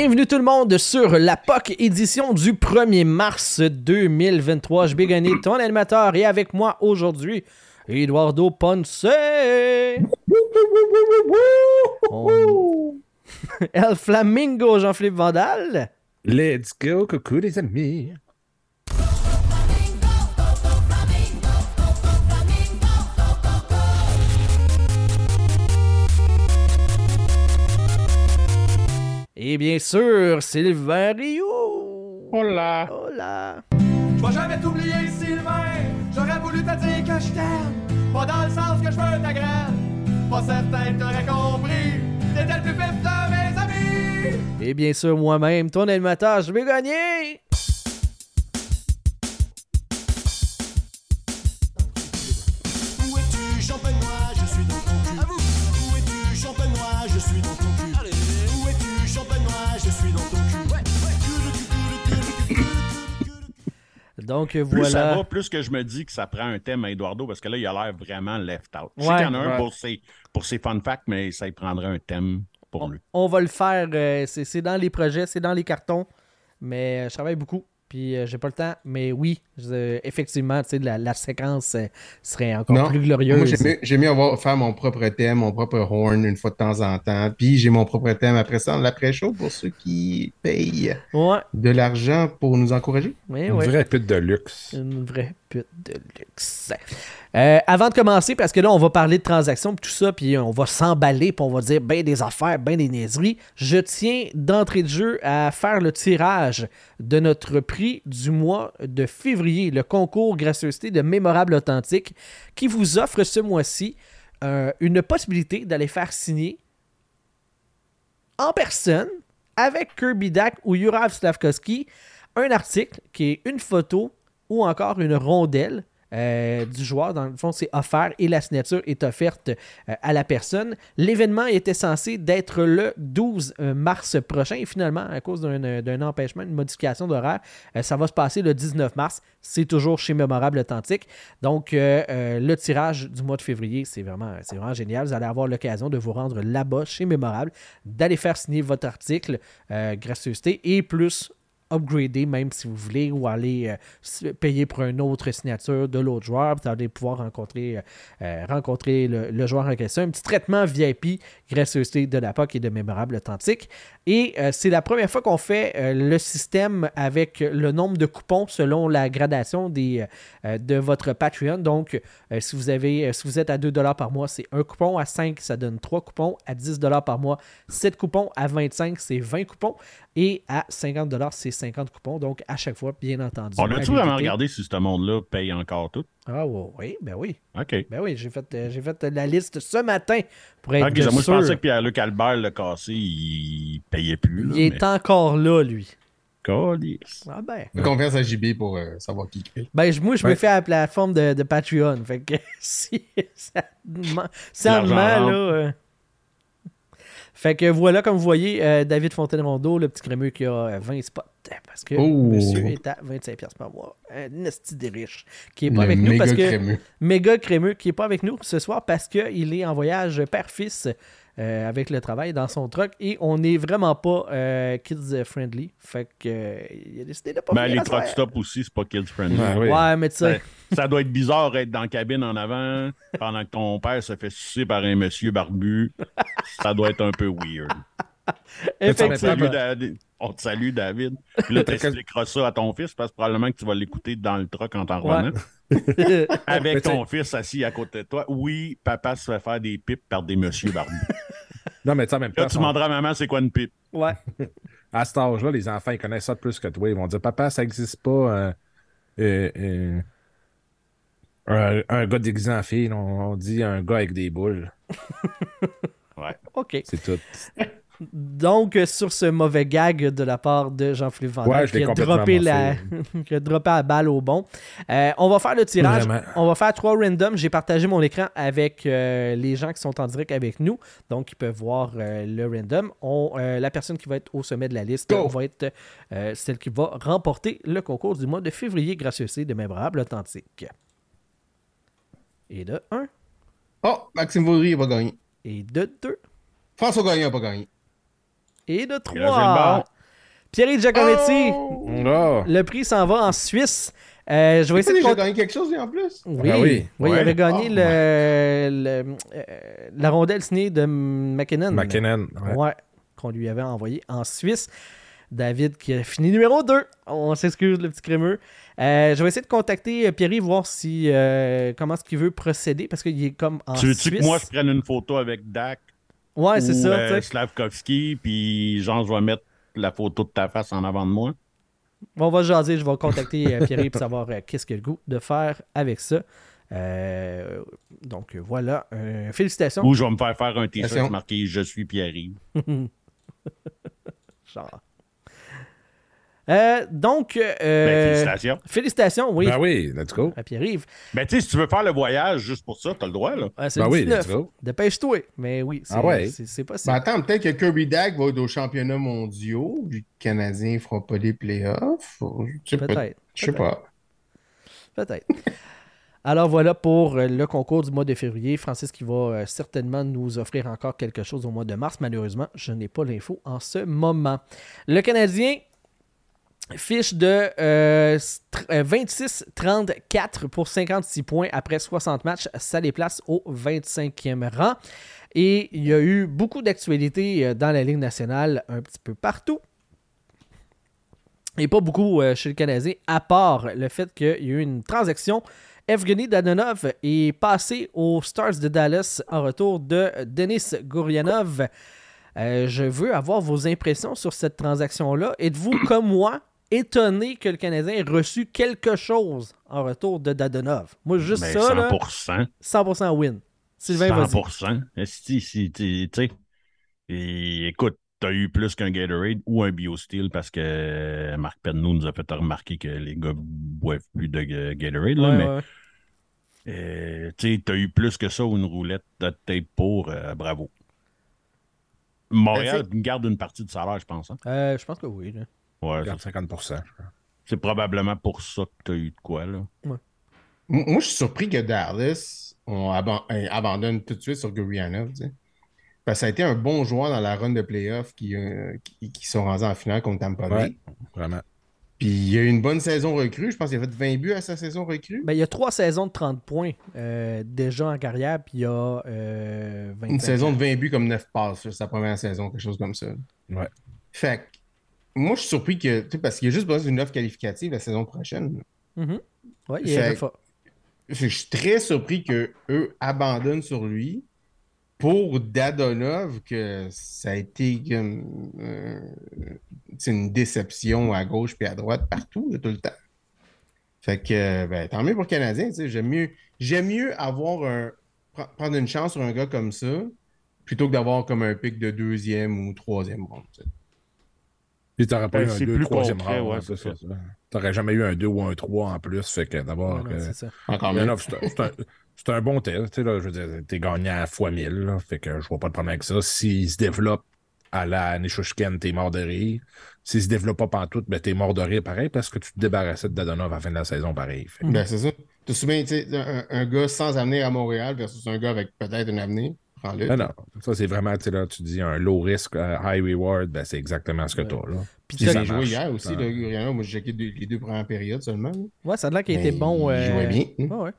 Bienvenue tout le monde sur la POC édition du 1er mars 2023. Je vais gagner ton animateur et avec moi aujourd'hui, Eduardo Ponce. On- El Flamingo, Jean-Philippe Vandal. Let's go, coucou les amis. Et bien sûr, Sylvain Rio. Hola. Hola. Je vais jamais t'oublier, Sylvain. J'aurais voulu te dire que je t'aime. Pas dans le sens que je veux ta graine. Pas certain que t'aurais compris. T'étais le plus vif de mes amis. Et bien sûr, moi-même, ton animateur, je vais gagner. Donc Plus ça voilà. va, plus que je me dis que ça prend un thème à Eduardo, parce que là, il a l'air vraiment left out. Je Ouais. sais qu'il y en a un pour ses, pour ses fun facts, mais ça il prendrait un thème pour lui. On va le faire. euh, c'est c'est dans les projets, c'est dans les cartons. Mais euh, je travaille beaucoup. Puis euh, j'ai pas le temps. Mais oui, je- effectivement, tu sais, la, la séquence euh, serait encore Non, plus Moi, glorieuse. j'ai mieux, j'ai mieux avoir, faire mon propre thème, mon propre horn une fois de temps en temps. Puis j'ai mon propre thème après ça, l'après-show pour ceux qui payent Ouais, de l'argent pour nous encourager. ouais, Une ouais. vraie pute de luxe. Une vraie pute de luxe. Euh, avant de commencer, parce que là, on va parler de transactions et tout ça, puis on va s'emballer, puis on va dire ben des affaires, ben des niaiseries. Je tiens d'entrée de jeu à faire le tirage de notre prix du mois de février, le concours gracieuseté de Mémorable Authentique, qui vous offre ce mois-ci euh, une possibilité d'aller faire signer en personne avec Kirby Dak ou Yurav Slavkovski un article qui est une photo ou encore une rondelle euh, du joueur. Dans le fond, c'est offert et la signature est offerte euh, à la personne. L'événement était censé d'être le 12 mars prochain et finalement, à cause d'un empêchement, une modification d'horaire, euh, ça va se passer le 19 mars. C'est toujours chez Mémorable Authentique. Donc, euh, euh, le tirage du mois de février, c'est vraiment, vraiment génial. Vous allez avoir l'occasion de vous rendre là-bas chez Mémorable, d'aller faire signer votre article euh, gracieuseté et plus upgrader même si vous voulez ou aller euh, payer pour une autre signature de l'autre joueur. Vous allez pouvoir rencontrer, euh, euh, rencontrer le, joueur en question. Un petit traitement VIP gracieuseté de la POC et de mémorable authentique. Et c'est la première fois qu'on fait le système avec le nombre de coupons selon la gradation des, de votre Patreon. Donc, si, vous avez, si vous êtes à 2 par mois, c'est un coupon. À 5, ça donne 3 coupons. À 10 par mois, 7 coupons. À 25, c'est 20 coupons. Et à 50 c'est 50 coupons. Donc, à chaque fois, bien entendu. On a-tu vraiment regardé si ce monde-là paye encore tout? Ah ouais, oui, ben oui. OK. Ben oui, j'ai fait, euh, j'ai fait la liste ce matin pour être Ok, moi, je sûr. pensais que Pierre-Luc Albert, le cassé, il payait plus. là, Il est encore là, lui. Ah ben. Fais Confiance à JB pour euh, savoir qui paye. Ben, moi, je me Ouais. fais à la plateforme de, de Patreon. Fait que si ça rentre. là. euh. Fait que voilà, comme vous voyez, euh, David Fontaine-Rondeau, le petit crémeux qui a euh, 20 spots. Parce que Oh. monsieur est à 25$ piastres par mois. Un esti des riches. Qui est pas Le avec nous parce que. crémeux. Méga crémeux qui est pas avec nous ce soir parce qu'il est en voyage père-fils euh, avec le travail dans son truck et on n'est vraiment pas euh, kids friendly. Fait que euh, il a décidé de pas Ben, venir les truck stops aussi, c'est pas kids friendly. Ouais, mais tu sais. Ça, ça doit être bizarre être dans la cabine en avant pendant que ton père se fait sucer par un monsieur barbu. Ça doit être un peu weird. On te Effectivement. salue, David. On te salue, David. Puis là, tu expliqueras ça à ton fils parce que probablement que tu vas l'écouter dans le truck en t'en revenant. Avec Mais ton fils assis à côté de toi. Oui, papa se fait faire des pipes par des messieurs barbus. Non, mais tu même Là, tu demanderas à maman c'est quoi une pipe. ouais. à cet âge-là, les enfants, ils connaissent ça plus que toi. Ils vont dire Papa, ça n'existe pas. euh, euh, euh, un, un gars déguisé en fille, on, on dit un gars avec des boules. Ouais. OK. C'est tout. Donc, sur ce mauvais gag de la part de Jean-Philippe Van Ouais, qui, a droppé la... qui a droppé la balle au bon. Euh, on va faire le tirage. Vraiment. On va faire trois randoms. J'ai partagé mon écran avec euh, les gens qui sont en direct avec nous. Donc, ils peuvent voir euh, le random. On, la personne qui va être au sommet de la liste Go! va être celle qui va remporter le concours du mois de février C de Mémorables Authentiques. Et de 1. Oh, Maxime Vaudry n'a pas gagné. Et de 2. François Gagnon n'a pas gagné. Et de 3. Et là, j'ai le bon. Pierre Giacometti. Oh! Le prix s'en va en Suisse. Euh, je vais Tu essayer de gagné quelque chose, en plus? Oui, Ah oui. oui, il avait gagné Oh, le, le- euh, la rondelle signée de McKinnon. McKinnon. ouais. Ouais, qu'on lui avait envoyé en Suisse. David qui a fini numéro 2. On s'excuse, le petit crémeux. Euh, je vais essayer de contacter Pierre voir si euh, comment est-ce qu'il veut procéder parce qu'il est comme en Tu veux-tu Suisse. que moi je prenne une photo avec Dak Ouais, c'est ça. euh, tu sais. Slavkovski, puis genre, je vais mettre la photo de ta face en avant de moi? On va jaser, je vais contacter euh, Pierre pour savoir euh, qu'est-ce qu'il a le goût de faire avec ça. Euh, donc voilà, Euh, félicitations. Ou je vais me faire faire un t-shirt marqué Je suis Pierre-Yves. Genre. Euh, donc, euh, Ben, félicitations. félicitations, oui, Ben oui, let's go. à Pierre-Yves. Ben, tu sais, si tu veux faire le voyage juste pour ça, t'as le droit, là. Ah, Ben oui, 19. let's go. Dépêche-toi. Mais oui, c'est Ah ouais? c'est- c'est Ben possible. attends, peut-être que Kirby Dag va être aux championnats mondiaux, les Canadiens ne feront pas les playoffs. Je sais pas. Peut-être. Je sais pas. Peut-être. Alors voilà pour euh, le concours du mois de février. Francis qui va euh, certainement nous offrir encore quelque chose au mois de mars. Malheureusement, je n'ai pas l'info en ce moment. Le Canadien fiche de euh, 26-34 pour 56 points après 60 matchs. Ça les place au 25e rang. Et il y a eu beaucoup d'actualités euh, dans la Ligue nationale un petit peu partout. Et pas beaucoup euh, chez le Canadien, à part le fait qu'il y a eu une transaction. Evgeny Dadonov est passé aux Stars de Dallas en retour de Denis Gourianov. Euh, je veux avoir vos impressions sur cette transaction-là. Êtes-vous, comme moi, étonné que le Canadien ait reçu quelque chose en retour de Dadonov? Moi, juste Ben, ça, là, 100%. 100% win. Sylvain, vas-y. 100%. Si, si, tu sais. Écoute, t'as eu plus qu'un Gatorade ou un BioSteel parce que Marc Penneau nous a fait remarquer que les gars boivent plus de Ga- Gatorade. Là, Ouais, mais ouais. euh, tu sais, t'as eu plus que ça ou une roulette de tape pour. euh, bravo. Montréal garde une partie de salaire, je pense. hein. Euh, je pense que oui. là. Ouais, Regarde c'est- 50 je crois. c'est probablement pour ça que t'as eu de quoi. là. Moi, je suis surpris que Dallas on aban- euh, abandonne tout de suite sur Gurianov. tu sais. Parce que ça a été un bon joueur dans la run de playoffs qui, euh, qui, qui sont rendus en finale contre Tampa Bay. Ouais. Vraiment. Puis il y a eu une bonne saison recrue. Je pense qu'il a fait 20 buts à sa saison recrue. Ben, il y a trois saisons de 30 points euh, déjà en carrière, puis il y a euh, 25 Une saison ans. de 20 buts comme 9 passes, sa première saison, quelque chose comme ça. Ouais. Fait que, moi, je suis surpris que, parce qu'il y a juste besoin d'une offre qualificative la saison prochaine. Mhm. Ouais, il. Fait que Je suis très surpris que eux abandonnent sur lui pour Dadonov, que ça a été comme euh, une déception à gauche puis à droite partout, là, tout le temps. Fait que ben, tant mieux pour le Canadien, tu sais, j'aime mieux, j'aime mieux avoir un pre- prendre une chance sur un gars comme ça plutôt que d'avoir comme un pic de deuxième ou troisième ronde. Puis t'aurais pas Ben, eu un c'est 2, plus 3 concret, round. ouais, hein, c'est c'est ça. ça. T'aurais jamais eu un 2 ou un 3 en plus. Fait que d'abord. Ouais, euh, c'est ça. Encore Mais mieux. non, c'est un- c'est un, bon test. Tu sais, là, je veux dire, t'es gagnant à fois 1000. Là, fait que je vois pas de problème avec ça. S'il se développe à la Nishushken, t'es mort de rire. S'il se développe pas pantoute, ben t'es mort de rire pareil parce que tu te débarrassais de Dadonov à la fin de la saison pareil. Fait Ben, c'est ça. Tu te souviens, tu sais, un, un gars sans avenir à Montréal versus un gars avec peut-être un avenir? Non, non. Ça, c'est vraiment, tu sais, là, tu dis un low risk, euh, high reward, ben c'est exactement ce que t'as, là. Puis Puis ça- joué hier aussi, le Gurianov. Moi, j'ai checké deux- les deux premières périodes seulement. là. Ouais, ça a l'air qu'il Ben, était bon. il euh, jouait bien. ouais, ouais.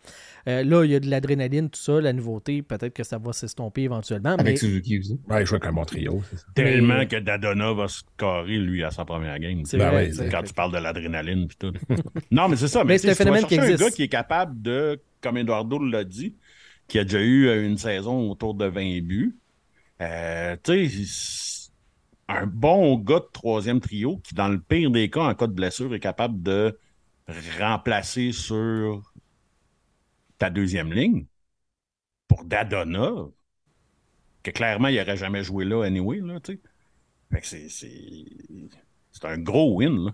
Euh, là, il y a de l'adrénaline, tout ça, la nouveauté. Peut-être que ça va s'estomper éventuellement. Avec mais Suzuki aussi. Ouais, il joue avec un bon trio. Tellement Mais- que Dadona va se carrer, lui, à sa première game. C'est Ben tu. Quand tu parles de l'adrénaline puis tout. non, mais c'est ça. Mais, tu c'est un tu phénomène qui existe. un gars qui est capable de, comme Eduardo l'a dit, qui a déjà eu euh, une saison autour de 20 buts. Euh, tu sais, un bon gars de troisième trio qui, dans le pire des cas, en cas de blessure, est capable de remplacer sur ta deuxième ligne pour Dadonov. que clairement, il n'aurait jamais joué là anyway, là, tu sais. C'est- c'est. Un gros win, là.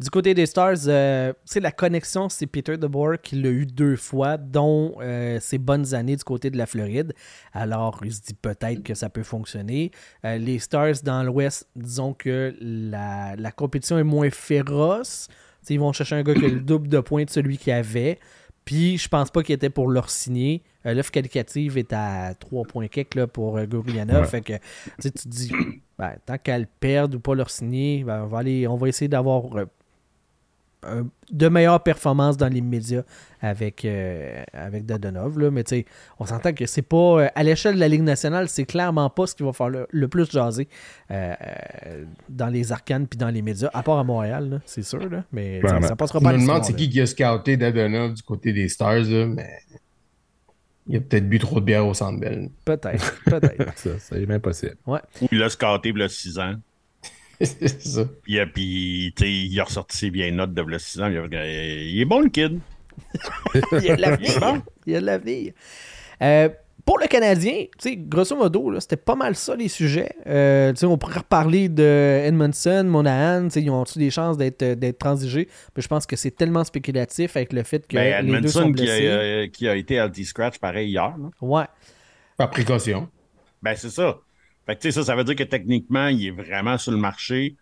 Du côté des Stars, euh, la connexion, c'est Peter DeBoer qui l'a eu deux fois, dont euh, ses bonnes années du côté de la Floride. Alors, il se dit peut-être que ça peut fonctionner. Euh, les Stars dans l'Ouest, disons que la, compétition est moins féroce. Ils vont chercher un gars qui a le double de points de celui qu'il avait. Puis, je pense pas qu'il était pour leur signer. L'offre qualificative est à 3 points quelques là, pour euh, Gurianov. Fait que, tu te dis, ben, tant qu'elle perdre ou pas leur signer, ben, on, va aller, on va essayer d'avoir euh, de meilleures performances dans les médias avec, euh, avec Dadonov. Là. Mais tu sais, on s'entend que c'est pas. euh, à l'échelle de la Ligue nationale, c'est clairement pas ce qui va faire le, le plus jaser dans les arcanes puis dans les médias, à part à Montréal, c'est sûr. Là. Mais sais, Vraiment. ça passera Je pas me à demande c'est qui qui a scouté Dadonov du côté des Stars, là, mais il a peut-être bu trop de bière au Centre Bell. Peut-être, peut-être. Ça, c'est même possible. Ou il a scoté il y a 6 ans. c'est ça. Puis, euh, puis tu sais, il a ressorti ses vieilles notes de il 6 ans. Il, a- il est bon, le kid. Il y a de l'avenir. Il y a de l'avenir. Euh, pour le Canadien, tu sais, grosso modo, là, c'était pas mal ça les sujets. Euh, tu sais, on pourrait reparler de Edmondson, Monahan, tu sais, ils ont-tu des chances d'être, euh, d'être transigés? Mais je pense que c'est tellement spéculatif avec le fait que Ben, les deux sont Edmondson qui a, blessés. euh, qui a été à scratch pareil hier. là. Ouais. Par précaution. Ben, c'est ça. Fait que, tu sais, ça, ça veut dire que techniquement, il est vraiment sur le marché.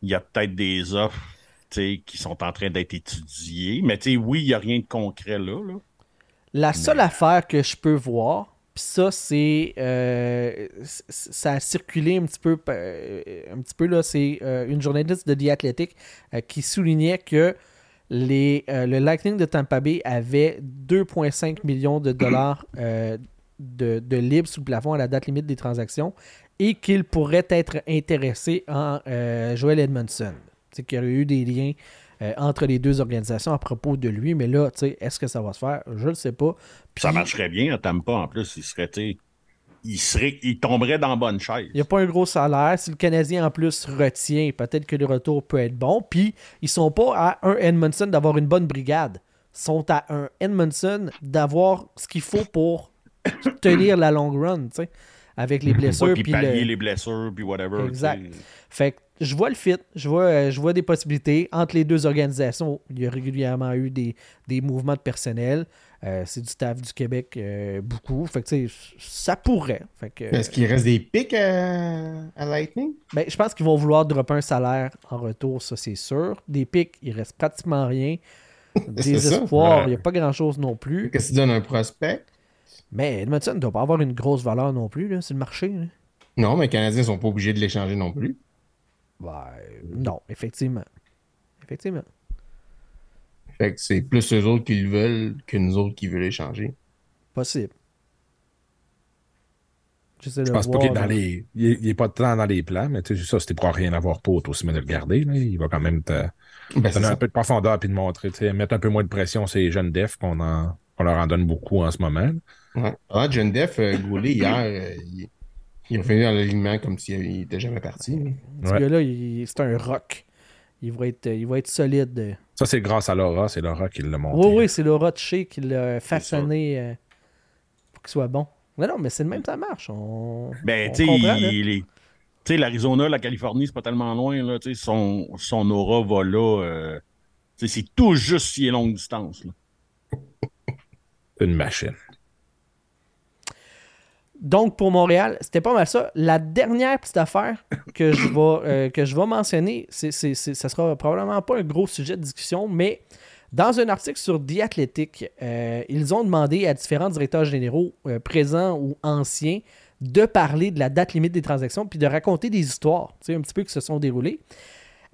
Il y a peut-être des offres, tu sais, qui sont en train d'être étudiées. Mais, tu sais, oui, il n'y a rien de concret là. là. La seule affaire que je peux voir, ça, c'est. euh, ça a circulé un petit peu, euh, un c'est euh, une journaliste de The Athletic qui soulignait que le Lightning de Tampa Bay avait 2,5 millions de dollars de, de sous le plafond à la date limite des transactions et qu'il pourrait être intéressé en Joel Edmondson. C'est qu'il y aurait eu des liens euh, entre les deux organisations à propos de lui, mais là, tu sais, est-ce que ça va se faire? Je ne le sais pas. Puis, Ça marcherait bien à Tampa, en plus. Il serait, il serait, il tomberait dans bonne chaise. Il n'y a pas un gros salaire. Si le Canadien en plus retient, peut-être que le retour peut être bon. Puis, ils sont pas à un Edmondson d'avoir une bonne brigade. Ils sont à un Edmondson d'avoir ce qu'il faut pour tenir la long run, tu sais, avec les blessures. Puis pallier le- les blessures, puis whatever. Exact. Fait que je vois le fit, je vois, euh, je vois des possibilités. Entre les deux organisations, il y a régulièrement eu des, des mouvements de personnel. Euh, c'est du staff du Québec, euh, beaucoup. Fait que, tu sais, ça pourrait. Fait que, Est-ce qu'il reste des pics à, à Lightning? ben, je pense qu'ils vont vouloir dropper un salaire en retour, ça c'est sûr. Des pics, il reste pratiquement rien. Des espoirs, il n'y a pas grand-chose non plus. Qu'est-ce que tu donnes un prospect? Mais Edmondson ne doit pas avoir une grosse valeur non plus, là, c'est le marché. là. Non, mais les Canadiens sont pas obligés de l'échanger non plus. Ben, non, effectivement. Effectivement. Fait que c'est plus eux autres qui le veulent que nous autres qui veulent échanger. Possible. J'essaie Je pense pas qu'il est dans les. Il est, il est pas tant dans les plans, mais tu sais, ça, c'était pour rien avoir pas, aussi bien de le garder. là. Il va quand même te Ben, donner ça. un peu de profondeur puis de montrer, tu sais, mettre un peu moins de pression sur les jeunes defs qu'on en, qu'on leur en donne beaucoup en ce moment. Ouais. Ah, John Def, euh, Goulet, hier, euh, il, il est revenu dans l'alignement comme s'il était jamais parti. Ce Ouais. gars-là, c'est un rock. Il va être, il va être solide. Ça, c'est grâce à Laura, c'est Laura qui l'a monté. Oui, oui, c'est Laura Tché qui l'a façonné euh, pour qu'il soit bon. Mais non, mais c'est le même, ça marche. On, Ben, on tu sais, l'Arizona, la Californie, c'est pas tellement loin, là. Tu sais, son, son aura va là. euh, c'est tout juste si est longue distance, là. Une machine. Donc, pour Montréal, c'était pas mal ça. La dernière petite affaire que je vais, euh, que je vais mentionner, c'est, c'est, sera probablement pas un gros sujet de discussion, mais dans un article sur The Athletic, euh, ils ont demandé à différents directeurs généraux, euh, présents ou anciens, de parler de la date limite des transactions puis de raconter des histoires, tu sais, un petit peu qui se sont déroulées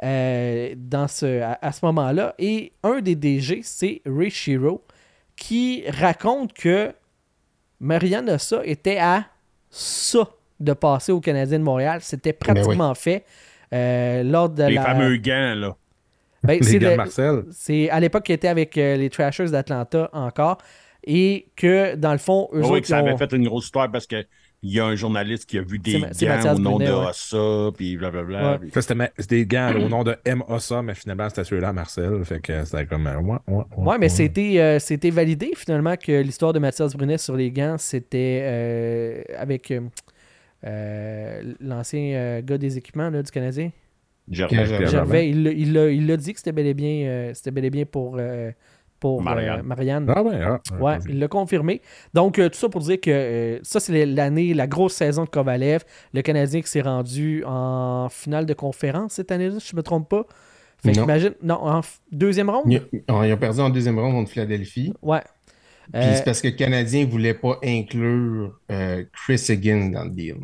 dans ce, à, à ce moment-là. Et un des DG, c'est Ray Shiro, qui raconte que Marianne Ossa était à ça de passer au Canadien de Montréal. C'était pratiquement fait. euh, lors de Les la... fameux gants, là. Ben, Les de Marcel. c'est à l'époque qu'il était avec euh, les Trashers d'Atlanta encore. Et que, dans le fond, eux oui, autres, que ça avait fait une grosse histoire parce que il y a un journaliste qui a vu des gants au nom Brunet, de ouais. Ossa, puis blablabla. Ouais. puis- Ça, c'était des gants au nom de M. Ossa, mais finalement, c'était celui-là, Marcel. Fait que c'était comme. euh, ouais, ouais, ouais, Ouais, mais ouais. c'était euh, c'était validé finalement que l'histoire de Mathias Brunet sur les gants, c'était euh, avec. euh, l'ancien euh, gars des équipements là, du Canadien. Gervais. Gervais. Gervais. Gervais, il l'a- il l'a il dit que c'était bel et bien, euh, c'était bel et bien pour, pour euh, Marianne. Marianne. Ah ouais, ah, Ouais, il l'a confirmé. Donc, euh, tout ça pour dire que euh, ça, c'est l'année, la grosse saison de Kovalev. Le Canadien qui s'est rendu en finale de conférence cette année-là, si je ne me trompe pas. Fait Non. qu'imagine, non, en deuxième ronde? Ils, ont- ils ont perdu en deuxième ronde contre Philadelphie. Ouais. Puis Euh, c'est parce que le Canadien ne voulait pas inclure euh, Chris Higgins dans le deal.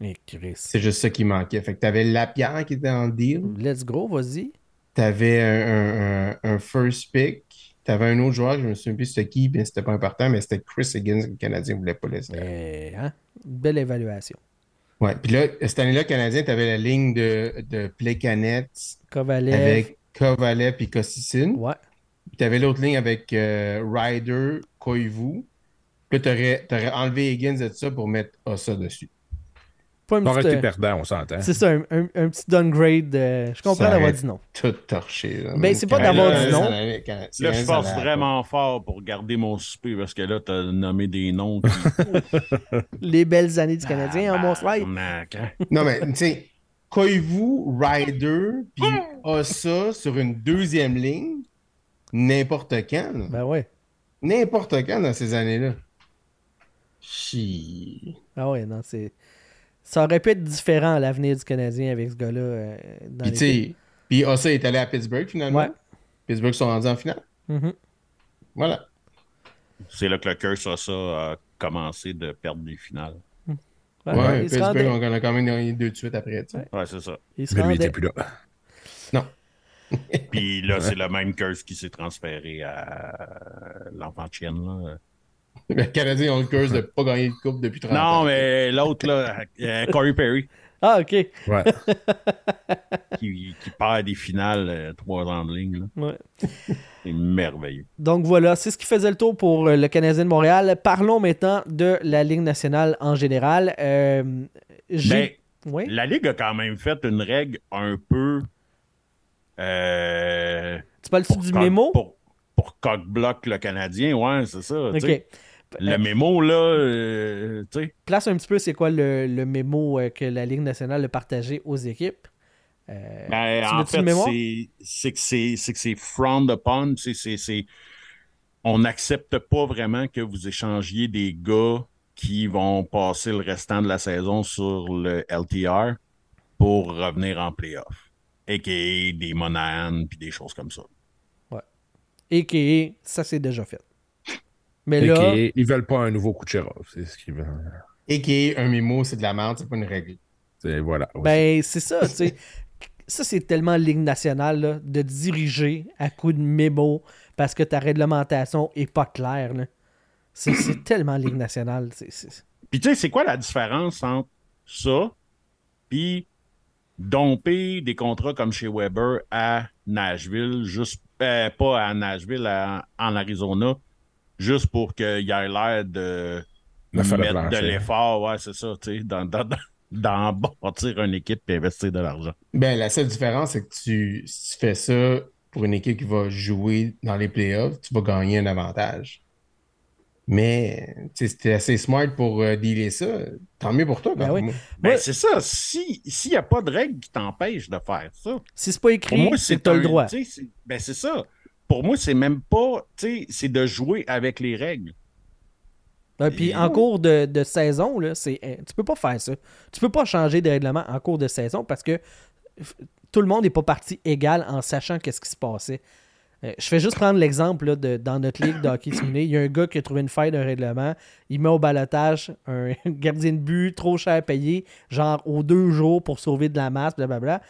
et Chris. C'est juste ça qui manquait. Fait que tu avais Lapierre qui était dans le deal. Let's go, vas-y. Tu avais un, un- un- un first pick. Tu avais un autre joueur, je me souviens plus c'était qui, mais c'était pas important, mais c'était Chris Higgins que le Canadien ne voulait pas laisser. Mais, hein, belle évaluation. Ouais. Puis là, cette année-là, le Canadien, tu avais la ligne de, de Plekanec Kovalev. avec Kovalev et Kosticin. Ouais. Puis tu avais l'autre ligne avec euh, Ryder, Koivu. Puis tu aurais, enlevé Higgins de ça pour mettre Ossa dessus. Pas petite, été euh, perdant, on s'entend. c'est ça, un, un- un petit downgrade. euh, je comprends d'avoir dit non. Tout torché. Là. Ben, c'est pas d'avoir dit non. Là, je force vraiment fort pour garder mon souper parce que là, t'as nommé des noms. qui- Les belles années du Canadien en mon slide. Hein? Non, mais tu sais, Koivu, Ryder, puis Ossa sur une deuxième ligne, n'importe quand. là. Ben ouais. N'importe quand dans ces années-là. Chi. Ah ouais, non, c'est. Ça aurait pu être différent à l'avenir du Canadien avec ce gars-là. euh, dans Puis tu l'équipe. sais, puis Ossa est allé à Pittsburgh finalement. Ouais. Pittsburgh sont rendus en finale. Mhm. Voilà. C'est là que le curse a ça a commencé de perdre des finales. Ouais, Ouais, Pittsburgh, rendait- on en a quand même gagné deux de suite après. tu sais. Ouais, c'est ça. il se Mais lui, il rendait- était plus là. Non. Puis là, c'est le même curse qui s'est transféré à l'enfant de chienne. Là. Les Canadiens ont le curse de ne pas gagner de coupe depuis 30 ans. Non, mais l'autre, là, euh, Corey Perry, Ah, ok. Ouais. qui, qui perd des finales euh, trois ans de ligne. là. Ouais. C'est merveilleux. Donc voilà, c'est ce qui faisait le tour pour euh, le Canadien de Montréal. Parlons maintenant de la Ligue nationale en général. Euh, j'ai- Ben, Oui? la Ligue a quand même fait une règle un peu. Euh, Tu parles-tu du mémo? Pour, pour cock-block le Canadien, ouais, c'est ça. sais. Le mémo, là, euh, tu sais. Place un petit peu, c'est quoi le, le mémo euh, que la Ligue nationale a partagé aux équipes? Euh, Ben, en fait, c'est- c'est que c'est c'est que c'est frowned upon. c'est- c'est- c'est- On n'accepte pas vraiment que vous échangiez des gars qui vont passer le restant de la saison sur le LTR pour revenir en playoff. A.K.A. des Monahan puis des choses comme ça. A.K.A. ça c'est déjà fait. Mais Et là, ils veulent pas un nouveau Kucherov. C'est ce qu'ils veulent. Et qui est un mémo, c'est de la merde, c'est pas une règle. C'est- Voilà. ben c'est ça, tu sais. Ça, c'est tellement Ligue nationale là, de diriger à coup de mémo parce que ta réglementation est pas claire. là. C'est c'est tellement Ligue nationale. c'est- c'est- Puis tu sais, c'est quoi la différence entre ça puis domper des contrats comme chez Weber à Nashville, juste euh, pas à Nashville, à- en Arizona, juste pour qu'il y ait l'air de de mettre de l'effort, ouais, c'est ça, tu sais, dans, dans, dans, dans bâtir une équipe et investir de l'argent. Ben, la seule différence, c'est que tu, si tu fais ça pour une équipe qui va jouer dans les playoffs, tu vas gagner un avantage. Mais c'était assez smart pour euh, dealer ça. Tant mieux pour toi. Ben oui. Ben, Ouais. c'est ça, si s'il n'y a pas de règle qui t'empêche de faire ça, Si c'est pas Pour écrit, c'est le droit. Ben, c'est ça. Pour moi, c'est même pas. tu sais, C'est de jouer avec les règles. Puis en cours de, saison, là, c'est, tu peux pas faire ça. Tu peux pas changer de règlement en cours de saison parce que tout le monde n'est pas parti égal en sachant qu'est-ce qui se passait. Euh, je fais juste prendre l'exemple là, de, dans notre ligue de hockey simulé. Il y a un gars qui a trouvé une faille d'un règlement. Il met au balotage un gardien de but trop cher à payer, genre aux deux jours pour sauver de la masse, blablabla.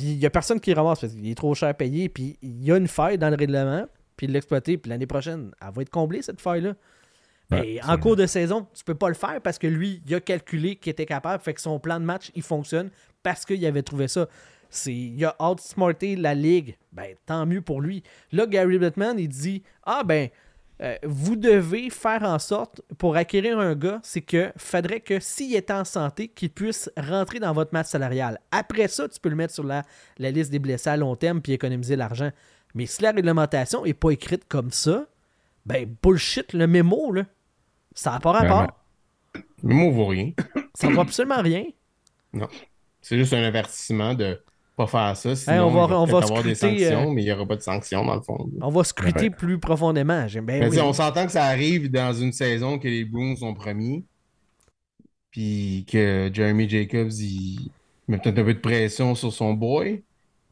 Puis il y a personne qui ramasse parce qu'il est trop cher à payer. Puis il y a une faille dans le règlement. Puis l'exploiter. Puis l'année prochaine, elle va être comblée, cette faille-là. Ouais, Mais c'est- en cours de saison, tu peux pas le faire parce que lui, il a calculé qu'il était capable, fait que son plan de match, il fonctionne parce qu'il avait trouvé ça. C'est, il a outsmarté la ligue. Ben, tant mieux pour lui. Là, Gary Bettman, il dit Ah, ben, euh, vous devez faire en sorte, pour acquérir un gars, c'est que faudrait que s'il est en santé, qu'il puisse rentrer dans votre match salarial. Après ça, tu peux le mettre sur la, la liste des blessés à long terme puis économiser l'argent. Mais si la réglementation est pas écrite comme ça, ben, bullshit, le mémo, là. Ça n'a pas rapport. Le mémo vaut rien. Ça vaut absolument rien. C'est juste un avertissement de pas faire ça. Sinon, on va- il on va avoir des scruter, sanctions, euh, mais il n'y aura pas de sanctions dans le fond. On va scruter Ouais. plus profondément. Oui. sais, on s'entend que ça arrive dans une saison que les Bruins sont premiers. Puis que Jeremy Jacobs, il met peut-être un peu de pression sur son boy.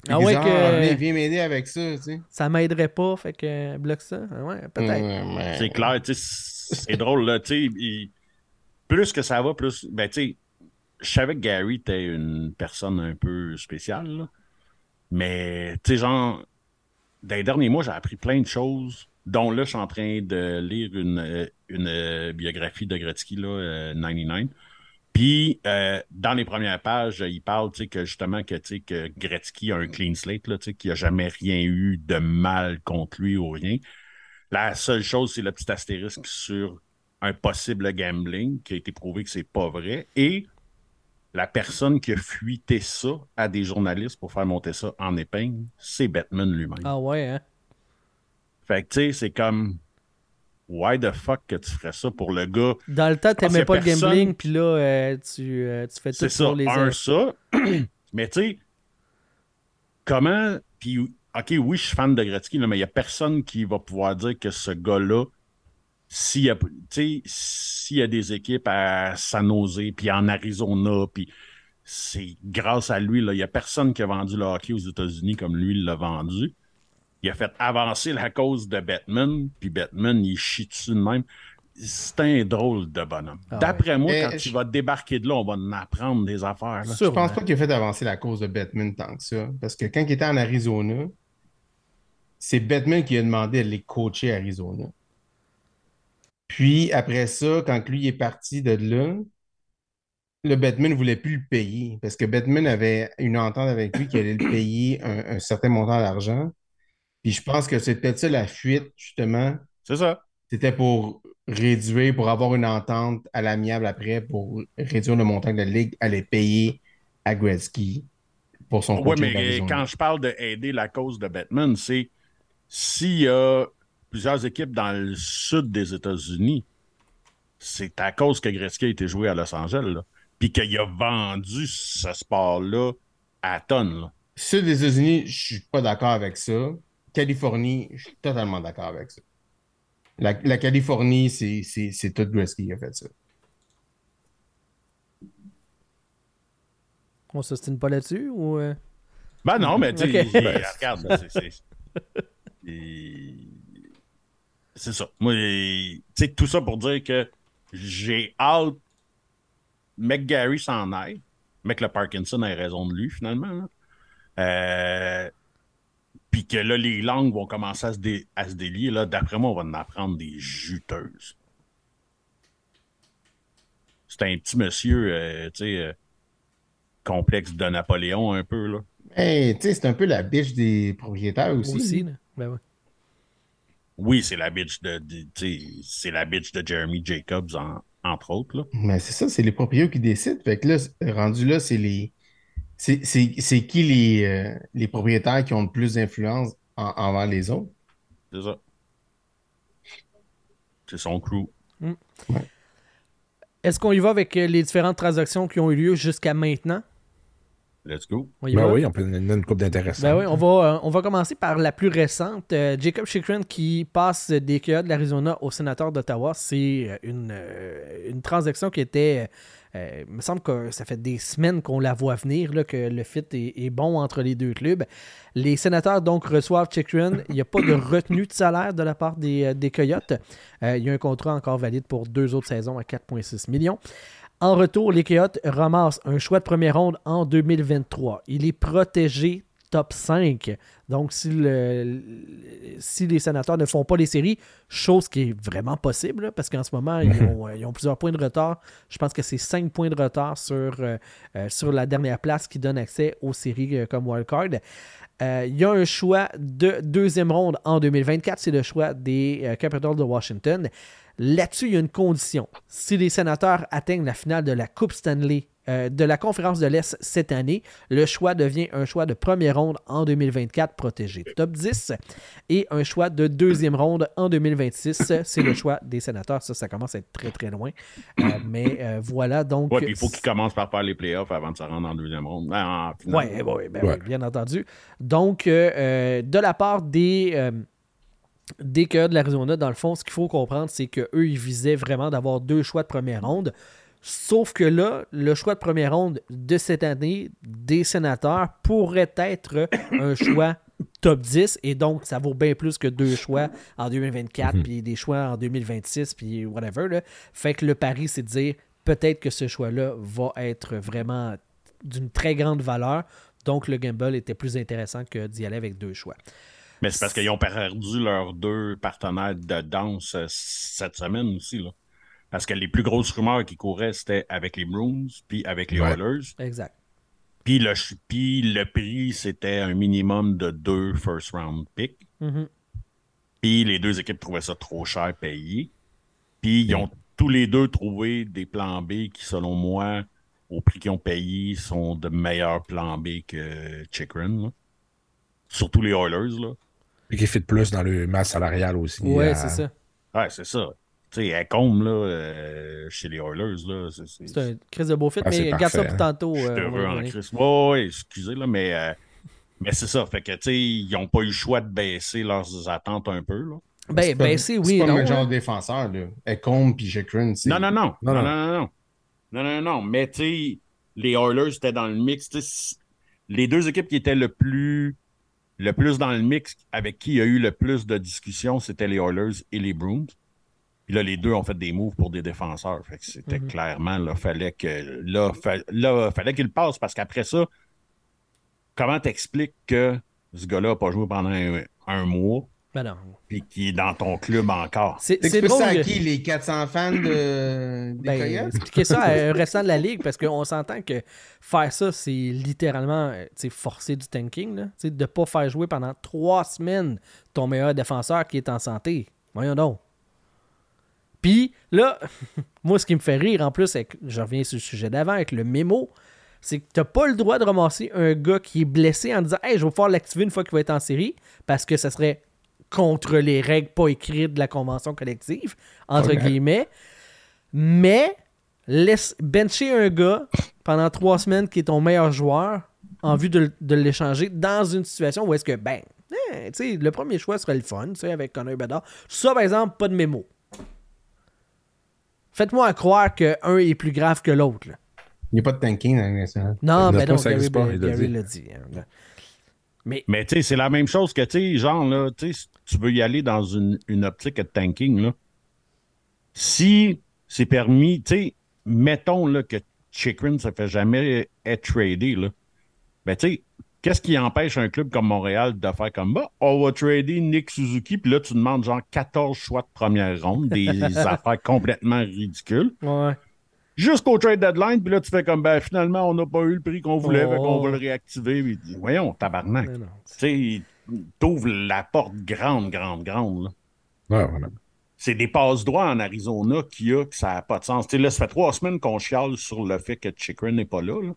Ah ouais, que- viens m'aider avec ça, tu sais. Ça m'aiderait pas, fait que bloque ça. Ah Ouais, peut-être. Mais- C'est clair, tu sais, c'est drôle, là, tu sais, il- plus que ça va, plus, ben, tu sais, je savais que Gary était une personne un peu spéciale, mais, tu sais, genre, dans les derniers mois, j'ai appris plein de choses, dont là, je suis en train de lire une, euh, une euh, biographie de Gretzky, là, euh, 99. Puis, euh, dans les premières pages, il parle, que justement, que, que Gretzky a un clean slate, qu'il n'a jamais rien eu de mal contre lui ou rien. La seule chose, c'est le petit astérisque sur un possible gambling qui a été prouvé que c'est pas vrai. Et la personne qui a fuité ça à des journalistes pour faire monter ça en épingle, c'est Batman lui-même. Ah ouais, hein? Fait que, tu sais, c'est comme. Why the fuck que tu ferais ça pour le gars? Dans le temps, t'aimais pas le gambling, puis là, euh, tu, euh, tu fais tout C'est ça, pour les un, ça. mais tu sais, comment. Puis, OK, oui, je suis fan de Gretzky, là, mais il n'y a personne qui va pouvoir dire que ce gars-là, s'il y a, tu sais, s'il y a des équipes à San Jose, puis en Arizona, puis c'est grâce à lui, là, il n'y a personne qui a vendu le hockey aux États-Unis comme lui il l'a vendu. Il a fait avancer la cause de Batman, puis Batman, il chie dessus de même. C'est un drôle de bonhomme. Ah D'après moi, Mais quand je- il va débarquer de là, on va en apprendre des affaires. là. Je Sûrement. pense pas qu'il a fait avancer la cause de Batman tant que ça. Parce que quand il était en Arizona, c'est Batman qui a demandé de les coacher à Arizona. Puis après ça, quand lui est parti de là, le Batman ne voulait plus le payer. Parce que Batman avait une entente avec lui qui allait le payer un, un certain montant d'argent. Puis je pense que c'est peut-être ça la fuite, justement. C'est ça. C'était pour réduire, pour avoir une entente à l'amiable après, pour réduire le montant que la Ligue allait payer à Gretzky pour son Oui, mais quand je parle d'aider la cause de Batman, c'est s'il y a plusieurs équipes dans le sud des États-Unis, c'est à cause que Gretzky a été joué à Los Angeles, là. puis qu'il a vendu ce sport-là à tonnes. là. Sud des États-Unis, je suis pas d'accord avec ça. Californie, je suis totalement d'accord avec ça. La, la Californie, c'est c'est- c'est tout Gretzky qui a fait ça. On s'ostine pas là-dessus ou. euh? Ben non, mais tu regarde, c'est- c'est- ça. Moi, tu sais, tout ça pour dire que j'ai hâte. McGarry s'en aille. Mec, le Parkinson a raison de lui, finalement. Euh, Puis que là, les langues vont commencer à se, dé- à se délier. Là, d'après moi, on va en apprendre des juteuses. C'est un petit monsieur, euh, tu sais, euh, complexe de Napoléon, un peu, là. Hey, tu sais, c'est un peu la biche des propriétaires aussi. Aussi, là. Ben ouais. Oui, c'est la bitch de, c'est la bitch de Jeremy Jacobs, en- entre autres. Là. Mais c'est ça, c'est les propriétaires qui décident. Fait que là, rendu là, c'est les. C'est c'est- c'est qui les, euh, les propriétaires qui ont le plus d'influence en- envers les autres? C'est ça. C'est son crew. Est-ce qu'on y va avec euh, les différentes transactions qui ont eu lieu jusqu'à maintenant? Let's go. On y Ben va? oui, on peut donner une coupe d'intéressants. Ben oui, on va, euh, on va commencer par la plus récente. Euh, Jacob Chikrin qui passe des Coyotes de l'Arizona au sénateur d'Ottawa. C'est euh, une, euh, une transaction qui était. euh, il me semble que ça fait des semaines qu'on la voit venir, là, que le fit est, est bon entre les deux clubs. Les sénateurs donc reçoivent Chikrin. Il n'y a pas de retenue de salaire de la part des, des Coyotes. Euh, il y a un contrat encore valide pour deux autres saisons à 4,6 millions. En retour, les Coyotes ramassent un choix de première ronde en 2023. Il est protégé top 5. Donc, si, le- le- si les sénateurs ne font pas les séries, chose qui est vraiment possible, là, parce qu'en ce moment, ils ont, euh, ils ont plusieurs points de retard. Je pense que c'est 5 points de retard sur, euh, euh, sur la dernière place qui donne accès aux séries euh, comme wildcard. Euh, il y a un choix de deuxième ronde en 2024. C'est le choix des Capitals de Washington. Là-dessus, il y a une condition. Si les sénateurs atteignent la finale de la Coupe Stanley euh, de la conférence de l'Est cette année. Le choix devient un choix de première ronde en 2024 protégé top 10 et un choix de deuxième ronde en 2026. C'est le choix des sénateurs. Ça, ça commence à être très très loin. Euh, mais euh, voilà donc. Ouais, puis il faut qu'ils commencent par faire les playoffs avant de se rendre en deuxième ronde. Oui, ouais, ben Ouais. oui, bien entendu. Donc, de la part des, euh, des Coyotes de l'Arizona, dans le fond, ce qu'il faut comprendre, c'est qu'eux, ils visaient vraiment d'avoir deux choix de première ronde. Sauf que là, le choix de première ronde de cette année des sénateurs pourrait être un choix top 10 et donc ça vaut bien plus que deux choix en 2024 puis des choix en 2026 puis whatever. là. Fait que le pari, c'est de dire peut-être que ce choix-là va être vraiment d'une très grande valeur. Donc le gamble était plus intéressant que d'y aller avec deux choix. Mais c'est parce qu'ils ont perdu leurs deux partenaires de danse euh, cette semaine aussi. Là. Parce que les plus grosses rumeurs qui couraient, c'était avec les Bruins puis avec les Ouais. Oilers. Exact. Puis le, puis le prix, c'était un minimum de deux first round picks. Mhm. Puis les deux équipes trouvaient ça trop cher payé. Puis ils ont tous les deux trouvé des plans B qui, selon moi, au prix qu'ils ont payé, sont de meilleurs plans B que Chikrin. là. Surtout les Oilers. Là. Et qui fit plus dans le masse salariale aussi. Ouais, euh, c'est ça. Ouais, c'est ça. Tu sais, Ecombe, là, euh, chez les Oilers, là, c'est... un crise de beau fit, Ah, mais garde ça pour hein. tantôt. Je suis euh, heureux en. Christ. Ouais, excusez, là, mais, euh, mais c'est ça. Fait que, tu sais, ils n'ont pas eu le choix de baisser leurs attentes un peu, là. Ben, ben c'est oui, C'est pas le genre de défenseur, là. Ecombe puis c'est... Non, non, non. Non, Non, non. non, non, non. Non, non, non. Mais, tu sais, les Oilers étaient dans le mix. Tu sais, c- les deux équipes qui étaient le plus, le plus dans le mix, avec qui il y a eu le plus de discussions, c'était les Oilers et les Bruins. Puis là, les deux ont fait des moves pour des défenseurs. Fait que c'était Mhm. clairement, là, fallait que, là, fa- là, fallait qu'il passe parce qu'après ça, comment t'expliques que ce gars-là n'a pas joué pendant un, un mois? Ben non. puis qu'il est dans ton club encore? C'est drôle. ça à qui, les 400 fans de... des Ben, Coyotes? ça à un restant de la ligue parce qu'on s'entend que faire ça, c'est littéralement euh, forcer du tanking. Là. De ne pas faire jouer pendant trois semaines ton meilleur défenseur qui est en santé. Voyons donc. Puis là, moi, ce qui me fait rire en plus, avec- je reviens sur le sujet d'avant avec le mémo, c'est que tu n'as pas le droit de ramasser un gars qui est blessé en disant Hey, je vais pouvoir l'activer une fois qu'il va être en série parce que ça serait contre les règles pas écrites de la convention collective, entre guillemets. Mais laisse bencher un gars pendant trois semaines qui est ton meilleur joueur en vue de, de l'échanger dans une situation où est-ce que, ben, eh, sais, le premier choix serait le fun, tu sais, avec Connor Bedard. Ça, par exemple, pas de mémo. Faites-moi croire qu'un est plus grave que l'autre. Il n'y a pas de tanking dans la nationale. Non, mais pas, non, Gary, l'a dit. hein. Mais, Mais tu sais, c'est la même chose que, tu sais, genre, là, tu tu veux y aller dans une, une optique de tanking, là. Si c'est permis, tu sais, mettons, là, que Chikrin ne se fait jamais être tradé, là. Ben, tu sais, qu'est-ce qui empêche un club comme Montréal de faire comme, bah, on va trader Nick Suzuki, puis là, tu demandes, genre, 14 choix de première ronde, des affaires complètement ridicules. ouais. Jusqu'au trade deadline, puis là, tu fais comme, ben, finalement, on n'a pas eu le prix qu'on voulait, Oh. fait qu'on va le réactiver. Puis, voyons, tabarnak. Tu sais, t'ouvres la porte grande, grande, grande. là. Ouais, voilà. C'est des passes droits en Arizona qu'il y a que ça n'a pas de sens. Tu sais, là, ça fait trois semaines qu'on chiale sur le fait que Chikrin n'est pas là. là.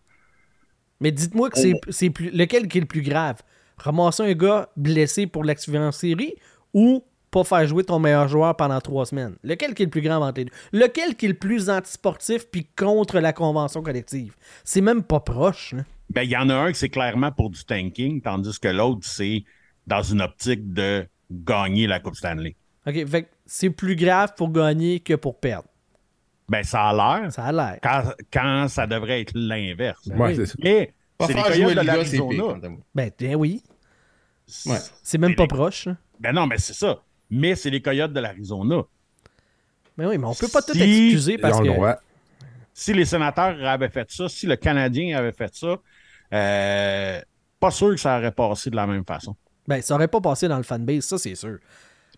Mais dites-moi que c'est, c'est plus, lequel qui est le plus grave? Ramasser un gars blessé pour l'activer en série ou pas faire jouer ton meilleur joueur pendant trois semaines? Lequel qui est le plus grave entre les deux? Lequel qui est le plus antisportif puis contre la convention collective? C'est même pas proche. là. Ben, il y en a un qui c'est clairement pour du tanking, tandis que l'autre, c'est dans une optique de gagner la Coupe Stanley. OK, fait que c'est plus grave pour gagner que pour perdre. Ben, ça a l'air Ça a l'air. quand, quand ça devrait être l'inverse. Ouais, oui. c'est ça. Mais Pas c'est les Coyotes de l'Arizona. Ben, ben oui. Ouais. C'est même pas les- proche. là. Ben non, mais c'est ça. Mais c'est les Coyotes de l'Arizona. Mais oui, mais on peut pas tout Si- excuser Ils parce que. droit. si les sénateurs avaient fait ça, si le Canadien avait fait ça, euh, pas sûr que ça aurait passé de la même façon. Ben, ça aurait pas passé dans le fanbase, ça, c'est sûr.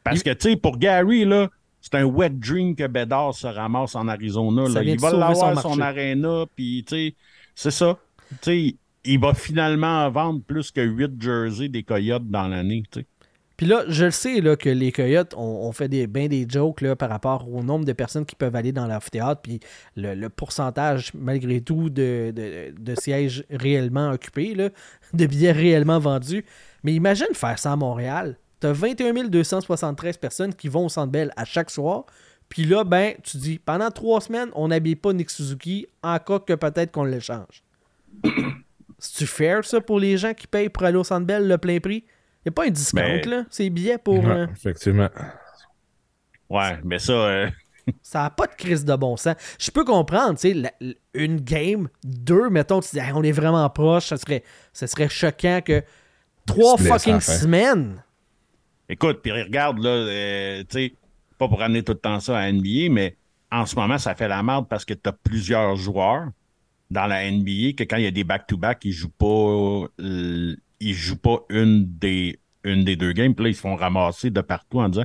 Parce que, tu sais, pour Gary, là, c'est un wet dream que Bédard se ramasse en Arizona. Là. Il va l'avoir son son, aréna, puis, tu sais, c'est ça. Tu sais, il va finalement vendre plus que 8 jerseys des Coyotes dans l'année, tu sais. Puis là, je le sais là, que les Coyotes ont, fait des, bien des jokes là, par rapport au nombre de personnes qui peuvent aller dans l'amphithéâtre, puis le, pourcentage, malgré tout, de, sièges réellement occupés, de billets réellement vendus. Mais imagine faire ça à Montréal. Tu as 21 273 personnes qui vont au Centre à chaque soir. Puis là, ben, tu dis, pendant trois semaines, on n'habille pas Nick Suzuki, en cas que peut-être qu'on l'échange. C'est-tu fair, ça, pour les gens qui payent pour aller au Centre le plein prix? Il n'y a pas un discount, Ben- là. C'est billets pour... Euh, Effectivement. Ouais, mais ça, euh, Ça n'a pas de crise de bon sens. Je peux comprendre, tu sais, une game, deux, mettons, tu dis, Hey, on est vraiment proche, ça serait, ça serait choquant que trois fucking semaines. écoute, puis regarde, là, euh, tu sais, pas pour amener tout le temps ça à NBA, mais en ce moment, ça fait la merde parce que tu as plusieurs joueurs dans la NBA que quand il y a des back-to-back, ils jouent pas euh, ils jouent pas une des une des deux games, puis là, ils se font ramasser de partout en disant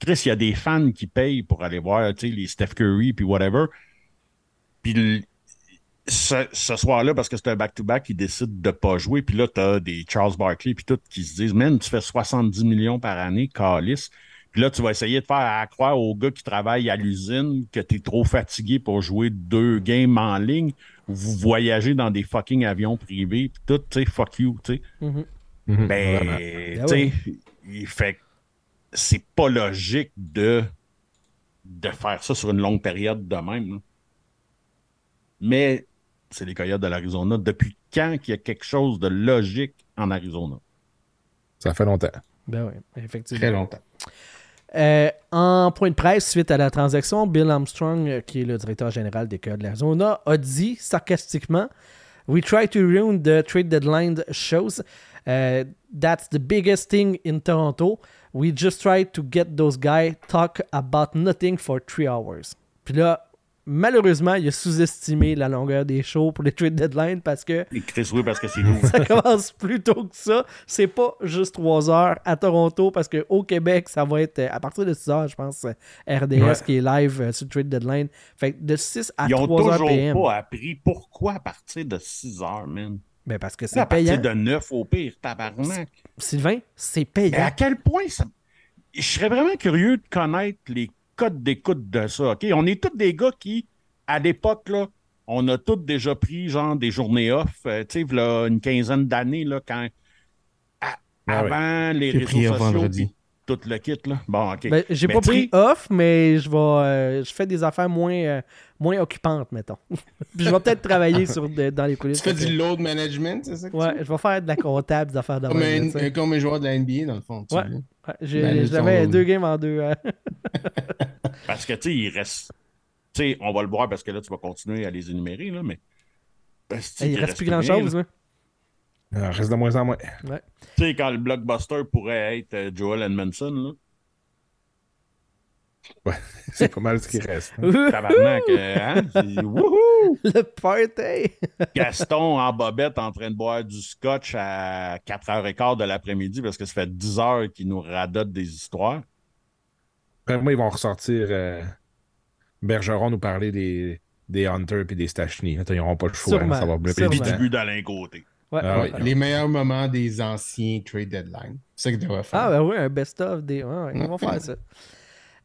Chris, il y a des fans qui payent pour aller voir, tu les Steph Curry puis whatever. Puis ce, soir-là, parce que c'est un back-to-back, ils décident de pas jouer. Puis là, t'as des Charles Barkley puis tout qui se disent Man, tu fais 70 millions par année, calice. Puis là, tu vas essayer de faire croire aux gars qui travaillent à l'usine que tu es trop fatigué pour jouer deux games en ligne vous voyagez dans des fucking avions privés puis tout, tu sais, fuck you, tu sais. Mhm, Ben, vraiment. Ben tu sais, il fait que c'est pas logique de, de faire ça sur une longue période de même. là. Mais c'est les Coyotes de l'Arizona. Depuis quand qu'il y a quelque chose de logique en Arizona? Ça fait longtemps. Ben oui, effectivement. Très longtemps. Euh, en point de presse, suite à la transaction, Bill Armstrong, euh, qui est le directeur général des Coyotes de l'Arizona, a dit sarcastiquement We try to ruin the trade deadline shows. Uh, that's the biggest thing in Toronto. We just try to get those guys talk about nothing for three hours. Malheureusement, il a sous-estimé la longueur des shows pour les trade deadline parce que Et Chris, oui, parce que c'est nous. ça commence plus tôt que ça. C'est pas juste 3 heures à Toronto parce qu'au Québec, ça va être euh, à partir de 6 heures, je pense, euh, RDS Ouais. qui est live euh, sur Trade Deadline. Fait que de 6 à Ils ont 3 heures toujours PM. pas appris pourquoi à partir de 6 heures, man. Ben parce que À c'est partir payant. de 9 au pire, tabarnak. Sylvain, c'est Mais payant. à quel point ça. Je serais vraiment curieux de connaître les codes d'écoute de ça. OK? On est tous des gars qui, à l'époque, là, on a tous déjà pris genre des journées off, euh, tu sais, une quinzaine d'années, là, quand. à- Ah ouais. avant les J'ai réseaux sociaux. vendredi. Tout le kit, là. Bon, OK. Ben, j'ai Mais pas pris off, mais je vais euh, je fais des affaires moins, euh, moins occupantes, mettons. Puis je vais peut-être travailler sur de- dans les coulisses. Tu fais du que- load management, c'est ça? que tu Ouais, je vais faire de la comptable, des affaires de Comme un, comme un joueur de la NBA, dans le fond. tu Ouais. Ouais, j'ai- deux games en deux. euh, Parce que, tu sais, il reste. Tu sais, on va le voir parce que là, tu vas continuer à les énumérer, là, mais. parce que, il il reste plus grand-chose. là. hein. Il en reste de moins en moins. Tu sais, quand le blockbuster pourrait être euh, Joel Edmondson, là. C'est pas mal ce qui reste. hein. Tabarnak, euh, hein? C'est- Wouhou! Le party! Gaston en bobette en train de boire du scotch à 4h15 de l'après-midi parce que ça fait 10 heures qu'il nous radote des histoires. Après moi, ils vont ressortir. euh, Bergeron nous parler des, des Hunters et des Stachny. Ils n'auront pas le choix. Sûrement, hein, ça va bluffer. Puis du hein. but d'Alain Côté. Ouais, Ah ouais. ouais. Les meilleurs moments des anciens trade deadline. C'est ça qu'ils devraient faire. Ah, ben oui, un best-of des. Ouais, ouais, ils vont faire ça.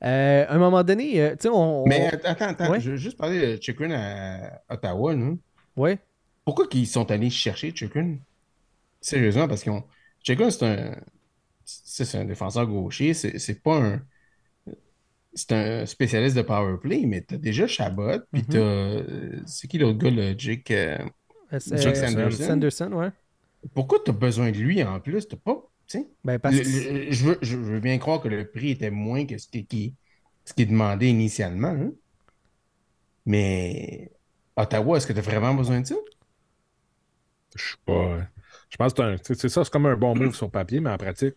Euh, à un moment donné, euh, tu sais, on. Mais on- attends, attends, Ouais. je veux juste parler de Chikrin à Ottawa. Nous. Ouais. Pourquoi qu'ils sont allés chercher Chikrin? Sérieusement, parce qu'ils ont. Chikrin, c'est un. c'est un défenseur gaucher. C'est pas un. C'est un spécialiste de power play, mais t'as déjà Chabot, puis Mhm. t'as. euh, C'est qui l'autre gars, le Jake? euh, Euh, euh, Sanderson? Sanderson, ouais. Pourquoi t'as besoin de lui en plus? T'as pas. Tu. Ben, parce Le- que. le- je, veux, je veux bien croire que le prix était moins que ce qui, qui- ce qui est demandé initialement. hein. Mais Ottawa, est-ce que tu as vraiment besoin de ça? Je sais pas. Je pense que c'est un- tu sais, c'est ça, c'est comme un bon move sur papier, mais en pratique,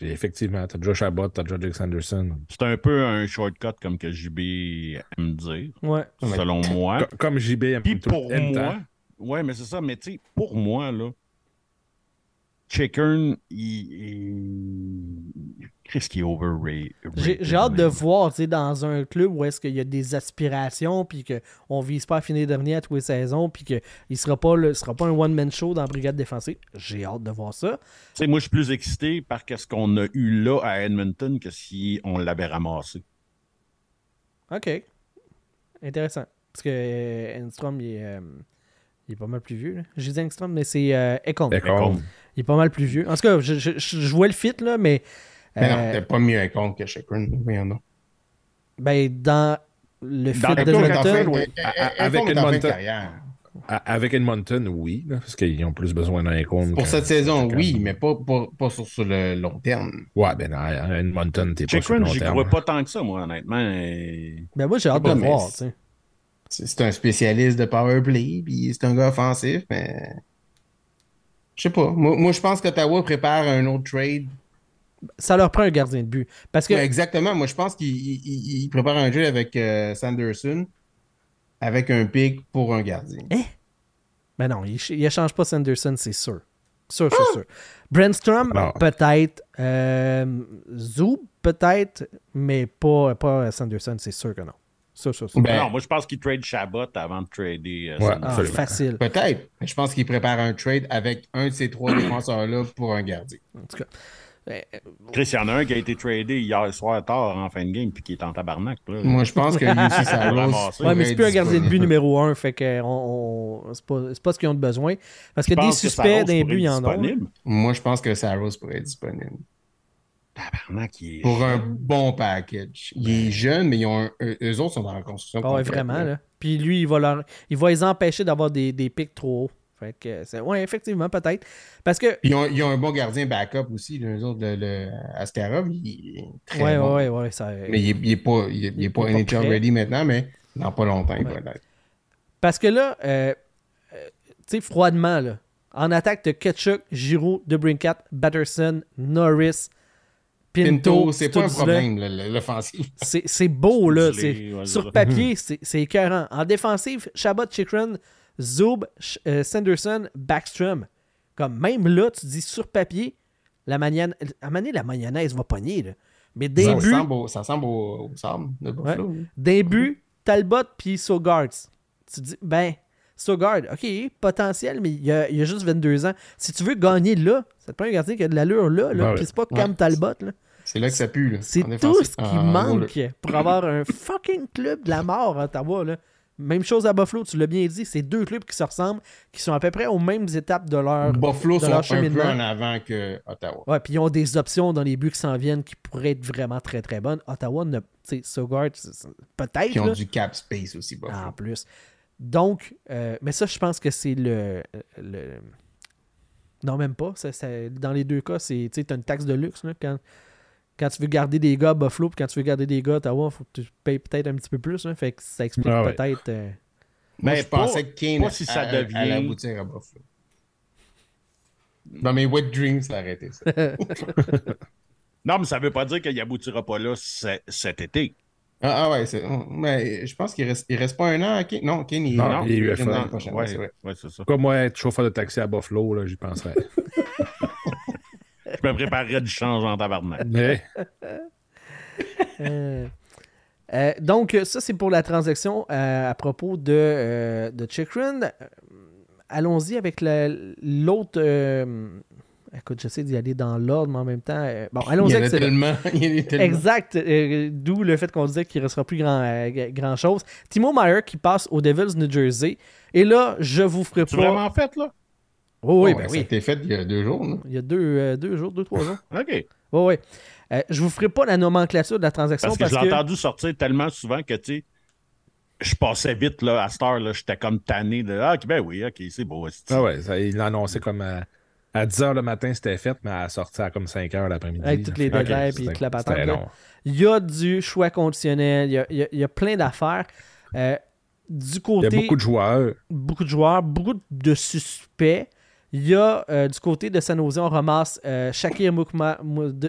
effectivement, t'as déjà Chabot, t'as déjà Jake Sanderson. C'est un peu un shortcut comme que JB aime dire, Ouais. Selon moi. Co- Comme JB aime Puis pour aime moi, ouais, mais c'est ça, mais tu sais, pour moi, là, Chicken, il, Qu'est-ce qui est overrated? J'ai j'ai hâte de voir, tu sais, dans un club où est-ce qu'il y a des aspirations, puis qu'on vise pas à finir dernier à toutes les saisons, puis qu'il ne sera pas le- sera pas un one-man show dans la brigade défensive. J'ai hâte de voir ça. Tu sais, moi, je suis plus excité par ce qu'on a eu là à Edmonton que si on l'avait ramassé. OK. Intéressant. Parce que euh, Enstrom, il est, euh, il est pas mal plus vieux. là. J'ai dit Enstrom, mais c'est euh. Il est pas mal plus vieux. En tout cas, je, je, vois le fit, là, mais. Mais non, euh, t'es pas mieux avec compte que Chakrin. Voyons donc. ben, dans le fit de Edmonton, oui. oui. À- à- Avec Edmonton. Avec Edmonton, oui, là, parce qu'ils ont plus besoin d'un compte. Pour cette saison, oui, mais pas, pas, pas sur, sur le long terme. Ouais, ben, à Edmonton, t'es pas sur le long terme. crois pas tant que ça, moi, honnêtement. Et- Ben, moi, j'ai hâte de le voir, c'est- tu sais. C'est c'est un spécialiste de power play, puis c'est un gars offensif, mais. Je sais pas. Moi, moi, je pense qu'Ottawa prépare un autre trade. Ça leur prend un gardien de but. Parce que. Ouais, exactement. Moi, je pense qu'il il- il- il prépare un trade avec euh, Sanderson, avec un pick pour un gardien. Ben non, il, ch- il échange pas Sanderson, c'est sûr. Sûr, sûr, sûr. Brandstrom, Non. peut-être. Euh, peut-être. Mais pas, pas Sanderson, c'est sûr que non. Ben, non, moi, je pense qu'il trade Chabot avant de trader. euh, Ouais. Ah, facile. Peut-être. Mais je pense qu'il prépare un trade avec un de ces trois défenseurs-là pour un gardien. En tout cas. Euh, Chris, il y en a un qui a été tradé hier soir tard en fin de game puis qui est en tabarnak. Là. Moi, je pense que lui aussi, ça Ramasser. Ouais, mais c'est plus un gardien de but numéro un, fait que on, on- c'est pas, c'est pas ce qu'ils ont de besoin. Parce que Je des suspects Saros d'un but, il y en a. Moi, je pense que Saros pourrait être disponible. Tabarnak, il est... Pour un bon package. Il est jeune, mais ils ont un- eux, eux autres sont dans la construction. Ah ouais, complète, vraiment. Là. Puis lui, il va, leur, il va les empêcher d'avoir des, des pics trop hauts. Fait que, c'est- ouais, effectivement, peut-être. Parce que, Puis Ils ont, ils ont un bon gardien backup aussi. là, Eux autres, le, le Askarov, il est très ouais, bon. ouais, ouais, ça. Mais il n'est il est pas, il est, il est pas Il est pas NHL prêt. ready maintenant, mais dans pas longtemps, il Ouais. va l'être. Parce que là, euh, euh, tu sais, froidement, là, en attaque, de Ketchuk, Giroud, Debrincat, Batterson, Norris, Pinto. C'est pas un problème, l'offensive. C'est beau, là. Ouais, Sur ça. papier, c'est c'est écœurant. En défensive, Chabot, Chikrin, Zub, euh, Sanderson, Backstrom. Comme même là, tu dis sur papier, la maniane... à un moment donné, la mayonnaise va pogner. Là. Mais Ça début, ressemble au, ça ressemble au, sable début, Talbot puis Sogards. Tu dis, ben, Sogard, OK, potentiel, mais il a, il a juste 22 ans. Si tu veux gagner là, ça te prend un gardien qui a de l'allure là, là Ouais, puis c'est pas Cam Ouais. Talbot. Là. C'est là que ça pue. là, C'est tout ce qui En- en manque pour avoir un fucking club de la mort à Ottawa. Là. Même chose à Buffalo, tu l'as bien dit, c'est deux clubs qui se ressemblent, qui sont à peu près aux mêmes étapes de leur. Buffalo de sont leur un peu en avant que Ottawa. Ouais, puis ils ont des options dans les buts qui s'en viennent qui pourraient être vraiment très très bonnes. Ottawa, ne- tu sais, Sogard, peut-être. Qui ont là. du cap space aussi, Buffalo. En plus. Donc, euh, mais ça, je pense que c'est le, le- Non, même pas. Ça, ça- dans les deux cas, c'est tu as une taxe de luxe. là, quand, quand tu veux garder des gars à Buffalo puis quand tu veux garder des gars à Ottawa, il faut que tu payes peut-être un petit peu plus. là. fait que ça explique Ah ouais. peut-être. euh, Moi, Mais je pensais pas- que Kane pas si ça allait- devient- aboutir à Buffalo. Dans mes wet dreams, ça a arrêté ça. Non, mais ça veut pas dire qu'il aboutira pas là cet été. Ah, ah ouais, c'est- oh, mais je pense qu'il reste, il reste pas un an à Kane. Non, Kane, il, Non, il est vient UFA. Ouais, c'est vrai. ouais, c'est ça. Comme moi, être chauffeur de taxi à Buffalo, là, j'y penserais. Je me préparerais du change en tabarnak. Mais, euh, euh, donc, ça, c'est pour la transaction euh, à propos de, euh, de Chikrin. Allons-y avec la- l'autre. Écoute, j'essaie d'y aller dans l'ordre, mais en même temps. euh, bon, allons-y tellement. Il y en a tellement. Exact. euh, D'où le fait qu'on disait qu'il ne restera plus grand, euh, grand chose. Timo Meyer qui passe aux Devils New Jersey. Et là, je vous ferai Tu pas. vraiment fait, là? Oh, oui, Bon, ben Ça a oui. été fait il y a deux jours. non? Il y a deux, euh, deux jours, deux, trois jours. OK. Oui, oui. Euh, je vous ferai pas la nomenclature de la transaction Parce que parce je que. l'ai entendu sortir tellement souvent que, tu sais, je passais vite, là, à cette heure, là, j'étais comme tanné de « Ah, ok, ben oui, OK, c'est beau. ah ouais, ça, il l'a annoncé comme à, à 10 h le matin, c'était fait, mais à sortir à comme 5 h l'après-midi. Avec toutes les détails table, c'était là. long. Il y a du choix conditionnel, il y a, il y a- il y a plein d'affaires. Euh, du Il côté. y a beaucoup de joueurs. beaucoup de joueurs, beaucoup de suspects. Il y a euh, du côté de San Jose, on ramasse euh, Shakir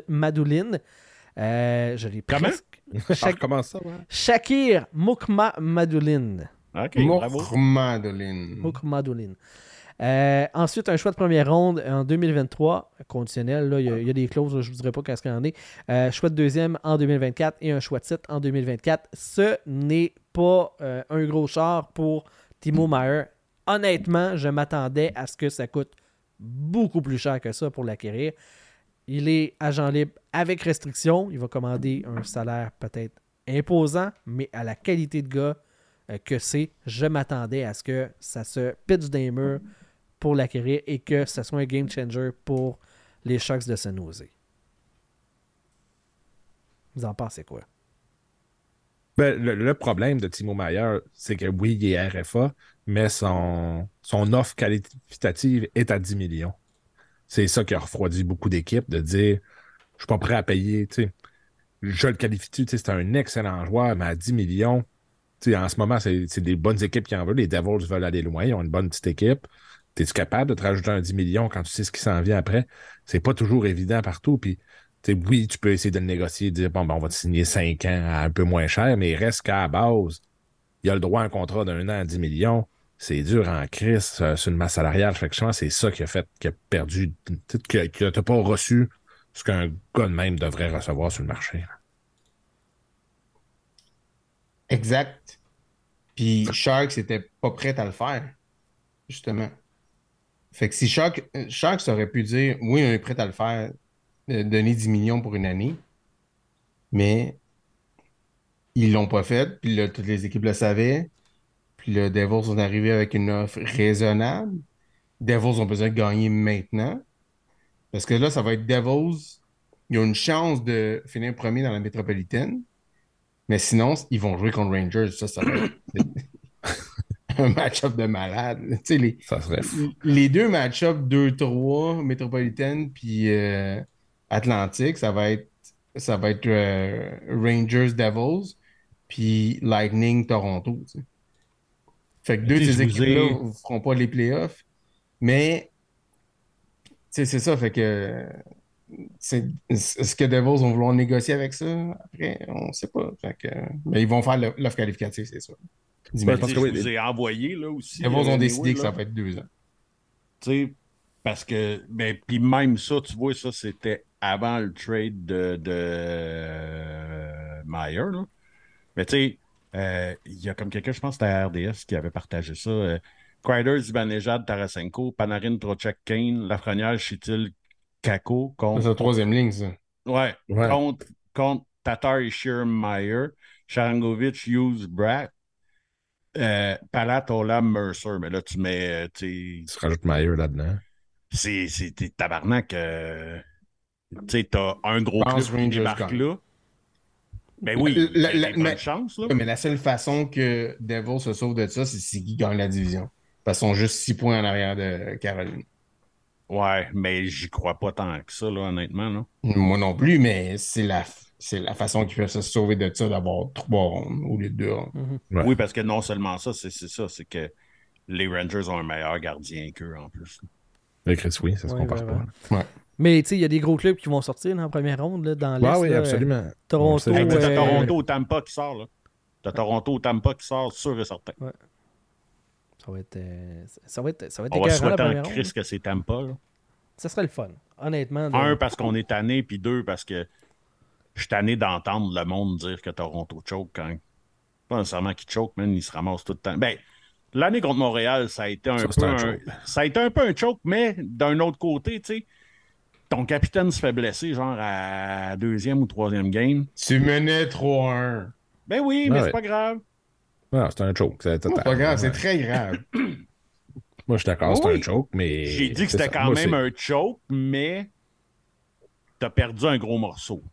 Madoulin. Euh, je l'ai Comment? Shak- recommence ça, ouais? Shakir Mukma Madoulin. OK, bravo. Mourmandoline. Mukmadoulin. Euh, ensuite, un choix de première ronde en 2023, conditionnel. Là, il, y a, il y a des clauses, je ne vous dirai pas qu'est-ce qu'il en est. Euh, choix de deuxième en 2024 et un choix de titre en 2024. Ce n'est pas euh, un gros char pour Timo Meyer. Honnêtement, je m'attendais à ce que ça coûte beaucoup plus cher que ça pour l'acquérir. Il est agent libre avec restriction. Il va commander un salaire peut-être imposant, mais à la qualité de gars que c'est, je m'attendais à ce que ça se pitch des murs pour l'acquérir et que ce soit un game changer pour les Sharks de San Jose. Vous en pensez quoi? Ben, le, problème de Timo Meyer, c'est que oui, il est RFA, mais son, son offre qualitative est à 10 millions. C'est ça qui a refroidi beaucoup d'équipes de dire je suis pas prêt à payer. Je le qualifie-tu, c'est un excellent joueur, mais à 10 millions, en ce moment, c'est des bonnes équipes qui en veulent. Les Devils veulent aller loin, ils ont une bonne petite équipe. Es-tu capable de te rajouter un 10 millions quand tu sais ce qui s'en vient après? C'est pas toujours évident partout. Puis, oui, tu peux essayer de le négocier, dire bon, ben, on va te signer 5 ans à un peu moins cher, mais il reste qu'à base, il a le droit à un contrat d'un an à 10 millions. C'est dur en crise euh, sur une masse salariale. Fait que je c'est ça qui a fait qu'il a perdu, que, que t'as pas reçu ce qu'un gars de même devrait recevoir sur le marché. Exact. Puis Sharks n'était pas prêt à le faire, justement. Fait que si Sharks, Sharks aurait pu dire oui, on est prêt à le faire, euh, donner 10 millions pour une année, mais ils l'ont pas fait, puis là, toutes les équipes le savaient. Puis le Devils sont arrivés avec une offre raisonnable. Devils ont besoin de gagner maintenant. Parce que là, ça va être Devils. Ils ont une chance de finir premier dans la métropolitaine. Mais sinon, ils vont jouer contre Rangers. Ça, ça va être un match-up de malade. Tu sais, les, Ça serait fou. les deux match-ups 2-3, métropolitaine puis euh, Atlantique, ça va être, ça va être euh, Rangers Devils puis Lightning Toronto. Fait que deux de ces équipes-là ne feront pas les playoffs. Mais tu sais, c'est ça, fait que est-ce que Devils vont vouloir négocier avec ça? Après, on ne sait pas. Fait que, mais ils vont faire l'offre qualificative, c'est sûr. Ben, Tu que oui, je vous ai envoyé là aussi. Devils euh, ont décidé que là. ça va être deux ans. Tu sais, parce que, ben, puis même ça, tu vois, ça, c'était avant le trade de, de euh, Meyer, là. Mais tu sais, euh, il y a comme quelqu'un, je pense que c'était à RDS qui avait partagé ça. Euh, Zibanejad, Tarasenko, Panarin, Trocheck, Kane, Lafrenière, Chitil, Kako, C'est contre, la troisième ligne, ça. ouais, Ouais. contre, contre Tatar et Meyer, Sharangovich, Hughes, Bratt, euh, Palat, Olam, Mercer. Mais là, tu mets, euh, tu rajoutes Meyer là-dedans. c'est c'est t'es tabarnak. euh, tu sais, t'as un gros club qui Rangers débarque gagne. là. Ben oui, La- mais- chance, là. Mais la seule façon que Devils se sauve de ça, c'est s'ils gagnent la division. Parce qu'ils sont juste six points en arrière de Caroline. Ouais, mais j'y crois pas tant que ça, là, honnêtement. Là. Moi non plus, mais c'est la, c'est la façon qu'ils peuvent se sauver de ça, d'avoir trois rondes au lieu de deux rondes. Ouais. Oui, parce que non seulement ça, c'est c'est ça, c'est que les Rangers ont un meilleur gardien qu'eux en plus. Mais Chris, oui, ça se Ouais, compare ouais, pas. ouais. Mais tu sais, il y a des gros clubs qui vont sortir dans la première ronde, là, dans l'Est. Ah oui, là, absolument. Toronto. T'as euh, Toronto ou Tampa qui sort, là. T'as Toronto ou Tampa qui sort, sûr et certain. Ça va être. euh, ça va être. Ça va être On va souhaiter en. Chris que c'est Tampa. Là. Ça serait le fun, honnêtement. de- Un, parce qu'on est tanné, puis deux, parce que je suis tanné d'entendre le monde dire que Toronto choke quand. Pas nécessairement qu'il choke, man, il se ramasse tout le temps. Ben, l'année contre Montréal, ça a été un Ça, peu un ça a été un peu un choke, mais d'un autre côté, tu sais, ton capitaine se fait blesser, genre à deuxième ou troisième game. Tu menais 3-1. Ben oui, mais Ouais. c'est pas grave. Non, c'est un choke. C'est C'est total. pas grave, c'est très grave. Moi, je suis d'accord, c'est Oui. un choke, mais. J'ai dit que c'est c'était quand Moi, même c'est- un choke, mais t'as perdu un gros morceau.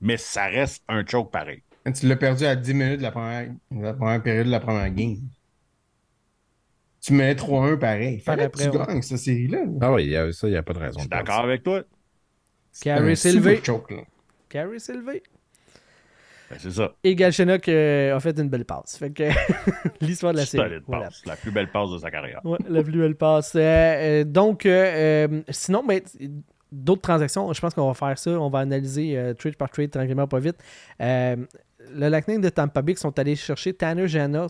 Mais ça reste un choke pareil. Tu l'as perdu à 10 minutes de la première, de la première période de la première game. Tu menais 3-1 pareil. Fallait que tu ouais. gagnes cette série-là. Ah oui, il y a- ça, il n'y a pas de raison. Je suis d'accord avec toi. C'est choke, là. Carey Silvé. Ben, c'est ça. Et Galchenyuk euh, a fait une belle passe. Fait que l'histoire de la série. Voilà. La plus belle passe de sa carrière. Ouais, la plus belle passe. Euh, euh, donc, euh, sinon, ben, d'autres transactions, je pense qu'on va faire ça. On va analyser trade par trade tranquillement, pas vite. Le Lightning de Tampa Bay qui sont allés chercher Tanner Janot.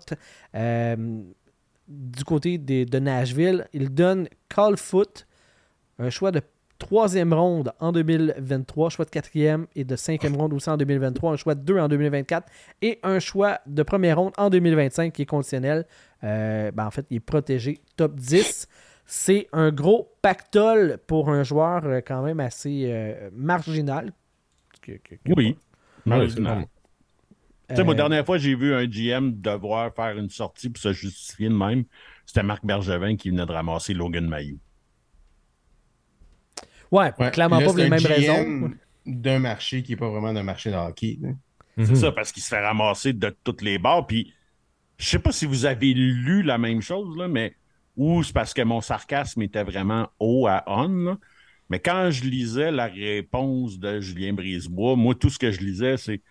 Du côté des- de Nashville, il donne Call Foot, un choix de troisième ronde en 2023, choix de quatrième et de cinquième ronde aussi en 2023, un choix de 2 en 2024 et un choix de première ronde en 2025 qui est conditionnel. Euh, ben, en fait, il est protégé top 10. C'est un gros pactole pour un joueur euh, quand même assez euh, marginal. Que- que- que- Oui. Normal. Tu sais, moi, Euh, dernière fois, j'ai vu un GM devoir faire une sortie pour se justifier de même. C'était Marc Bergevin qui venait de ramasser Logan Mayou. Ouais, Ouais. clairement Là, pas pour les un mêmes GM raisons. D'un marché qui n'est pas vraiment d'un marché de hockey. C'est ça, parce qu'il se fait ramasser de toutes les barres. Puis, je sais pas si vous avez lu la même chose, là, mais ou c'est parce que mon sarcasme était vraiment haut à on. là. Mais quand je lisais la réponse de Julien Brisebois, moi, tout ce que je lisais, c'est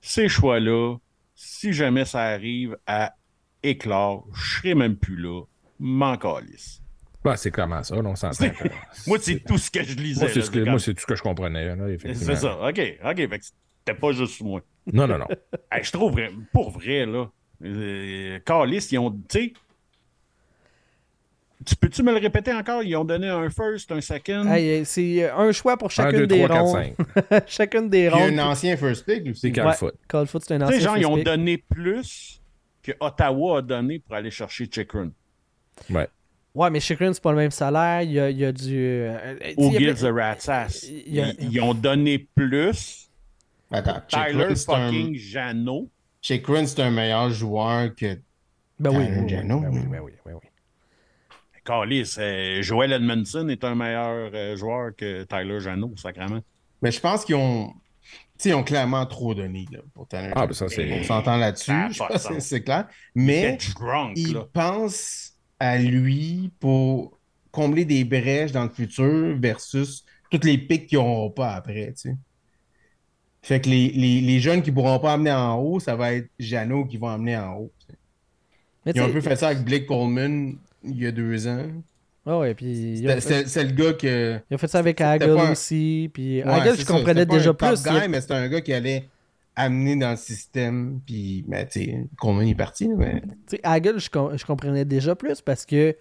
ces choix-là, si jamais ça arrive à éclore, je serai même plus là. M'en calisse. Ouais, c'est clairement ça, on s'entend. Moi, c'est tout ce que je lisais. Moi, c'est ce que- tout ce que je comprenais. C'est ça. OK, OK. Fait que c'était pas juste moi. Non, non, non. Hey, je trouve, pour vrai, là, euh, Callis, ils ont, tu sais, tu peux-tu me le répéter encore? Ils ont donné un first, un second? Hey, c'est euh, un choix pour 1, chacune 2, des 3, 4, rondes. 5. chacune des Puis il y a rondes. un ancien first pick aussi. C'est Ouais. Foot. Call Foot, c'est un tu ancien sais, genre, ils ont donné plus que Ottawa a donné pour aller chercher Chikrin. Ouais. Ouais, mais Chikrin, c'est pas le même salaire. Il y a, il y a du. euh, euh, Ou il y a- Gibbs the Rat's Ass. il y a- Ils, ils ont donné plus. Attends, Tyler un... fucking Jano. Chikrin, c'est un meilleur joueur que. Ben oui, Tyler oui, oui, Jano. ben oui, ben oui, ben oui. Callis, euh, Joel Edmondson est un meilleur euh, joueur que Tyler Jano, sacrément. Mais je pense qu'ils ont. Tu sais, ils ont clairement trop donné là, pour Tanner. Ah, ben ça, c'est- On s'entend là-dessus. De c'est clair. Mais ils là. pensent à lui pour combler des brèches dans le futur versus toutes les pics qu'ils n'auront pas après, tu sais. Fait que les, les, les jeunes qui ne pourront pas amener en haut, ça va être Jeannot qui va amener en haut. tu sais. Mais Ils ont un peu fait ça avec Blake Coleman il y a deux ans. Ah ouais, puis C'est le gars que. il a fait ça avec Hagel un- aussi. Puis Ouais, Hagel, je comprenais déjà plus. guy, il mais c'était un gars qui allait amener dans le système. Puis, mais tu sais, Coleman est parti. Mais... Tu sais, Hagel, je, com- je comprenais déjà plus parce que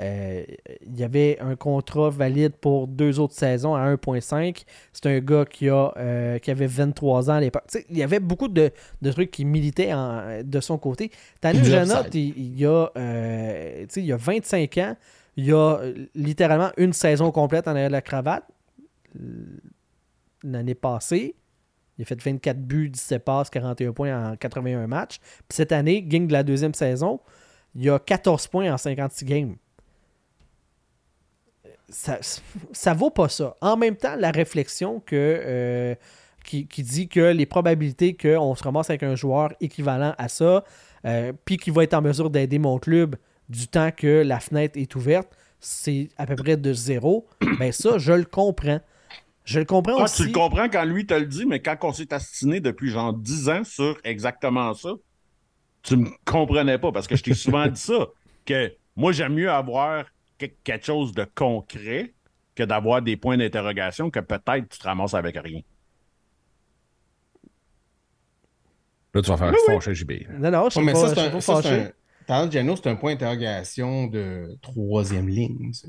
euh, il y avait un contrat valide pour deux autres saisons à 1.5. C'est un gars qui, a, euh, qui avait 23 ans à l'époque. Il y avait beaucoup de, de trucs qui militaient en- de son côté. Du Janot, il, il y a, euh, il y a 25 ans. Il y a littéralement une saison complète en arrière de la cravate. L'année passée, il a fait 24 buts, 17 passes, 41 points en 81 matchs. Puis cette année, gang de la deuxième saison, il a 14 points en 56 games. Ça, ça vaut pas ça. En même temps, la réflexion que, euh, qui, qui dit que les probabilités qu'on se ramasse avec un joueur équivalent à ça, euh, puis qui va être en mesure d'aider mon club du temps que la fenêtre est ouverte, c'est à peu près de zéro. ben ça, je le comprends. Je le comprends Ah, aussi. tu le comprends quand lui te le dit, mais quand on s'est astiné depuis genre 10 ans sur exactement ça, tu me comprenais pas parce que je t'ai souvent dit ça. Que moi, j'aime mieux avoir que- quelque chose de concret que d'avoir des points d'interrogation que peut-être tu te ramasses avec rien. Là, tu vas faire fâcher JB. Non, non, je suis mais pas, ça, un. pas ça, c'est fâché. un... C'est un point d'interrogation de troisième ligne. ça.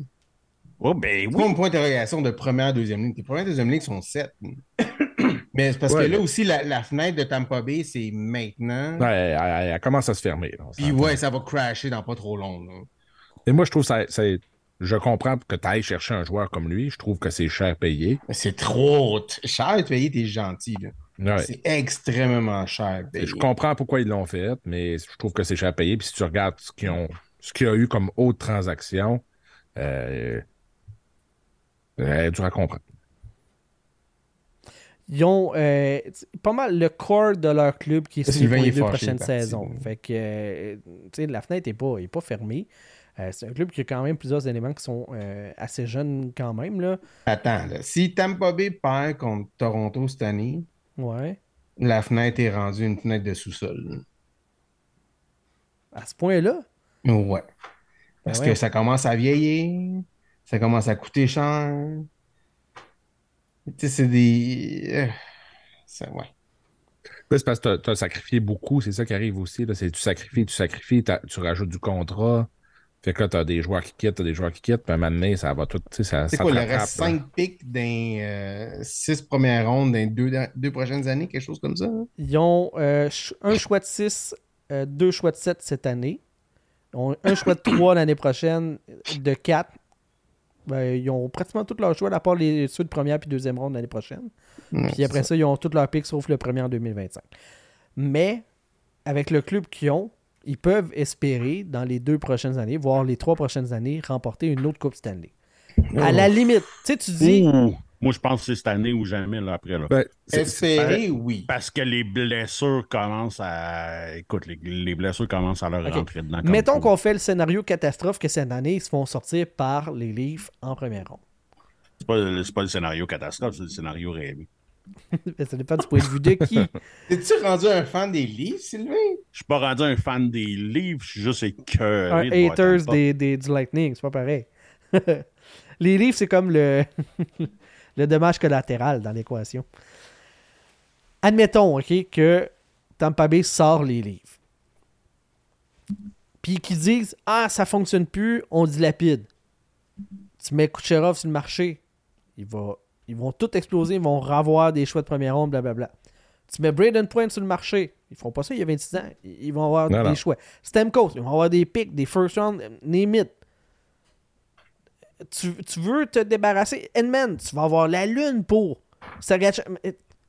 Oh, ben C'est oui. pas un point d'interrogation de première, deuxième ligne? Tes premières, deuxième ligne sont sept. Mais c'est parce Ouais, que là aussi, la, la fenêtre de Tampa Bay, c'est maintenant. Ouais, elle, elle- elle commence à se fermer. là, Puis ouais, ça va crasher dans pas trop long. là. Et moi, je trouve ça. ça- je comprends que tu ailles chercher un joueur comme lui. Je trouve que c'est cher payé. C'est trop cher de payer, t'es gentil. Là. Ouais. C'est extrêmement cher. payé. Je comprends pourquoi ils l'ont fait, mais je trouve que c'est cher payé. Puis si tu regardes ce qu'ils ont, ce qu'il y a eu comme haute transaction, euh, euh, dur à comprendre. Ils ont euh, pas mal le corps de leur club qui est Sylvain pour les est deux prochaines est saisons. Fait que euh, tu sais, la fenêtre n'est pas, est pas fermée. Euh, c'est un club qui a quand même plusieurs éléments qui sont euh, assez jeunes quand même. Là. Attends, là. si Tampa Bay perd contre Toronto cette année, Ouais. la fenêtre est rendue une fenêtre de sous-sol. À ce point-là? Ouais. Parce Ben ouais. que ça commence à vieillir, ça commence à coûter cher. Tu sais, c'est des. euh, ça, ouais. C'est parce que tu as, sacrifié beaucoup, c'est ça qui arrive aussi. Là. C'est tu sacrifies, tu sacrifies, tu rajoutes du contrat. Fait que là, tu as des joueurs qui quittent, tu as des joueurs qui quittent, puis à un moment donné, ça va tout. tu sais, Ça, C'est ça quoi, il reste là. 5 pics dans 6 premières rondes dans les deux, deux prochaines années, quelque chose comme ça? hein? Ils ont euh, un choix de 6, deux choix de 7 cette année. Ils ont un choix de 3 l'année prochaine, de 4. Ben, ils ont pratiquement tous leurs choix, à part les ceux de première puis deuxième ronde l'année prochaine. Puis après ça, ils ont tous leurs picks sauf le premier en 2025. Mais avec le club qu'ils ont, ils peuvent espérer, dans les deux prochaines années, voire les trois prochaines années, remporter une autre Coupe Stanley. À la limite, tu sais, tu dis. Moi, je pense que c'est cette année ou jamais, là, après. Là. Ben, Espérer, oui? Parce que les blessures commencent à. Écoute, les, les blessures commencent à leur rentrer dedans. Mettons qu'on fait le scénario catastrophe que cette année, ils se font sortir par les Leafs en première ronde. C'est pas, pas le scénario catastrophe, c'est le scénario rêvé. Mais ça dépend du point de vue de qui. T'es-tu rendu un fan des livres, Sylvain? Je suis pas rendu un fan des livres, je suis juste écœuré. un haters des, des- du Lightning, c'est pas pareil. les Leafs, c'est comme le, le dommage collatéral dans l'équation. Admettons, OK, que Tampa Bay sort les Leafs. Puis qu'ils disent Ah, ça fonctionne plus, on dilapide. Tu mets Kucherov sur le marché, il va, ils vont tout exploser, ils vont revoir des choix de première ronde, blablabla. Tu mets Braden Point sur le marché, ils font pas ça, il y a 26 ans, ils vont avoir Non, des non. choix. Stamkos, ils vont avoir des picks, des first round, name it. Tu, tu veux te débarrasser, Edman, tu vas avoir la lune pour.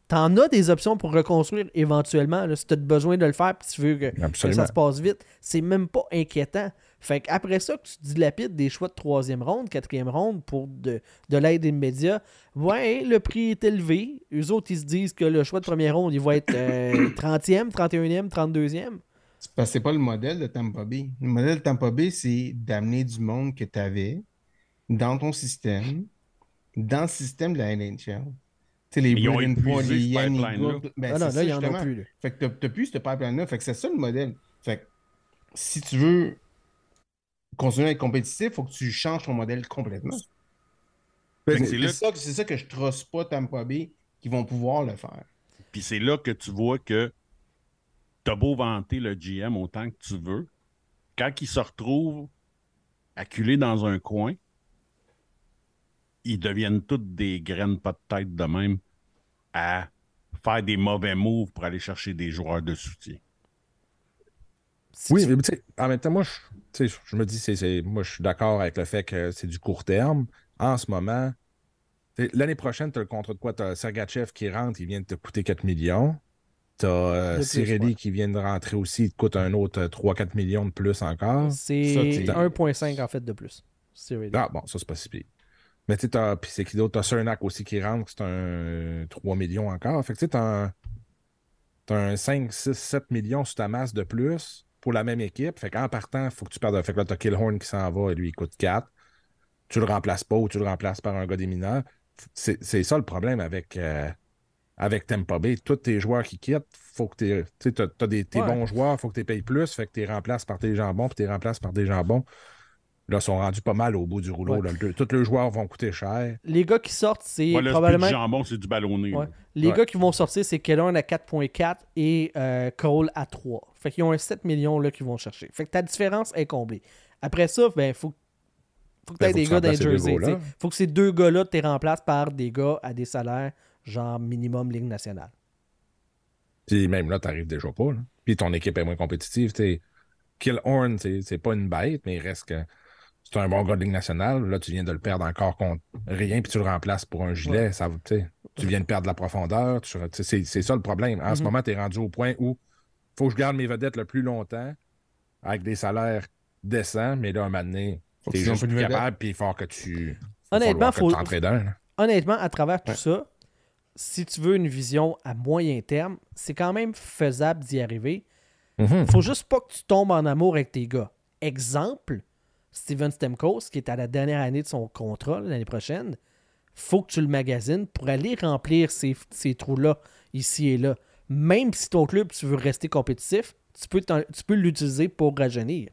T'en as des options pour reconstruire éventuellement, là, si tu as besoin de le faire, puis tu veux que, ça se passe vite. C'est même pas inquiétant. Fait qu'après ça, que tu dilapides des choix de troisième ronde, quatrième ronde pour de, de l'aide immédiate, ouais, le prix est élevé. Eux autres, ils se disent que le choix de première ronde, il va être euh, 30e, 31e, 32e. C'est parce que c'est pas le modèle de Tampa Bay. Le modèle de Tampa Bay, c'est d'amener du monde que tu avais dans ton système, dans le système de la NHL. Tu sais, les Braden Point, les Yannick ben, Ah non, là, ça, ils en justement. plus. là. Fait que t'as- t'as plus ce pipeline-là. Fait que c'est ça le modèle. Fait que si tu veux continuer à être compétitif, il faut que tu changes ton modèle complètement. Fait que C'est là, ça, que- c'est ça que je trosse pas Tampa Bay qui vont pouvoir le faire. puis c'est là que tu vois que t'as beau vanter le GM autant que tu veux, quand il se retrouve acculé dans un coin, ils deviennent toutes des graines pas de tête de même à faire des mauvais moves pour aller chercher des joueurs de soutien. Si Oui, tu- mais tu sais, en même temps, moi, je, me dis, c'est, c'est- moi, je suis d'accord avec le fait que c'est du court terme. En ce moment, l'année prochaine, tu as le contrat de quoi? Tu as Sergachev qui rentre, il vient de te coûter 4 millions. Tu as Cirelli ouais. qui vient de rentrer aussi, il te coûte un autre euh, 3-4 millions de plus encore. C'est Ça, t'es- 1.5 en fait de plus. Ah, bon, ça, c'est pas si pire. Mais tu sais, puis c'est qui d'autre? T'as Cernak aussi qui rentre, c'est un 3 millions encore. Fait que tu sais, t'as un, un 5, 6, 7 millions sur ta masse de plus pour la même équipe. Fait qu'en partant, il faut que tu perdes. Fait que là, t'as Killhorn qui s'en va et lui, il coûte 4. Tu le remplaces pas ou tu le remplaces par un gars des mineurs. C'est ça le problème avec, euh, avec Tampa Bay. Tous tes joueurs qui quittent, faut que tu t'as, t'as des, tes Ouais. bons joueurs, faut que tu payes plus. Fait que tu les remplaces par tes jambons, puis tu les remplaces par des jambons. Là, ils sont rendus pas mal au bout du rouleau. Ouais. là. Le- tous les joueurs vont coûter cher. Les gars qui sortent, c'est Ouais, là, c'est plus probablement. du jambon, c'est du ballonné. Ouais. Les Ouais. gars qui vont sortir, c'est Kellern à 4.4 et euh, Cole à 3. Fait qu'ils ont un 7 millions là qu'ils vont chercher. Fait que ta différence est comblée. Après ça, ben, faut, faut que tu Ben, aies faut des tu gars dans les remplaces ces deux jerseys. Faut que ces deux gars-là, tu les remplaces par des gars à des salaires genre minimum Ligue nationale. Puis même là, tu n'arrives déjà pas. là. Puis ton équipe est moins compétitive. t'sais. Killhorn, c'est c'est pas une bête, mais il reste que c'est un bon gars de Ligue nationale. Là, tu viens de le perdre encore contre rien, puis tu le remplaces pour un gilet. Ça, va, t'sais, tu viens de perdre de la profondeur. C'est ça le problème. En ce Mhm. moment, tu es rendu au point où faut que je garde mes vedettes le plus longtemps avec des salaires décents, mais là, un moment donné, Faut tu es qu'ils ont juste plus capable, puis il faut que tu. Honnêtement, faut. que. Honnêtement, à travers tout Ouais. ça, si tu veux une vision à moyen terme, c'est quand même faisable d'y arriver. Mhm. faut juste pas que tu tombes en amour avec tes gars. Exemple, Steven Stemkos, qui est à la dernière année de son contrat l'année prochaine, faut que tu le magasines pour aller remplir ces, ces trous-là, ici et là. Même si ton club, tu veux rester compétitif, tu peux, tu peux l'utiliser pour rajeunir.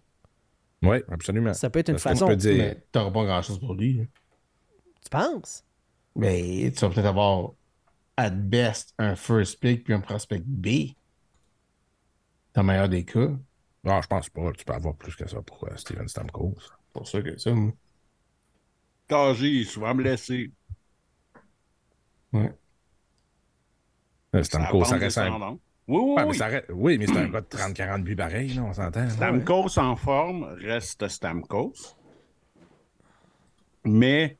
Oui, absolument. Ça peut être une Parce façon. peut dire- Mais t'auras pas grand-chose pour lui. là. Tu penses? Mais tu vas peut-être avoir, at best, un first pick puis un prospect B. Dans le meilleur des cas. Non, je pense pas. Tu peux avoir plus que ça pour euh, Steven Stamkos. C'est pour ça que ça, moi. Cagé, souvent blessé. Ouais. Euh, Stamkos, ça reste un. Oui, oui, Ouais, mais oui. ça reste- Oui, mais c'est un gars de 30-40 buts pareil, là, on s'entend. Stamkos en forme reste Stamkos. Mais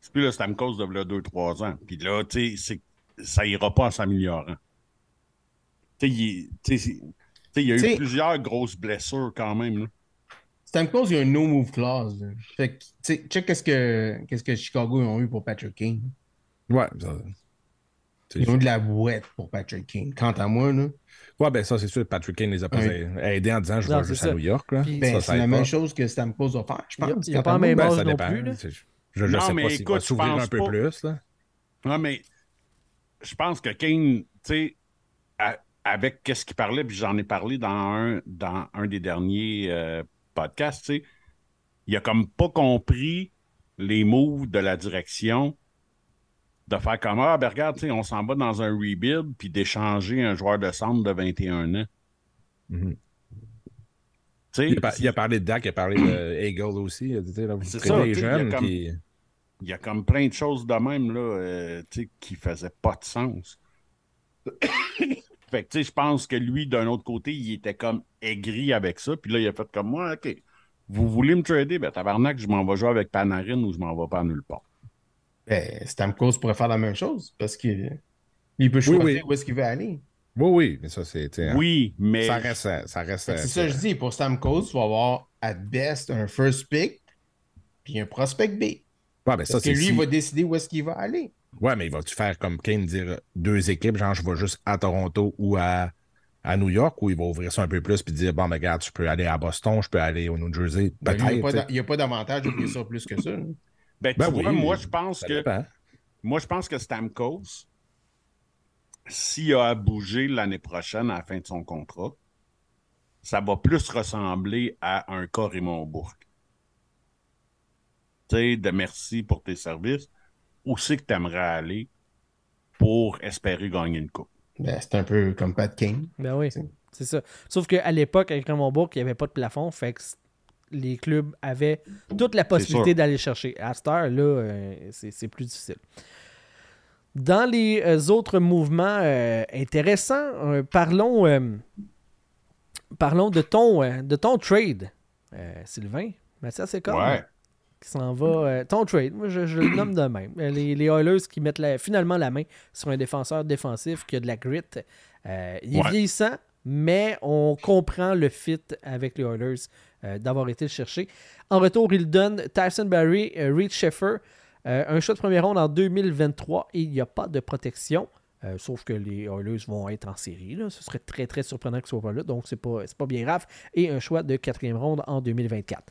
c'est plus le Stamkos de 2-3 ans. Puis là, tu sais, c'est- ça ira pas en s'améliorant. Tu sais, il y a eu plusieurs grosses blessures quand même. là. Stamkos, il y a un no-move clause. là. Fait que, tu sais, check qu'est-ce que, qu'est-ce que Chicago ont eu pour Patrick King. Ouais, ça- Ils ont eu de la bouette pour Patrick King. Quant à moi, là, Ouais, ben ça, c'est sûr. Patrick Kane les a pas Ouais. aidés en disant je vais juste ça. à New York. Là. Ben, Ça, c'est la même chose que Stamkos va faire, je pense. il y a quant pas à la moi. même Ben, non plus, là. Je, je Non, sais mais pas s'il écoute, va s'ouvrir un peu pas. plus. Là. Non, mais je pense que Kane, tu sais, avec qu'est-ce qu'il parlait, puis j'en ai parlé dans un, dans un des derniers euh, podcasts, tu sais, il a comme pas compris les moves de la direction de faire comme Ah, ben regarde, on s'en va dans un rebuild, puis d'échanger un joueur de centre de 21 ans. Mhm. Sais, Il, a, par- il a parlé de Dak, il a parlé de Eagle aussi. Il a dit, là, vous ça, les il y a comme- il y a comme plein de choses de même là, euh, qui faisaient pas de sens. fait que tu sais, je pense que lui, d'un autre côté, il était comme aigri avec ça. Puis là, il a fait comme moi, OK, vous voulez me trader? Ben tabarnak, je m'en vais jouer avec Panarin ou je m'en vais pas nulle part. Ben, Stamkos pourrait faire la même chose parce qu'il il peut choisir oui. où est-ce qu'il veut aller. Oui, oui, mais ça, c'est. sais, Oui, mais Ça reste. Ça reste que euh, C'est ça que je dis. Pour Stamkos, tu vas avoir, at best, un first pick puis un prospect B. Ouais, ben, Parce ça, que c'est lui, si- il va décider où est-ce qu'il va aller. Ouais, mais il va-tu faire comme Kane dire euh, deux équipes, genre je vais juste à Toronto ou à, à New York, ou il va ouvrir ça un peu plus puis dire bon, ben regarde, je peux aller à Boston, je peux aller au New Jersey? Ben, il n'y a pas d'avantage d'ouvrir ça plus que ça. là. ben, tu Ben vois, oui, moi, je pense que dépend. moi, je pense que Stamkos, s'il a à bouger l'année prochaine à la fin de son contrat, ça va plus ressembler à un cas Raymond Bourque. Tu sais, de merci pour tes services. Où c'est que tu aimerais aller pour espérer gagner une coupe? Ben, c'est un peu comme Pat Kane. Ben oui, C'est- ça. Sauf qu'à l'époque, avec Raymond Bourque, il n'y avait pas de plafond, fait que les clubs avaient toute la possibilité d'aller chercher. À cette heure-là, euh, c'est plus difficile. Dans les euh, autres mouvements euh, intéressants, euh, parlons, euh, parlons de ton, euh, de ton trade, euh, Sylvain. Mathias, c'est comme Ouais. Qui s'en va. euh, ton trade, moi je, je le nomme de même. Euh, Les, les Oilers qui mettent la- finalement la main sur un défenseur défensif qui a de la grit. Euh, il est Ouais. vieillissant, mais on comprend le fit avec les Oilers euh, d'avoir été le chercher. En retour, il donne Tyson Barry, Reed Sheffer, un choix de première ronde en 2023 et il n'y a pas de protection. Euh, sauf que les Oilers vont être en série. là. Ce serait très très surprenant qu'ils ne soient pas là. Donc, c'est pas, c'est pas bien grave. Et un choix de quatrième ronde en 2024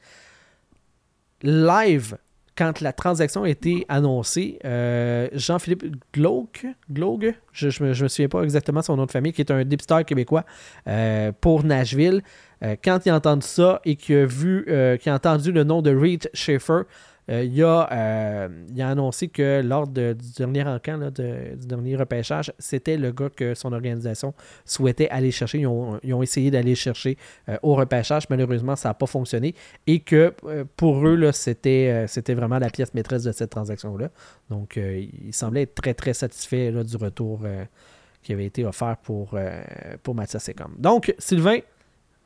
live, quand la transaction a été annoncée, euh, Jean-Philippe Glauque, Glaugue, je ne me, souviens pas exactement son nom de famille, qui est un dépisteur québécois euh, pour Nashville, euh, quand il a entendu ça et qu'il a, vu, qu'il a entendu le nom de Reed Schaefer, il, a, euh, il a annoncé que lors du dernier encamp, du dernier repêchage, c'était le gars que son organisation souhaitait aller chercher. Ils ont, essayé d'aller chercher euh, au repêchage. Malheureusement, ça n'a pas fonctionné. Et que euh, pour eux, c'était, euh, vraiment la pièce maîtresse de cette transaction-là. Donc, euh, ils semblaient être très, très satisfaits là, du retour euh, qui avait été offert pour, euh, pour Mathias Secom. Donc, Sylvain,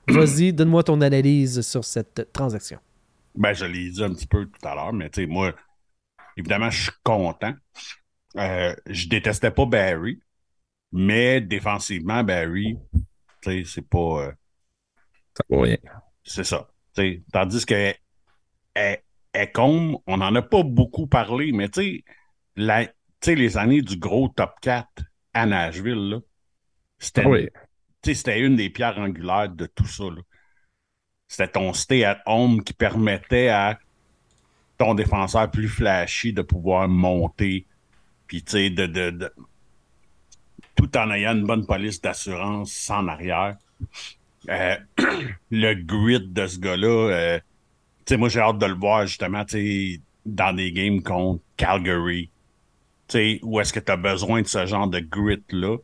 vas-y, donne-moi ton analyse sur cette transaction. Ben, je l'ai dit un petit peu tout à l'heure, mais tu sais, moi, évidemment, je suis content. Euh, je détestais pas Barry, mais défensivement, Barry, tu sais, c'est pas. euh, Ça vaut rien. c'est ça. Tandis que Ecom, on n'en a pas beaucoup parlé, mais tu sais, les années du gros top 4 à Nashville, oui. c'était une des pierres angulaires de tout ça. là. C'était ton stay at home qui permettait à ton défenseur plus flashy de pouvoir monter, puis tu sais, de, de, tout en ayant une bonne police d'assurance en arrière. Euh, le grit de ce gars-là, euh, tu sais, moi j'ai hâte de le voir justement, tu dans des games contre Calgary. Tu sais, où est-ce que tu as besoin de ce genre de grit-là?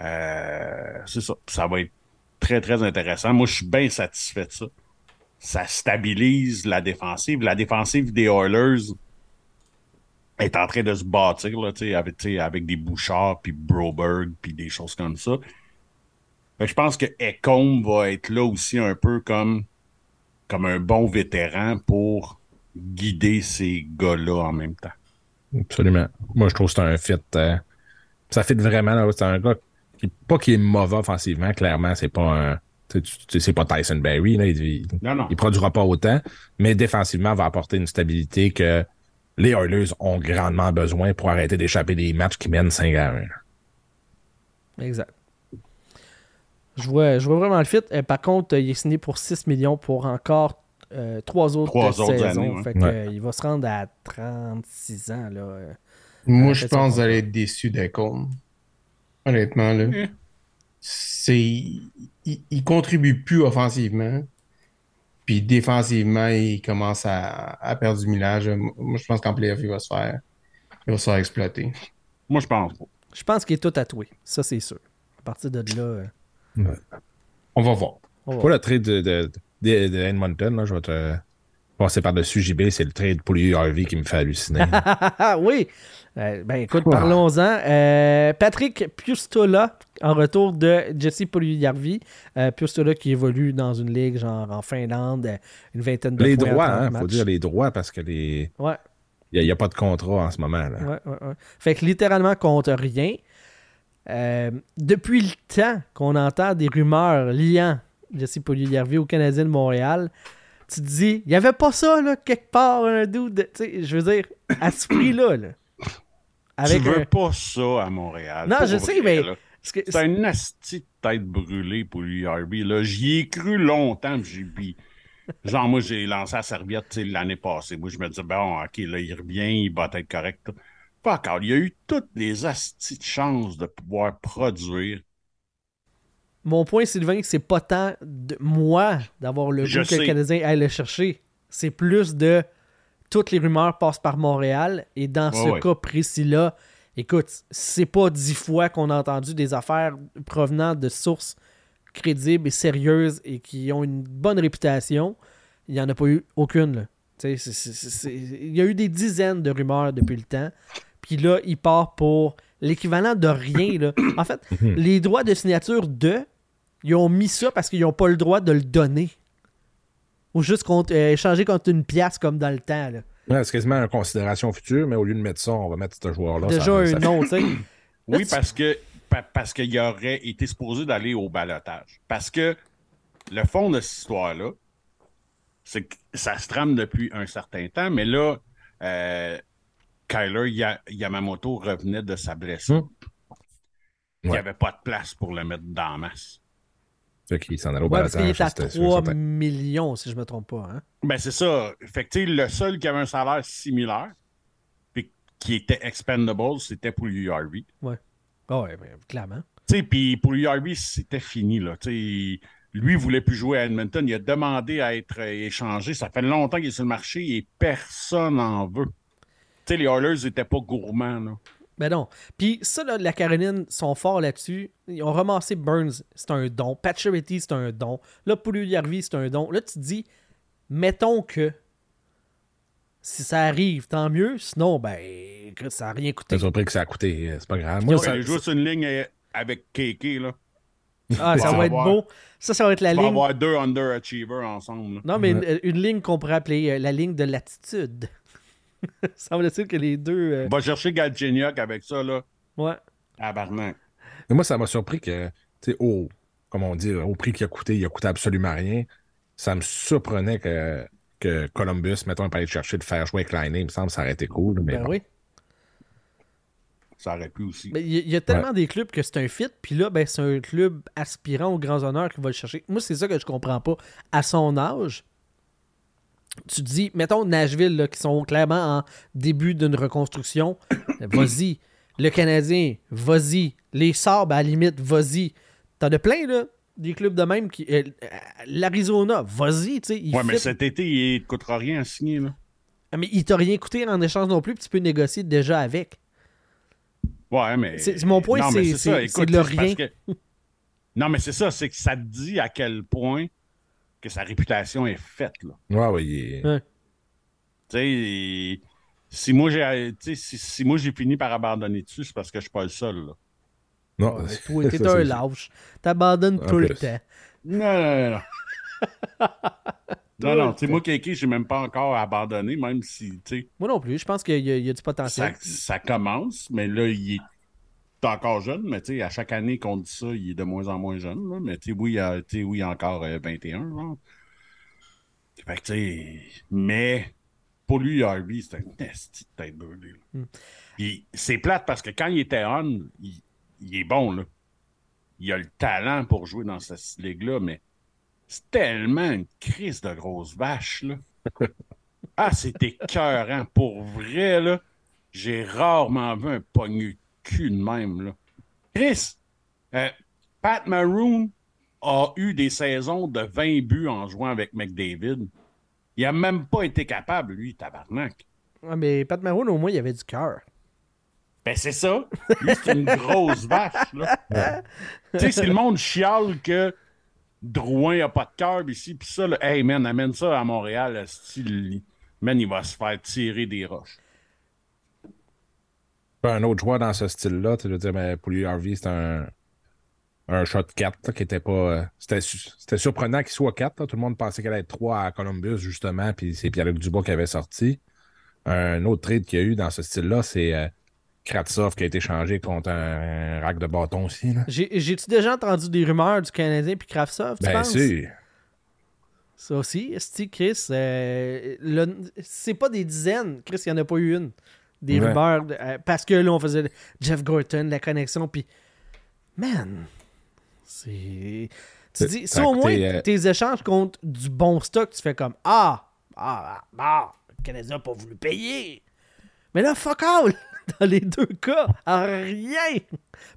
Euh, c'est ça. Ça va être très, très intéressant. Moi, je suis bien satisfait de ça. Ça stabilise la défensive. La défensive des Oilers est en train de se bâtir là, avec, avec des Bouchards, puis Broberg, puis des choses comme ça. Je pense que Ecombe va être là aussi un peu comme, un bon vétéran pour guider ces gars-là en même temps. Absolument. Moi, je trouve que c'est un fit. euh, ça fit vraiment. C'est un gars pas qui est mauvais offensivement, clairement. C'est pas un. C'est pas Tyson Berry. Là, il, il, Non, non. il produira pas autant, mais défensivement, va apporter une stabilité que les Oilers ont grandement besoin pour arrêter d'échapper des matchs qui mènent 5 à 1. Exact. Je vois, je vois vraiment le fit. Euh, par contre, euh, il est signé pour 6 millions pour encore 3 autres Trois autres saisons. années, ouais. Fait que, Ouais. euh, il va se rendre à 36 ans. Là. euh. Moi, je pense d'aller être déçu d'Ecom. Honnêtement, là. Eh. C'est... Il, il contribue plus offensivement. Puis défensivement, il commence à, à perdre du millage. Moi, je pense qu'en playoff, il va se faire... Il va se faire exploiter. Moi, je pense pas. Je pense qu'il est tout tatoué. Ça, c'est sûr. À partir de là, euh, On va voir. on va Pour le trade de, de, de, de Edmonton, là, je vais te passer par-dessus JB, c'est le trade pour lui Harvey qui me fait halluciner. Oui! Euh, ben écoute, parlons-en. Euh, Patrick Pustola, en retour de Jesse Puljujarvi. Euh, Pustola qui évolue dans une ligue genre en Finlande, une vingtaine de les points en droits, 30 hein, faut dire les droits parce que les Ouais, il n'y a, pas de contrat en ce moment. Là. ouais, ouais, ouais. Fait que littéralement contre rien. Euh, depuis le temps qu'on entend des rumeurs liant Jesse Puljujarvi au Canadien de Montréal, tu te dis, il n'y avait pas ça, là, quelque part, un doute. de- Tu sais, je veux dire, à ce prix-là, là. Avec tu veux un- pas ça à Montréal. Non, je sais, vrai, mais- que- C'est un asti de tête brûlée pour. Là. J'y ai cru longtemps, j'ai puis Genre, moi, j'ai lancé la serviette l'année passée. Moi, je me disais, bon, OK, là, il revient, il va être correct. Pas encore. Il y a eu toutes les astis de chances de pouvoir produire. Mon point, Sylvain, c'est pas tant de moi d'avoir le goût que le. Canadien aille le chercher. C'est plus de toutes les rumeurs passent par Montréal. Et dans ce cas précis-là, écoute, c'est pas dix fois qu'on a entendu des affaires provenant de sources crédibles et sérieuses et qui ont une bonne réputation. Il n'y en a pas eu aucune. là. C'est- c'est- c'est- Il y a eu des dizaines de rumeurs depuis le temps. Puis là, il part pour l'équivalent de rien. Là. En fait, les droits de signature de, ils ont mis ça parce qu'ils n'ont pas le droit de le donner. Ou juste contre, euh, échanger contre une pièce comme dans le temps. Là. Ouais, c'est quasiment une considération future, mais au lieu de mettre ça, on va mettre ce joueur-là. Déjà ça- un ça- nom, tu sais. Oui, tu- parce que pa- parce qu'il aurait été supposé d'aller au balotage. Parce que le fond de cette histoire-là, c'est que ça se trame depuis un certain temps, mais là, euh, Kyler Ya- Yamamoto revenait de sa blessure. Il n'y avait pas de place pour le mettre dans la masse. Fait qu'il s'en allait au Ouais, parce qu'il est à c'était sûr, 3 certain. millions, si je me trompe pas. Hein? Ben, c'est ça. Fait que, le seul qui avait un salaire similaire, puis qui était expendable, c'était pour URV. Ah ouais, ben, clairement. Tu sais, puis pour URB, c'était fini, là. Tu sais, lui, il voulait plus jouer à Edmonton. Il a demandé à être euh, échangé. Ça fait longtemps qu'il est sur le marché et personne n'en veut. Tu sais, les Oilers n'étaient pas gourmands, là. Ben non. Puis ça, là, la Caroline sont forts là-dessus. Ils ont ramassé Burns, c'est un don. Pacioretty, c'est un don. Là, Pouliou-Yarvi, c'est un don. Là, tu te dis, mettons que si ça arrive, tant mieux. Sinon, ben, ça n'a rien coûté. T'es surpris que ça a coûté, euh, c'est pas grave. Ils Moi, ont- joue sur une ligne euh, avec KK, là. Ah, ça va va être beau. Ça, ça va être la Il va y ligne. avoir deux underachievers ensemble. là. Non, mais une, une ligne qu'on pourrait appeler euh, la ligne de l'attitude. Semble-t-il que les deux. euh, Va chercher Galchenyuk avec ça, là. Ouais. Tabarnak. Mais moi, ça m'a surpris que, tu sais, au, comme on dit, au prix qu'il a coûté, il a coûté absolument rien. Ça me surprenait que, que Columbus, mettons, pas aller chercher de faire jouer avec Liney, il me semble que ça aurait été cool. Mais Ben bon. oui. Ça aurait pu aussi. Mais il y, a- il y a tellement des clubs que c'est un fit, puis là, ben, c'est un club aspirant aux grands honneurs qui va le chercher. Moi, c'est ça que je comprends pas. À son âge, tu te dis, mettons Nashville, là, qui sont clairement en début d'une reconstruction, vas-y. Le Canadien, vas-y. Les Sabres, à la limite, vas-y. T'en as plein, là, des clubs de même. qui euh, L'Arizona, vas-y, tu sais. il Ouais, mais cet été, il ne coûtera rien à signer, là. Ah, mais il t'a rien coûté en échange non plus, puis tu peux négocier déjà avec. Ouais, mais. C'est- mon point, c'est- c'est le rien. que Non, mais c'est ça, c'est que ça te dit à quel point que sa réputation est faite. Là. Ouais, ouais, est- Ouais. Tu sais, si moi j'ai tu sais, si, si moi j'ai fini par abandonner dessus, c'est parce que je suis pas le seul. Là. Non, Ouais, c'est- toi, t'es un lâche. T'abandonnes tout le temps. Non, non, non, non. non, non, tu sais, moi, Kéké, j'ai même pas encore abandonné, même si, tu sais, Moi non plus. Je pense qu'il y, a- il y a du potentiel. ça, ça commence, mais là, il est encore jeune, mais tu sais, à chaque année qu'on dit ça, il est de moins en moins jeune, là, mais tu sais, oui, il oui, encore euh, 21, genre. Fait que, mais pour lui, Harvey, c'est un esti de tête brûlée. Hmm. C'est plate parce que quand il était on, il, il est bon, là. Il a le talent pour jouer dans cette ligue-là, mais c'est tellement une crise de grosse vache, là. Ah, c'était écœurant. Pour vrai, là, j'ai rarement vu un pognu cul de même, là. Chris, euh, Pat Maroon a eu des saisons de 20 buts en jouant avec McDavid. Il a même pas été capable, lui, tabarnak. Ouais, mais Pat Maroon, au moins, il avait du cœur. Ben, c'est ça. Lui, c'est une grosse vache, là. tu sais, si le monde chiale que Drouin a pas de cœur ici, puis ça, là, hey, man, amène ça à Montréal, style, man, il va se faire tirer des roches. Un autre joueur dans ce style-là, tu veux dire, mais pour lui, Harvey, c'est un, un shot 4 qui était pas. euh, C'était c'était surprenant qu'il soit 4. Tout le monde pensait qu'elle allait être 3 à Columbus, justement, puis c'est Pierre-Luc Dubois qui avait sorti. Un autre trade qu'il y a eu dans ce style-là, c'est euh, Kratsov qui a été changé contre un, un rack de bâton aussi. Là. J'ai- J'ai-tu déjà entendu des rumeurs du Canadien puis Kravtsov, tu Ben, penses? c'est. Ça aussi, Chris, euh, le- c'est pas des dizaines. Chris, il n'y en a pas eu une. Des Ouais. rumeurs. euh, parce que là, on faisait Jeff Gorton, la connexion, puis. Man! C'est. Tu dis, si au moins euh, tes échanges contre du bon stock, tu fais comme Ah! Ah! Ah! Le Canadien n'a pas voulu payer! Mais là, fuck all! Dans les deux cas, rien!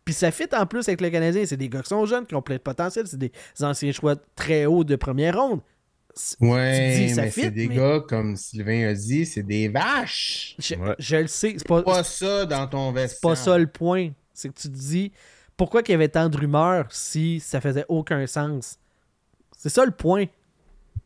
Puis ça fit en plus avec le Canadien. C'est des gars qui sont jeunes, qui ont plein de potentiel. C'est des anciens choix très hauts de première ronde. C'est- Ouais, tu dis, ça mais c'est des mais- gars, comme Sylvain a dit, c'est des vaches. Je, Ouais. je le sais. C'est pas, Pas ça dans ton c'est vestiaire. pas ça le point. C'est que tu te dis pourquoi qu'il y avait tant de rumeurs si ça faisait aucun sens? C'est ça le point.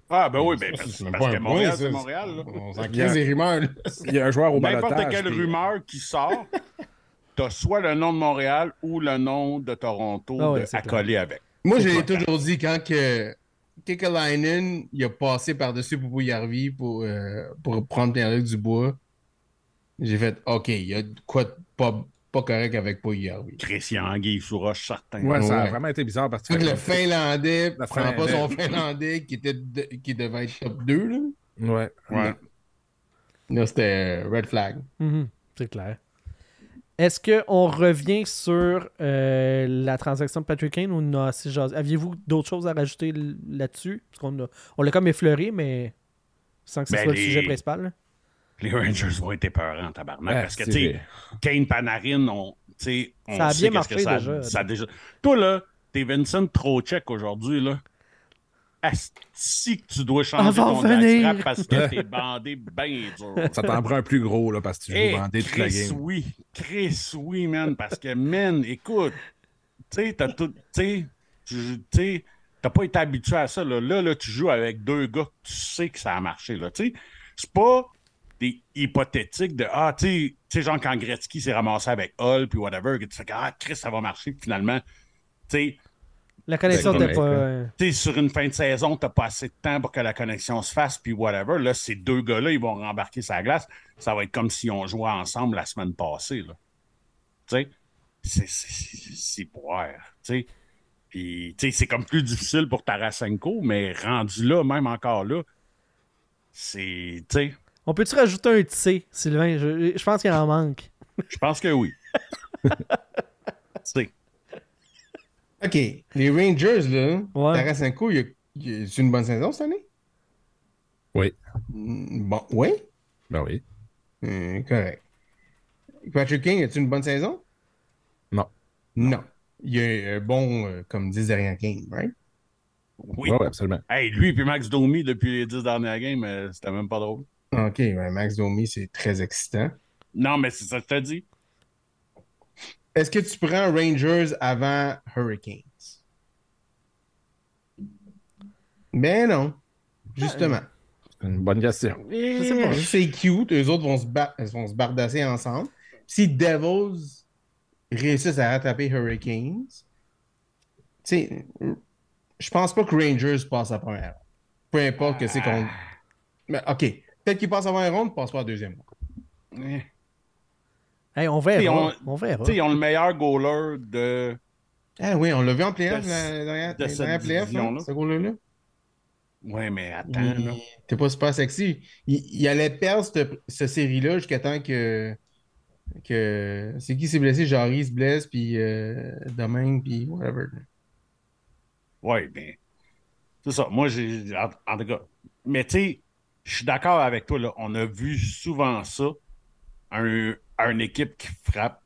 Ah, ben oui, ben, parce, c'est que Montréal, point, c'est. Montréal, là. On s'en des rumeurs. là. Il y a un joueur au N'importe balotage. quelle puis- rumeur qui sort, t'as soit le nom de Montréal ou le nom de Toronto Ah ouais, de- c'est coller avec. Moi, C'est j'ai toujours dit quand que Kekalainen, il a passé par-dessus Poupou Yarvi pour, euh, pour prendre Pierre-Luc Dubois, j'ai fait OK, il y a quoi de pas, pas correct avec Poupou Yarvi. Christian Anguille sous roche, certain. Ouais, ça a vraiment été bizarre parce que. Le Finlandais Le prend pas son Finlandais. Qui, était de- qui devait être top 2. Là, Ouais. Ouais. là c'était Red Flag. Mhm, c'est clair. Est-ce qu'on revient sur euh, la transaction de Patrick Kane ou on a assez jasé? Aviez-vous d'autres choses à rajouter là-dessus? Parce qu'on a- on l'a comme effleuré, mais sans que ce Ben, soit le sujet principal. là. Les Rangers vont être épeurants, tabarnak. Ah, parce que, tu sais. Kane Panarin, on, tu sais, on Ça a sait bien qu'est-ce que marché ça, déjà. ça a déjà. Toi, là, t'es Vincent Trocheck aujourd'hui, là. Si que tu dois changer Avant ton venir. parce que t'es bandé bien dur. Ça t'en prend un plus gros là, parce que tu joues Hey, bandé toute la Chris, game. oui. Chris, oui, man. Parce que, man, écoute, tu sais, t'as tout. Tu sais, t'as pas été habitué à ça. Là. Là, là, tu joues avec deux gars que tu sais que ça a marché. Là. Tu sais, c'est pas des hypothétiques de Ah, tu sais, tu sais, genre quand Gretzky s'est ramassé avec Hull puis whatever, que tu fais que Ah, Chris, ça va marcher. Puis finalement, tu sais, La connexion Ben, n'était correct, pas. tu sais, sur une fin de saison, t'as pas assez de temps pour que la connexion se fasse, puis whatever. Là, ces deux gars-là, ils vont rembarquer sa glace. Ça va être comme si on jouait ensemble la semaine passée. Là. Tu sais, c'est boire. Tu sais, puis tu sais, c'est comme plus difficile pour Tarasenko, mais rendu là, même encore là, c'est. Tu sais, On peut-tu rajouter un T, Sylvain? Je, je pense qu'il en manque. je pense que oui. tu sais, OK. Les Rangers, là, Ouais. Tarasenko, il a- il a- c'est une bonne saison cette année? Oui. Mm, Bon, oui? Ben oui. Hum, correct. Patrick King, as-tu une bonne saison? Non. Non. Il y a un bon, euh, comme disent derrière King, right? oui. Ouais, ouais, absolument. Hey, lui et Max Domi, depuis les dix dernières games, euh, c'était même pas drôle. OK, ouais, Max Domi, c'est très excitant. Non, mais c'est ça que je te dis. Est-ce que tu prends Rangers avant Hurricanes? Ben non. Justement. C'est une bonne question. Je sais pas. C'est cute. Eux autres vont se, ba- vont se bardasser ensemble. Si Devils réussissent à rattraper Hurricanes, tu sais, je pense pas que Rangers passent à la première ronde. Peu importe que c'est qu'on. Mais OK. Peut-être qu'ils passent à la première ronde, ils passent pas à la deuxième ronde. Hey, on T'sais, verra. on- On verra. Tu sais, ils ont le meilleur goaler de. Ah oui, on l'a vu en playoff, De- la dernière, de cette playoff, ce goal-là. Ouais, mais attends, Il- là. T'es pas super sexy. Il, il allait perdre cette, cette série-là jusqu'à temps que. que c'est qui s'est blessé? Jarry se blesse, puis euh, Domingue, puis whatever. Ouais, ben. C'est ça. Moi, j'ai. En, en tout cas. Mais tu sais, je suis d'accord avec toi, là. On a vu souvent ça. Un, une équipe qui frappe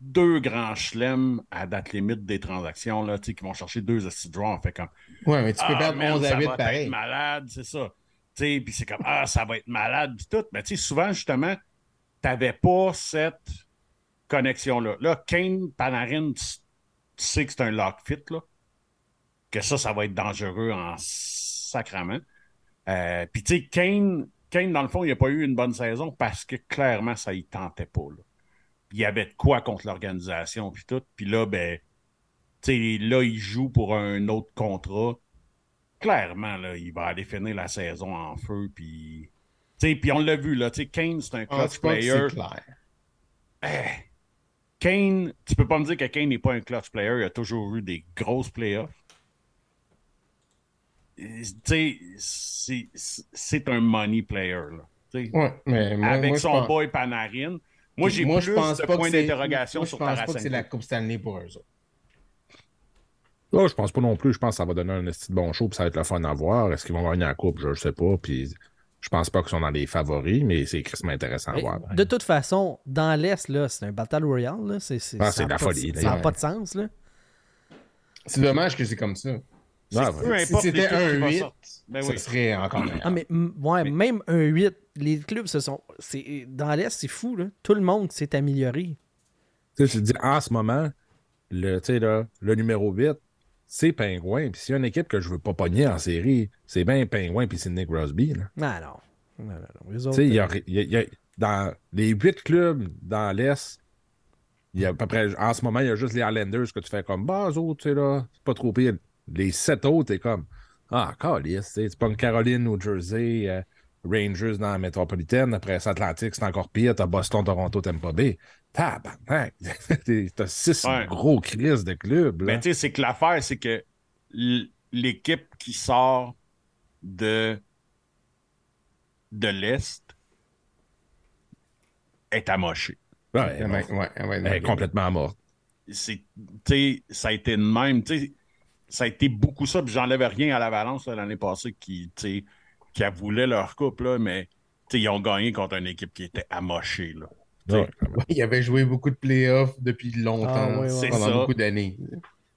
deux grands chelems à date limite des transactions, là, qui vont chercher deux draws. On fait comme. Ouais, mais tu peux Ah, perdre man, 11 ça à 8 va pareil. être malade, c'est ça. Puis c'est comme, ah, ça va être malade, puis tout. Mais tu sais, souvent, justement, t'avais pas cette connexion-là. Là, Kane, Panarin, tu, tu sais que c'est un lock fit, là. Que ça, ça va être dangereux en sacrament. Euh, puis tu sais, Kane, Kane, dans le fond, il n'a pas eu une bonne saison parce que clairement, ça y tentait pas, là. Il y avait de quoi contre l'organisation, puis tout. Puis là, ben, tu sais, là, il joue pour un autre contrat clairement, là, il va aller finir la saison en feu. Puis, puis on l'a vu, là, Kane, c'est un Ah, clutch player. clair. Eh, Kane, tu peux pas me dire que Kane n'est pas un clutch player. Il a toujours eu des grosses playoffs. C'est- c'est c'est un money player, là. Tu sais, Ouais, mais moi, Avec moi, son pense- boy Panarin. Moi, j'ai moi, plus je pense de pas c'est- d'interrogation sur Je pense pas que c'est Tarasenko. la Coupe Stanley pour eux autres. Là, je pense pas non plus. Je pense que ça va donner un de bon show, puis ça va être le fun à voir. Est-ce qu'ils vont gagner la coupe? Je, je sais pas. Puis je pense pas qu'ils sont dans les favoris, mais c'est crissement intéressant à voir. De toute façon, dans l'Est, là, c'est un Battle Royale. là. C'est c'est- Ah, ça c'est a de la pas folie, Ça n'a pas de sens. Là. C'est dommage que c'est comme ça. Ah, Peu ouais. Si c'était un va 8, sortir. Ben ça serait encore meilleur. Ah, mais, ouais, Mais- même un 8, les clubs se sont. c'est- Dans l'Est, c'est fou. Là. Tout le monde s'est amélioré. Tu sais, tu te dis, en ce moment, le, tu sais, là, le numéro 8, c'est Pingouin. Puis s'il y a une équipe que je veux pas pogner en série, c'est bien Pingouin puis c'est Nick Crosby. là. Ah non. Non, non, non. Il y a- euh, y a- il y a- dans les huit clubs dans l'Est, il y a à peu près, en ce moment, il y a juste les Islanders que tu fais comme, bah, eux autres, tu sais, là, c'est pas trop pire. Les sept autres, t'es comme, ah, calice, tu pas une Caroline, New Jersey, euh, Rangers dans la métropolitaine, après Atlantique, c'est encore pire, t'as Boston, Toronto, Tampa Bay. Tabarnak! T'as six Ouais. gros crises de clubs. Mais tu sais, c'est que l'affaire, c'est que l'équipe qui sort de, de l'Est est amochée. Ouais, Ouais, ouais, elle est complètement morte. C'est, tu sais, ça a été de même. tu sais, Ça a été beaucoup ça, puis j'enlève rien à la balance là, l'année passée qui, qui a voulu leur coupe, là, mais ils ont gagné contre une équipe qui était amochée. Là. Ouais. Il avait joué beaucoup de playoffs depuis longtemps, Ah, ouais, ouais. C'est pendant ça. beaucoup d'années.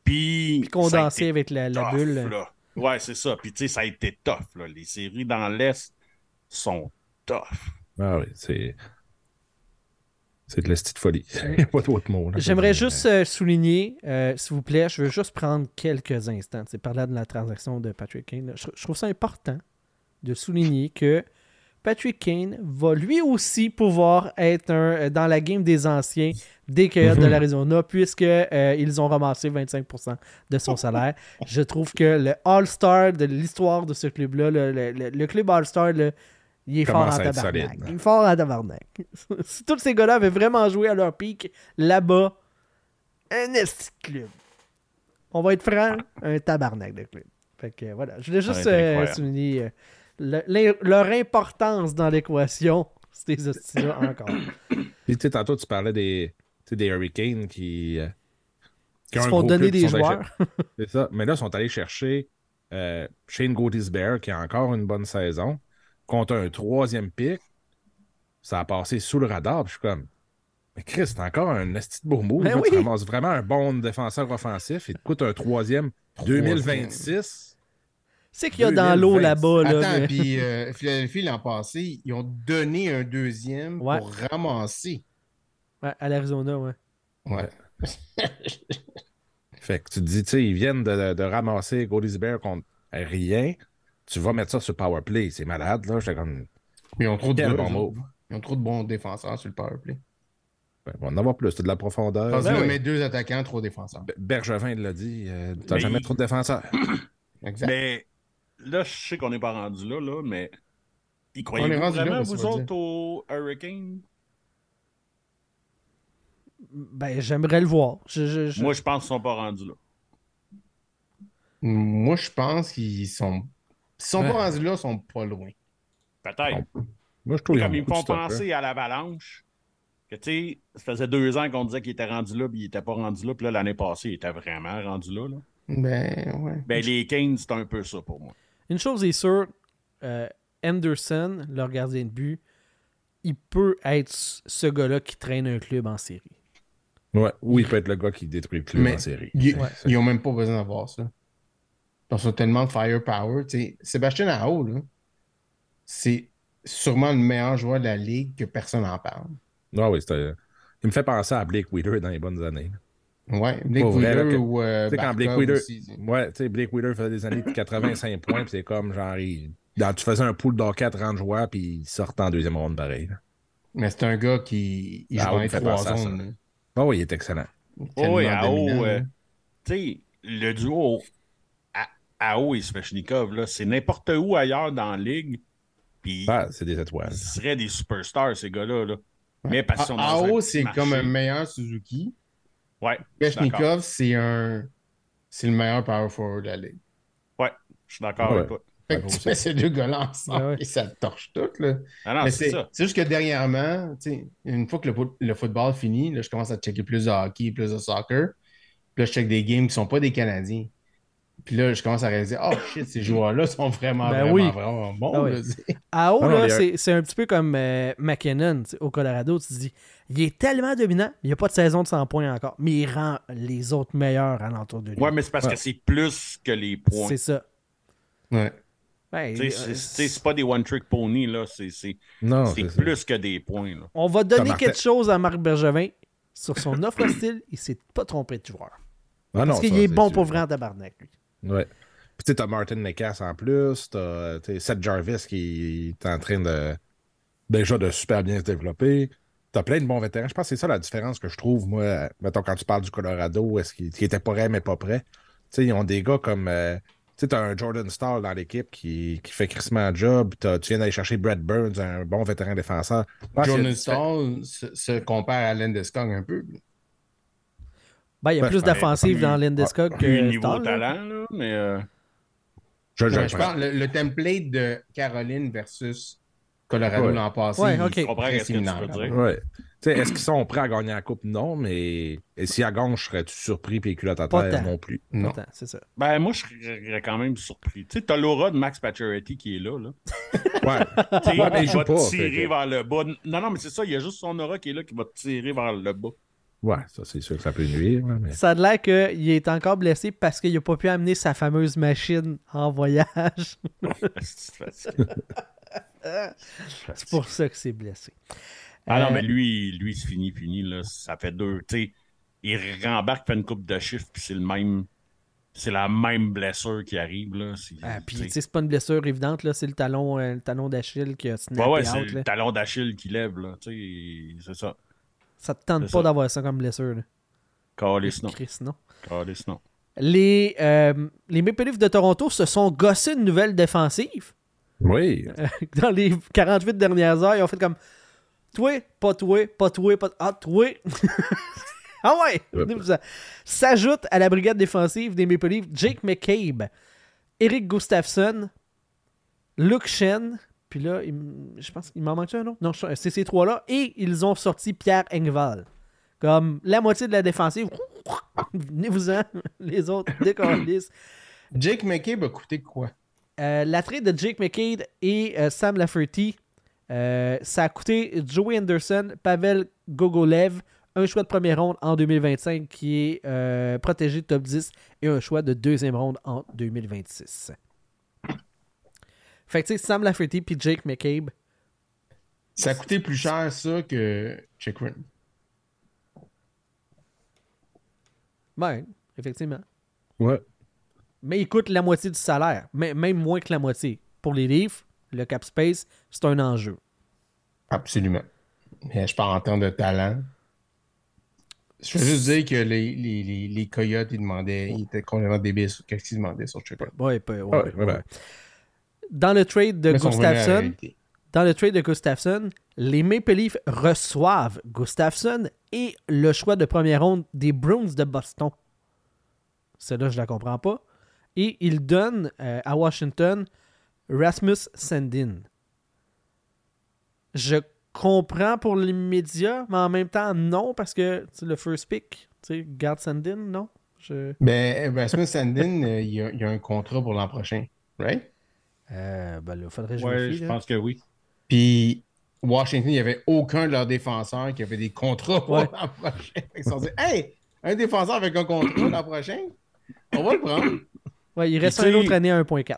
Puis, Puis condensé ça a été avec la, la tough, bulle. là. Ouais, c'est ça. Puis, tu sais, ça a été tough. Là. Les séries dans l'Est sont tough. Ah oui, c'est. C'est de la petite folie. Il n'y a pas d'autre mot. J'aimerais juste euh, souligner, euh, s'il vous plaît, je veux juste prendre quelques instants. C'est parler de la transaction de Patrick Kane. Je, je trouve ça important de souligner que Patrick Kane va lui aussi pouvoir être un, euh, dans la game des anciens des Coyotes de l'Arizona, puisque euh, ils ont ramassé 25% de son salaire. Je trouve que le All-Star de l'histoire de ce club-là, le, le- le- le club All-Star, là, il est fort en tabarnak. Il est fort en tabarnak. si tous ces gars-là avaient vraiment joué à leur pic là-bas, un esti club. On va être franc, un tabarnak de club. Fait que voilà, je voulais juste euh, souligner euh, le- leur importance dans l'équation, ces hosties-là encore. Puis, tu sais, tantôt, tu parlais des, des Hurricanes qui. euh, qui se font donner des joueurs. C'est ça. Mais là, ils sont allés chercher Shane Bear qui a encore une bonne saison, contre un troisième pic. Ça a passé sous le radar. Puis je suis comme. Mais Chris, c'est encore un esti de beau move. Ben. Tu ramasses vraiment un bon défenseur offensif. Il te coûte un troisième 2026. C'est qu'il y a dans l'eau 2020. là-bas. Là, Attends, mais- puis euh, Philadelphie, l'an passé, ils ont donné un deuxième Ouais. pour ramasser. Ouais, à l'Arizona, ouais. Ouais. Fait que tu te dis, tu sais, ils viennent de, de ramasser Bear contre rien. Tu vas mettre ça sur Power Play, c'est malade, là. J'étais comme. Mais ils ont trop de Quel gars, bon eux move. autres. Ils ont trop de bons défenseurs sur le powerplay. ben, on va en avoir plus, t'as de la profondeur. Parce ben oui. deux attaquants, trop défenseurs. Be- Bergevin l'a dit, euh, t'as Mais jamais il- trop de défenseurs. Exact. Mais là, je sais qu'on n'est pas rendu là, là, mais. Y On est croyez-vous rendu là, vraiment, ça vous autres, au Hurricane? Ben, j'aimerais le voir. Je, je- je- Moi, je pense qu'ils sont pas rendus là. Moi, je pense qu'ils sont. S'ils sont Ouais. pas rendus là, ils sont pas loin. Peut-être. Moi, je trouve Comme ils me font hein. penser à l'Avalanche. Que tu sais, ça faisait deux ans qu'on disait qu'il était rendu là, puis il était pas rendu là, puis là, l'année passée, il était vraiment rendu là. là. Ben, ouais. Ben, les Kings, c'est un peu ça pour moi. Une chose est sûre, euh, Anderson, leur gardien de but, il peut être ce gars-là qui traîne un club en série. Ouais. Ou il peut être le gars qui détruit le club Mais en série. ils, Ouais. ils ont même pas besoin d'avoir ça. Ils ont tellement de firepower. tu sais. Sébastien Aho, là, c'est sûrement le meilleur joueur de la ligue que personne n'en parle. Ah oui, c'était- Il me fait penser à Blake Wheeler dans les bonnes années. Ouais, Blake Pour vrai, là, Wheeler que- ou euh, Tu sais, quand Blake Wheeler. aussi, tu sais. Ouais, Blake Wheeler faisait des années de 85 points, puis c'est comme genre. il- dans- tu faisais un pool d'hockey à 30 joueurs, puis il sortait en deuxième ronde pareil. là. Mais c'est un gars qui il joue dans les trois à zones. Ah oui, il est excellent. Tellement oui, à haut, euh, là. tu sais, le duo à, haut et Svechnikov, là, c'est n'importe où ailleurs dans la ligue. Puis Ah, c'est des étoiles. ils seraient des superstars, ces gars-là. Là. Mais parce qu'ils sont dans Ao, c'est comme un meilleur Suzuki. Ouais. Bechnikov, c'est un. C'est le meilleur power forward de la ligue. Ouais, je suis d'accord Ouais. avec toi. Fait Ouais, que tu mets ces deux gars-là ensemble Ouais, ouais. et ça te torche tout. Là. Ah c'est c'est ça. c'est juste que dernièrement, tu sais, une fois que le, foot- le football finit, là, je commence à checker plus de hockey, plus de soccer. Puis là, je check des games qui sont pas des Canadiens. Puis là, je commence à réaliser, oh shit, ces joueurs-là sont vraiment, Ben vraiment, oui. vraiment bons. Ah oui. À haut, Ah là, les- c'est c'est un petit peu comme euh, McKinnon au Colorado. Tu te dis, il est tellement dominant, il n'y a pas de saison de 100 points encore, mais il rend les autres meilleurs alentour de lui. Ouais, mais c'est parce Ouais. que c'est plus que les points. c'est ça. Ouais. Sais, euh, C'est pas des one-trick pony, là. C'est ça. plus que des points, là. On va donner quelque chose à Marc Bergevin. Sur son offre hostile, il s'est pas trompé de joueur. Ah non, Parce qu'il est bon sûr. pour vrai en tabarnak, lui. Ouais. Puis tu sais, t'as Martin Necas en plus, t'as Seth Jarvis qui est en train de déjà de super bien se développer. T'as plein de bons vétérans. Je pense que c'est ça la différence que je trouve, moi. Mettons, quand tu parles du Colorado, est-ce qu'il qu'il était pas prêt, mais pas prêt? Tu sais, ils ont des gars comme. euh, tu sais, t'as un Jordan Stahl dans l'équipe qui, qui fait crissement un job. Tu viens d'aller chercher Brett Burns, un bon vétéran défenseur. Jordan se, se compare à Landeskog un peu. Ben, il y a Ben, plus c'est d'offensive plus- dans Plus que niveau Stahl, là. talent, là, mais... euh, Je, je Ouais, le je le, le template de Caroline versus Colorado Ouais. l'an passé. Ouais, ok. est Je comprends très ce que tu similaire, veux là. dire. Ouais. Tu sais, est-ce qu'ils sont prêts à gagner la coupe? Non, mais et si à gagne, serais-tu surpris puis à terre? tant. Non plus. Non. Attends, c'est ça. Ben, moi, je serais quand même surpris. Tu sais, t'as l'aura de Max Pacioretty qui est là, là. Ouais. Tu sais, Ouais, mais il va pas, te tirer vers le bas. Non, non, mais c'est ça, il y a juste son aura qui est là qui va te tirer vers le bas. Ouais, ça c'est sûr que ça peut nuire. mais... Ça a l'air qu'il est encore blessé parce qu'il n'a pas pu amener sa fameuse machine en voyage. C'est facile. C'est pour ça que c'est blessé. Ah non, Euh, mais lui, lui c'est fini, fini, là. Ça fait deux. Tu sais, il rembarque, fait une coupe de chiffres, puis c'est le même. C'est la même blessure qui arrive, là. C'est- ah, puis, tu sais. c'est pas une blessure évidente, là. C'est le talon, euh, le talon d'Achille qui a snappé Ouais, ouais, out, c'est là. le talon d'Achille qui lève, là. Tu sais, c'est ça. Ça te tente pas d'avoir ça comme blessure, là. Calice, non. Chris, non. Calice, non. Les, euh, les Maple Leafs de Toronto se sont gossés une nouvelle défensive. Oui. Dans les 48 dernières heures, ils ont fait comme Toi, pas toi, pas toi, pas Ah, toi. ah ouais! S'ajoute à la brigade défensive des Maple Leafs Jake McCabe, Eric Gustafsson, Luke Shen, puis là, il je pense qu'il m'en manque un autre? Non, je- c'est ces trois-là. Et ils ont sorti Pierre Engval. Comme la moitié de la défensive. Venez-vous-en, les autres, décollissent. Jake McCabe a coûté quoi? Euh, la trade de Jake McCade et euh, Sam Lafferty, euh, ça a coûté Joey Anderson, Pavel Gogolev, un choix de première ronde en 2025 qui est euh, protégé de top 10 et un choix de deuxième ronde en 2026. Fait que tu sais, Sam Lafferty puis Jake McCabe, Ça a coûté plus cher, ça, que Chikrin. ben, effectivement. Ouais. Mais il coûte la moitié du salaire, mais même moins que la moitié. Pour les Leafs, le cap space, c'est un enjeu. Absolument. Mais je parle en termes de talent. Je veux juste dire que les, les, les, les Coyotes, ils demandaient, ils étaient complètement débiles sur qu'est-ce qu'ils demandaient sur. Ouais, pas- ouais, Ouais, ouais, ouais, ouais. ouais. Dans le trade de Gustafsson, dans le trade de Gustafsson, les Maple Leafs reçoivent Gustafsson et le choix de première ronde des Bruins de Boston. Celle-là, je la comprends pas. Et ils donnent euh, à Washington Rasmus Sandin. Je comprends pour les médias, mais en même temps, non, parce que le first pick, tu sais, garde Sandin, non? Je... Ben, Rasmus Sandin, euh, il, y a, il y a un contrat pour l'an prochain, right? Euh, ben là, faudrait que je Ouais, vérifie, je là. pense que oui. Puis Washington, il n'y avait aucun de leurs défenseurs qui avait des contrats pour Ouais. l'an prochain. Ils se sont dit Hey, un défenseur avec un contrat l'an prochain, on va le prendre. Ouais, il reste une autre année à 1.4.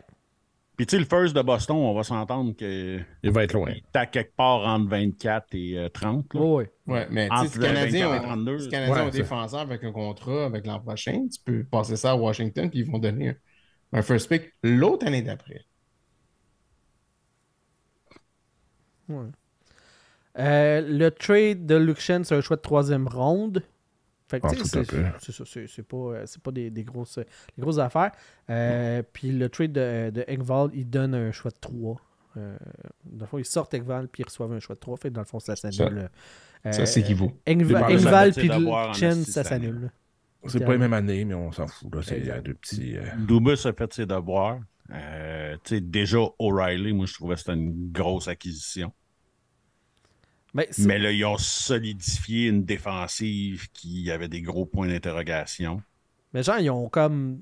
Puis, tu sais, le first de Boston, on va s'entendre que Il va être loin. il est à quelque part entre 24 et euh, 30. là. Ouais, ouais. Mais tu sais, Canadiens 24 et ont, 32, si les Canadiens ouais, ont un défenseur avec un contrat avec l'an prochain, tu peux passer ça à Washington, puis ils vont donner un, un first pick l'autre année d'après. Ouais. Euh, le trade de Luke Shen, c'est un choix de troisième ronde. Fait que, Ah, c'est ça, c'est c'est pas, euh, c'est pas des, des grosses, des grosses affaires. Euh, Puis le trade de, de Engvall, il donne un choix de 3. Euh, dans le fond, ils sortent Engvall puis ils reçoivent un choix de 3. Fait que dans le fond, ça s'annule. Euh, Ça, c'est qui vaut. Engva- C'est pas Engvall ça, puis ça ça s'annule. C'est pas les mêmes années, mais on s'en fout. Là. C'est il y a deux petits. euh, Dubus a fait ses devoirs. Euh, tu sais, déjà, O'Reilly, moi, je trouvais que c'était une grosse acquisition. Mais c'est- Mais là, ils ont solidifié une défensive qui avait des gros points d'interrogation. Mais genre, ils ont comme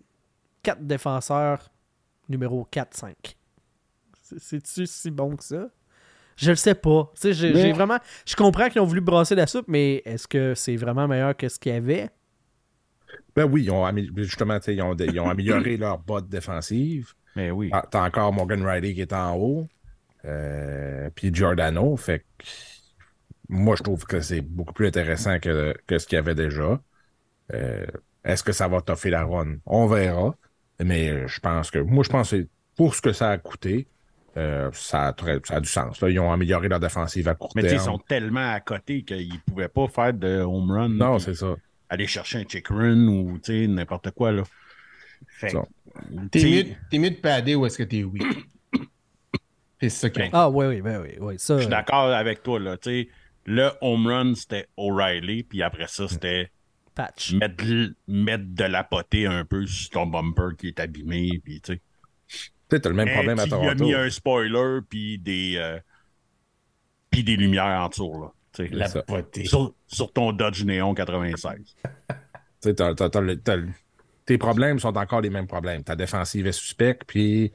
4 défenseurs numéro 4-5. C'est- C'est-tu si bon que ça? Je le sais pas. Tu sais, j'ai Mais- vraiment. Je comprends qu'ils ont voulu brasser la soupe, mais est-ce que c'est vraiment meilleur que ce qu'il y avait? Ben oui, ils ont amé- justement, tu sais, ils ont, ils ont amélioré leur botte défensive. Mais oui. Ah, T'as encore Morgan Riley qui est en haut. euh, puis Giordano. Fait que moi, je trouve que c'est beaucoup plus intéressant que, que ce qu'il y avait déjà. Euh, Est-ce que ça va toffer la run? On verra. Mais je pense que. Moi, je pense que pour ce que ça a coûté, euh, ça, a très- ça a du sens. là. Ils ont amélioré leur défensive à court Mais tu sais, ils terme. sont tellement à côté qu'ils ne pouvaient pas faire de home run. Non, c'est ça. aller chercher un chick run ou n'importe quoi. Là. Fait. T'es mieux, t'es mieux de padder ou est-ce que t'es weak? C'est ça qu'ils ont Ah, oui, oui, ben oui. oui ça, Je suis d'accord avec toi. Là, tu sais, le home run, c'était O'Reilly, puis après ça, c'était patch. mettre, mettre de la potée un peu sur ton bumper qui est abîmé. Puis, tu sais. Tu sais, t'as le même problème à tu y as Toronto. mis un spoiler, puis des, euh, puis des lumières en dessous. Là, tu sais. La potée. sur, sur ton Dodge Néon 96. Tu sais, t'as- tes problèmes sont encore les mêmes problèmes. Ta défensive est suspecte, puis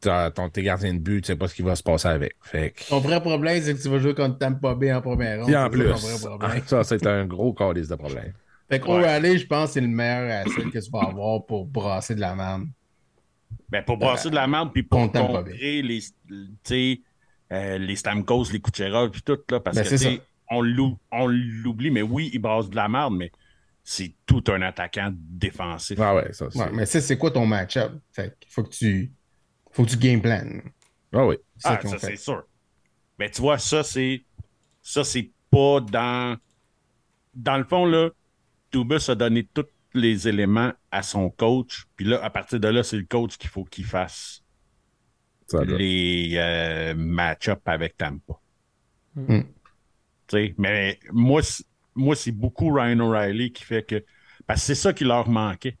t'as- ton, tes gardiens de but, tu sais pas ce qui va se passer avec. Fait que- Ton vrai problème, c'est que tu vas jouer contre Tampa Bay en première ronde. Puis en plus, ça, c'est un gros calice de problème. Fait que O'Reilly, je pense que c'est le meilleur asset que tu vas avoir pour brasser de la merde. Ben, pour brasser de la merde, puis pour Contre Tampa Bay. contrer les, tu sais, euh, les Stamkos, les Kucherov, puis tout, là, parce Ben, que, on l'ou- on l'oublie, mais oui, il brasse de la merde, mais c'est tout un attaquant défensif. Ah ouais, ça, c'est. Ouais, mais ça, c'est quoi ton match-up? Fait qu'il faut que tu. Faut que tu game plan. Ah oui. Ça Ah, ça, c'est sûr. Mais tu vois, ça, c'est. Ça, c'est pas dans. Dans le fond, là, Dubus a donné tous les éléments à son coach. Puis là, à partir de là, c'est le coach qu'il faut qu'il fasse Ça, les euh, match-up avec Tampa. Mm. Tu sais, mais moi, moi, c'est beaucoup Ryan O'Reilly qui fait que. Parce que c'est ça qui leur manquait.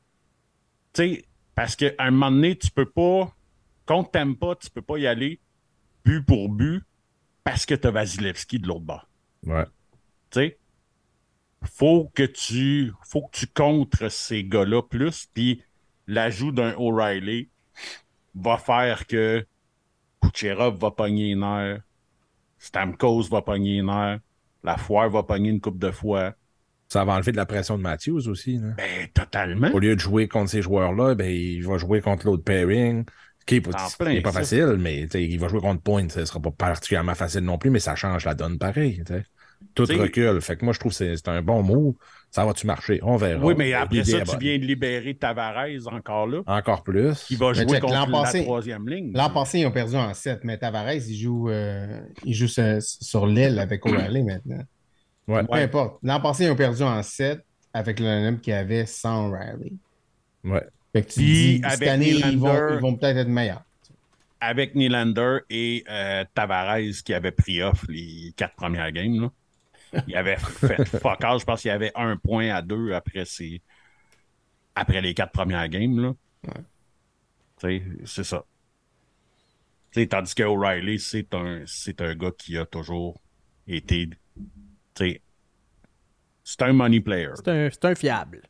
Tu sais, parce qu'à un moment donné, tu peux pas. Contre Tampa, tu peux pas y aller but pour but parce que tu as Vasilevski de l'autre bord. Ouais. Tu sais, faut que tu faut que tu contres ces gars-là plus, puis l'ajout d'un O'Reilly va faire que Kucherov va pogner une heure, Stamkos va pogner une heure, la foire va pogner une coupe de fois. Ça va enlever de la pression de Matthews aussi. là. Ben, totalement. Au lieu de jouer contre ces joueurs-là, ben, il va jouer contre l'autre pairing. Qui est pas, facile, mais il va jouer contre Point. Ce sera pas particulièrement facile non plus, mais ça change la donne pareil. Tout T'sais- recule. Fait que moi, je trouve que c'est un bon move. Ça va-tu marcher? On verra. Oui, mais après ça, tu viens de libérer Tavares encore là, Encore plus. qui va jouer check, contre la troisième ligne. L'an passé, ils ont perdu en 7, mais Tavares, il joue, euh, il joue sur, sur l'aile avec O'Reilly maintenant. Ouais. Peu importe. L'an passé, ils ont perdu en 7 avec le line qui avait sans O'Reilly. Ouais. Fait que tu Puis, dis, avec cette année, ils vont, Nylander- ils vont peut-être être meilleurs. Avec Nylander et euh, Tavares qui avait pris off les quatre premières games. Là. Il avait fait fuck all. Je pense qu'il y avait un point à deux après, ses... après les quatre premières games. C'est ça. Tu sais, tandis que O'Reilly, c'est un, c'est un gars qui a toujours été. C'est un money player. C'est un, c'est un fiable.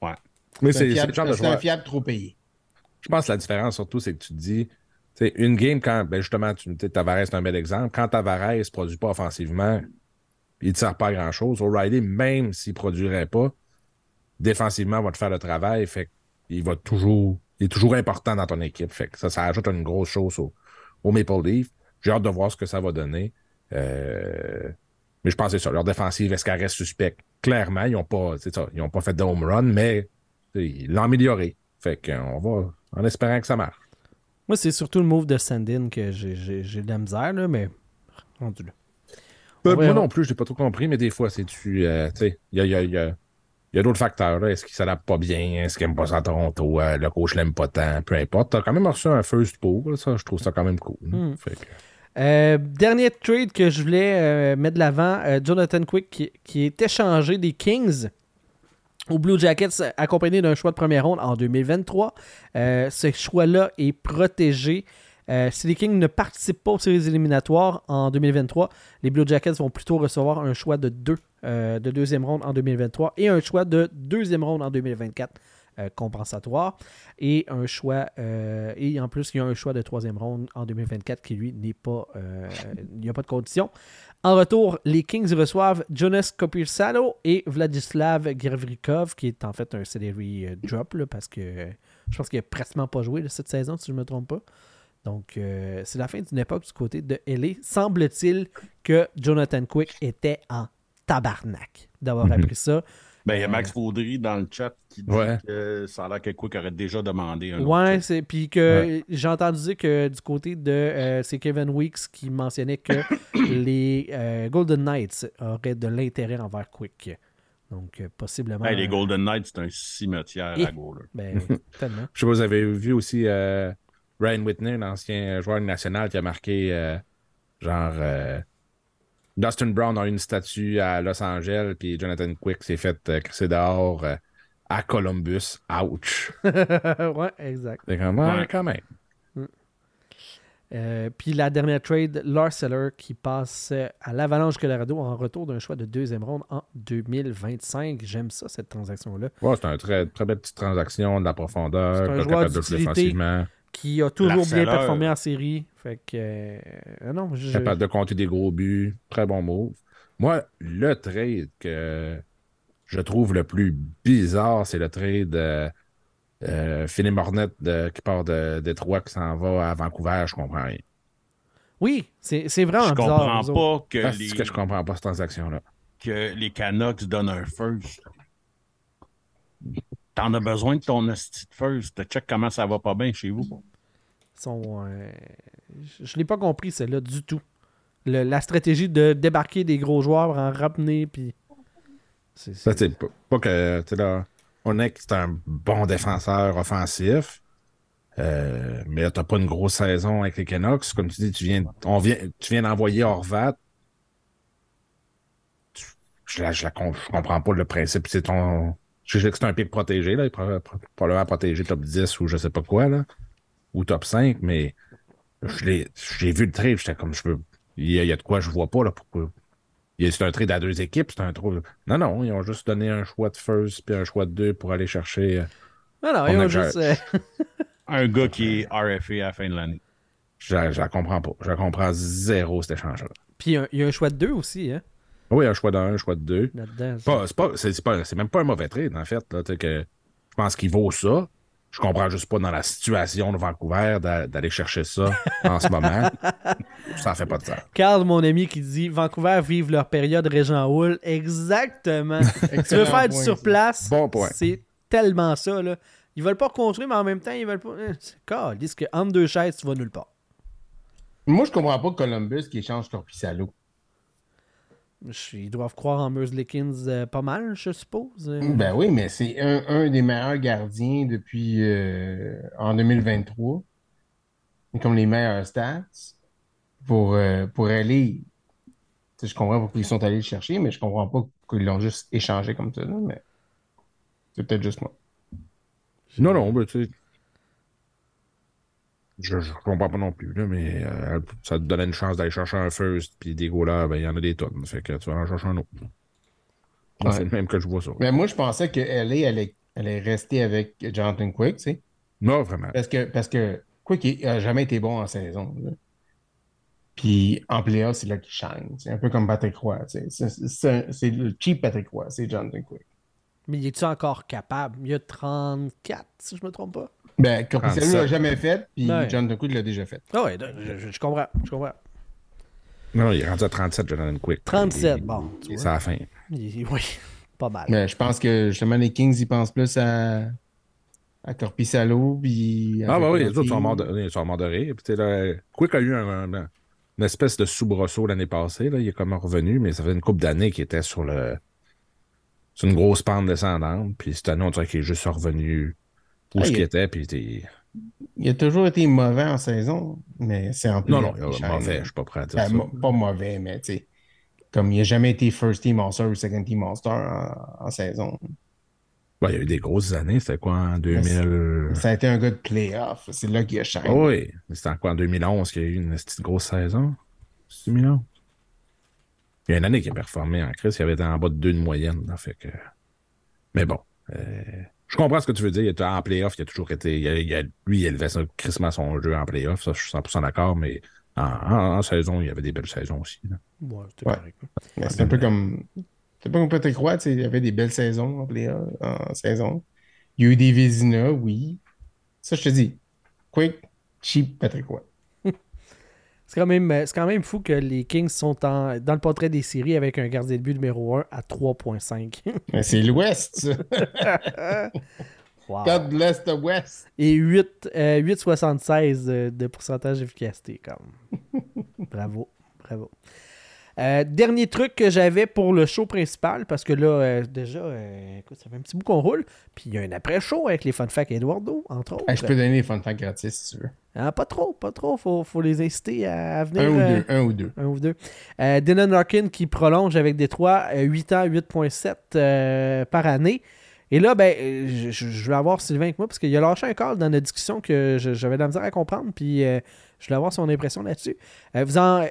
Ouais. Mais C'est c'est un un fiable trop payé. Je pense que la différence, surtout, c'est que tu te dis, tu sais, une game, quand, ben justement, tu me dis, Tavares, c'est un bel exemple. Quand Tavares ne produit pas offensivement, il ne sert pas à grand-chose. O'Reilly, même s'il ne produirait pas, défensivement, va te faire le travail. Fait qu'il va toujours, il est toujours important dans ton équipe. Ça, ajoute une grosse chose au, Maple Leaf. J'ai hâte de voir ce que ça va donner. Euh, mais je c'est ça. Leur défensive, est-ce qu'elle reste suspecte? Clairement, ils n'ont pas, pas fait de home run, mais ils l'ont amélioré. Fait qu'on va, en espérant que ça marche. Moi, c'est surtout le move de Sandin que j'ai- de la misère, mais rendu. Moi non plus, je n'ai pas trop compris, mais des fois, c'est tu. euh, sais, il y a, y a- y a- il y a d'autres facteurs. Est-ce qu'il s'adapte pas bien? Est-ce qu'il n'aime pas ça à Toronto? Euh, le coach l'aime pas tant? Peu importe. Tu as quand même reçu un first pour. là, Ça, je trouve ça quand même cool. Hmm. Fait que- Euh, dernier trade que je voulais euh, mettre de l'avant, euh, Jonathan Quick qui, qui est échangé des Kings aux Blue Jackets accompagné d'un choix de première ronde en 2023. Euh, ce choix-là est protégé. Euh, si les Kings ne participent pas aux séries éliminatoires en 2023, les Blue Jackets vont plutôt recevoir un choix de deux euh, de deuxième ronde en 2023 et un choix de deuxième ronde en 2024 euh, compensatoire et un choix euh, et en plus il y a un choix de troisième ronde en 2024 qui lui n'est pas euh, il n'y a pas de condition. En retour, les Kings reçoivent Jonas Kopirsalo et Vladislav Gravrikov qui est en fait un salary euh, drop là, parce que euh, je pense qu'il n'a pratiquement pas joué cette saison si je ne me trompe pas. Donc, euh, c'est la fin d'une époque du côté de LA. Semble-t-il que Jonathan Quick était en tabarnak d'avoir Mhm. appris ça. Ben, il y a Euh, Max Faudry dans le chat qui dit Ouais. que ça a l'air que Quick aurait déjà demandé un Ouais, c'est puis que j'ai entendu dire que du côté de euh, c'est Kevin Weeks qui mentionnait que les euh, Golden Knights auraient de l'intérêt envers Quick. Donc euh, possiblement. Hey, les Golden Knights, c'est un cimetière Et- à goaler. Ben, tellement. Je sais pas, vous avez vu aussi euh, Ryan Whitney, l'ancien joueur national qui a marqué euh, genre euh, Dustin Brown a une statue à Los Angeles, puis Jonathan Quick s'est fait euh, crisser dehors euh, à Columbus. Ouch! ouais, exact. C'est comme, ouais, Ouais. quand même. Euh, puis la dernière trade, Lars Seller qui passe à l'Avalanche Colorado en retour d'un choix de deuxième ronde en 2025. J'aime ça, cette transaction-là. Ouais, c'est une très, très belle petite transaction, de la profondeur, un joueur capable de. Qui a toujours bien performé en série. Fait que. euh, non, je- capable de compter des gros buts. Très bon move. Moi, le trade que je trouve le plus bizarre, c'est le trade euh, euh, Philippe Mornet de- qui part de Détroit, qui s'en va à Vancouver. Je comprends rien. Oui, c'est c'est vraiment Je bizarre. comprends pas que Ah, les, que je comprends pas cette transaction-là. que les Canucks donnent un first. T'en as besoin de ton hostie de first. Check comment ça va pas bien chez vous. Sont, euh, je ne l'ai pas compris, celle-là, du tout. Le- la stratégie de débarquer des gros joueurs, en ramener, puis. c'est- Ça, c'est- c'est pas, pas que, tu sais, là, on est que c'est un bon défenseur offensif, euh, mais t'as pas une grosse saison avec les Canucks. Comme tu dis, tu viens, on vient, tu viens d'envoyer Horvat. Tu- Je, la, je, la je comprends pas le principe. C'est ton. Je sais que c'est un pic protégé, là. Il est pro- pro- probablement protégé top 10 ou je sais pas quoi, là. Ou top 5, mais je l'ai j'ai vu le trade, j'étais comme je veux. Il y, a, il y a de quoi je vois pas, là. Pourquoi? Il y a- C'est un trade à deux équipes, c'est un trou. Non, non, ils ont juste donné un choix de first puis un choix de deux pour aller chercher. euh, Non, non, on ils ont juste. euh, Un gars qui est RFA à la fin de l'année. Je, je la comprends pas. Je la comprends zéro, cet échange-là. Puis il y a- il y a un choix de deux aussi, hein, Oui, un choix d'un, un choix de deux. C'est même pas un mauvais trade, en fait. Là, que, je pense qu'il vaut ça. Je comprends juste pas dans la situation de Vancouver d'a- d'aller chercher ça en ce moment. Ça fait pas de sens. Carl, mon ami, qui dit Vancouver vive leur période Régent Hull. Exactement. tu veux faire du surplace, Bon point. c'est tellement ça. Là. Ils veulent pas construire, mais en même temps, ils veulent pas. Eh, c'est calisse que entre deux chaises, tu vas nulle part. Moi, je comprends pas Columbus qui échange Corpissalo. Ils doivent croire en Merzlikins euh, pas mal, je suppose. Euh, Ben oui, mais c'est un, un des meilleurs gardiens depuis euh, en 2023. Comme les meilleurs stats. Pour, euh, pour aller. Je comprends pourquoi ils sont allés le chercher, mais je comprends pas qu'ils l'ont juste échangé comme ça. là, mais c'est peut-être juste moi. Non, non, ben, tu sais. Je, je comprends pas non plus, là, mais euh, ça te donnait une chance d'aller chercher un first, puis des goalers, ben, il y en a des tonnes. Fait que tu vas en chercher un autre. Ouais. C'est le même que je vois ça. Mais moi, je pensais que LA allait, allait rester avec Jonathan Quick, tu sais. Non, vraiment. Parce que, parce que Quick il a jamais été bon en saison. là. Puis en playoff, c'est là qu'il shine. C'est un peu comme Patrick Roy. tu sais. C'est- le cheap Patrick Roy, c'est Jonathan Quick. Mais il est-tu encore capable? Il y a 34, si je me trompe pas. Ben, Corpissalo 37. l'a jamais fait, puis Ouais. Jonathan Quick l'a déjà fait. Ah ouais, je, je- je comprends. Je comprends. Non, il est rendu à 37, Jonathan Quick. 37, Il- bon, tu. C'est à la fin. Il- oui, pas mal. Mais je pense que justement, les Kings, ils pensent plus à, à Corpissalo, puis... à Ah, bah oui, les autres sont morts de, ils sont morts de rire. Puis, là, Quick a eu un- un- une espèce de soubresaut l'année passée. Là. Il est comme revenu, mais ça fait une couple d'années qu'il était sur le sur une grosse pente descendante. Puis cette année, on dirait qu'il est juste revenu où Ah, ce il qu'il était. Puis t'es- Il a toujours été mauvais en saison, mais c'est en Non, non, playoff il mauvais, je suis pas prêt à dire Ben, ça. pas mauvais, mais tu sais, comme il n'a jamais été first team All-Star ou second team All-Star en, en saison. Ouais, il y a eu des grosses années. C'était quoi en 2000? Ça a été un gars de playoff. C'est là qu'il a shine. Ah oui, mais c'était en quoi en 2011 qu'il y a eu une petite grosse saison? C'est 2011? Il y a une année qu'il a performé en crise, il avait été en bas de deux de moyenne. là, fait que... Mais bon, euh, je comprends ce que tu veux dire. Il était en playoff, il a toujours été. il a- il a- lui, il élevait ça, crissement son jeu en playoff, ça, je suis 100% d'accord, mais en, en- en saison, il y avait des belles saisons aussi. là. Ouais, c'était Ouais. C'est un peu comme. C'est pas comme Patrick Roy, tu sais, il y avait des belles saisons en playoff, en saison. Il y a eu des Vézina, oui. Ça, je te dis. Quick, cheap Patrick Roy. C'est quand, même, euh, c'est quand même fou que les Kings sont en- dans le portrait des séries avec un gardien de but numéro 1 à 3.5. Mais c'est l'Ouest. Wow. God bless the West. Et 8, euh, 8,76 euh, de pourcentage d'efficacité. Comme. bravo, bravo. Euh, dernier truc que j'avais pour le show principal, parce que là, euh, déjà, euh, écoute, ça fait un petit bout qu'on roule. Puis il y a un après-show avec les fun facts Eduardo, entre autres. Hey, je peux donner les fun facts gratis si tu veux. Ah, pas trop, pas trop. Faut, faut les inciter à, venir. Un ou deux. Un ou deux. un ou deux. Dylan Larkin qui prolonge avec Détroit euh, 8 ans, 8,7 euh, par année. Et là, ben, je, je- vais avoir Sylvain avec moi parce qu'il a lâché un call dans notre discussion que j'avais de la misère à comprendre. Puis je voulais avoir son impression là-dessus. Vous en-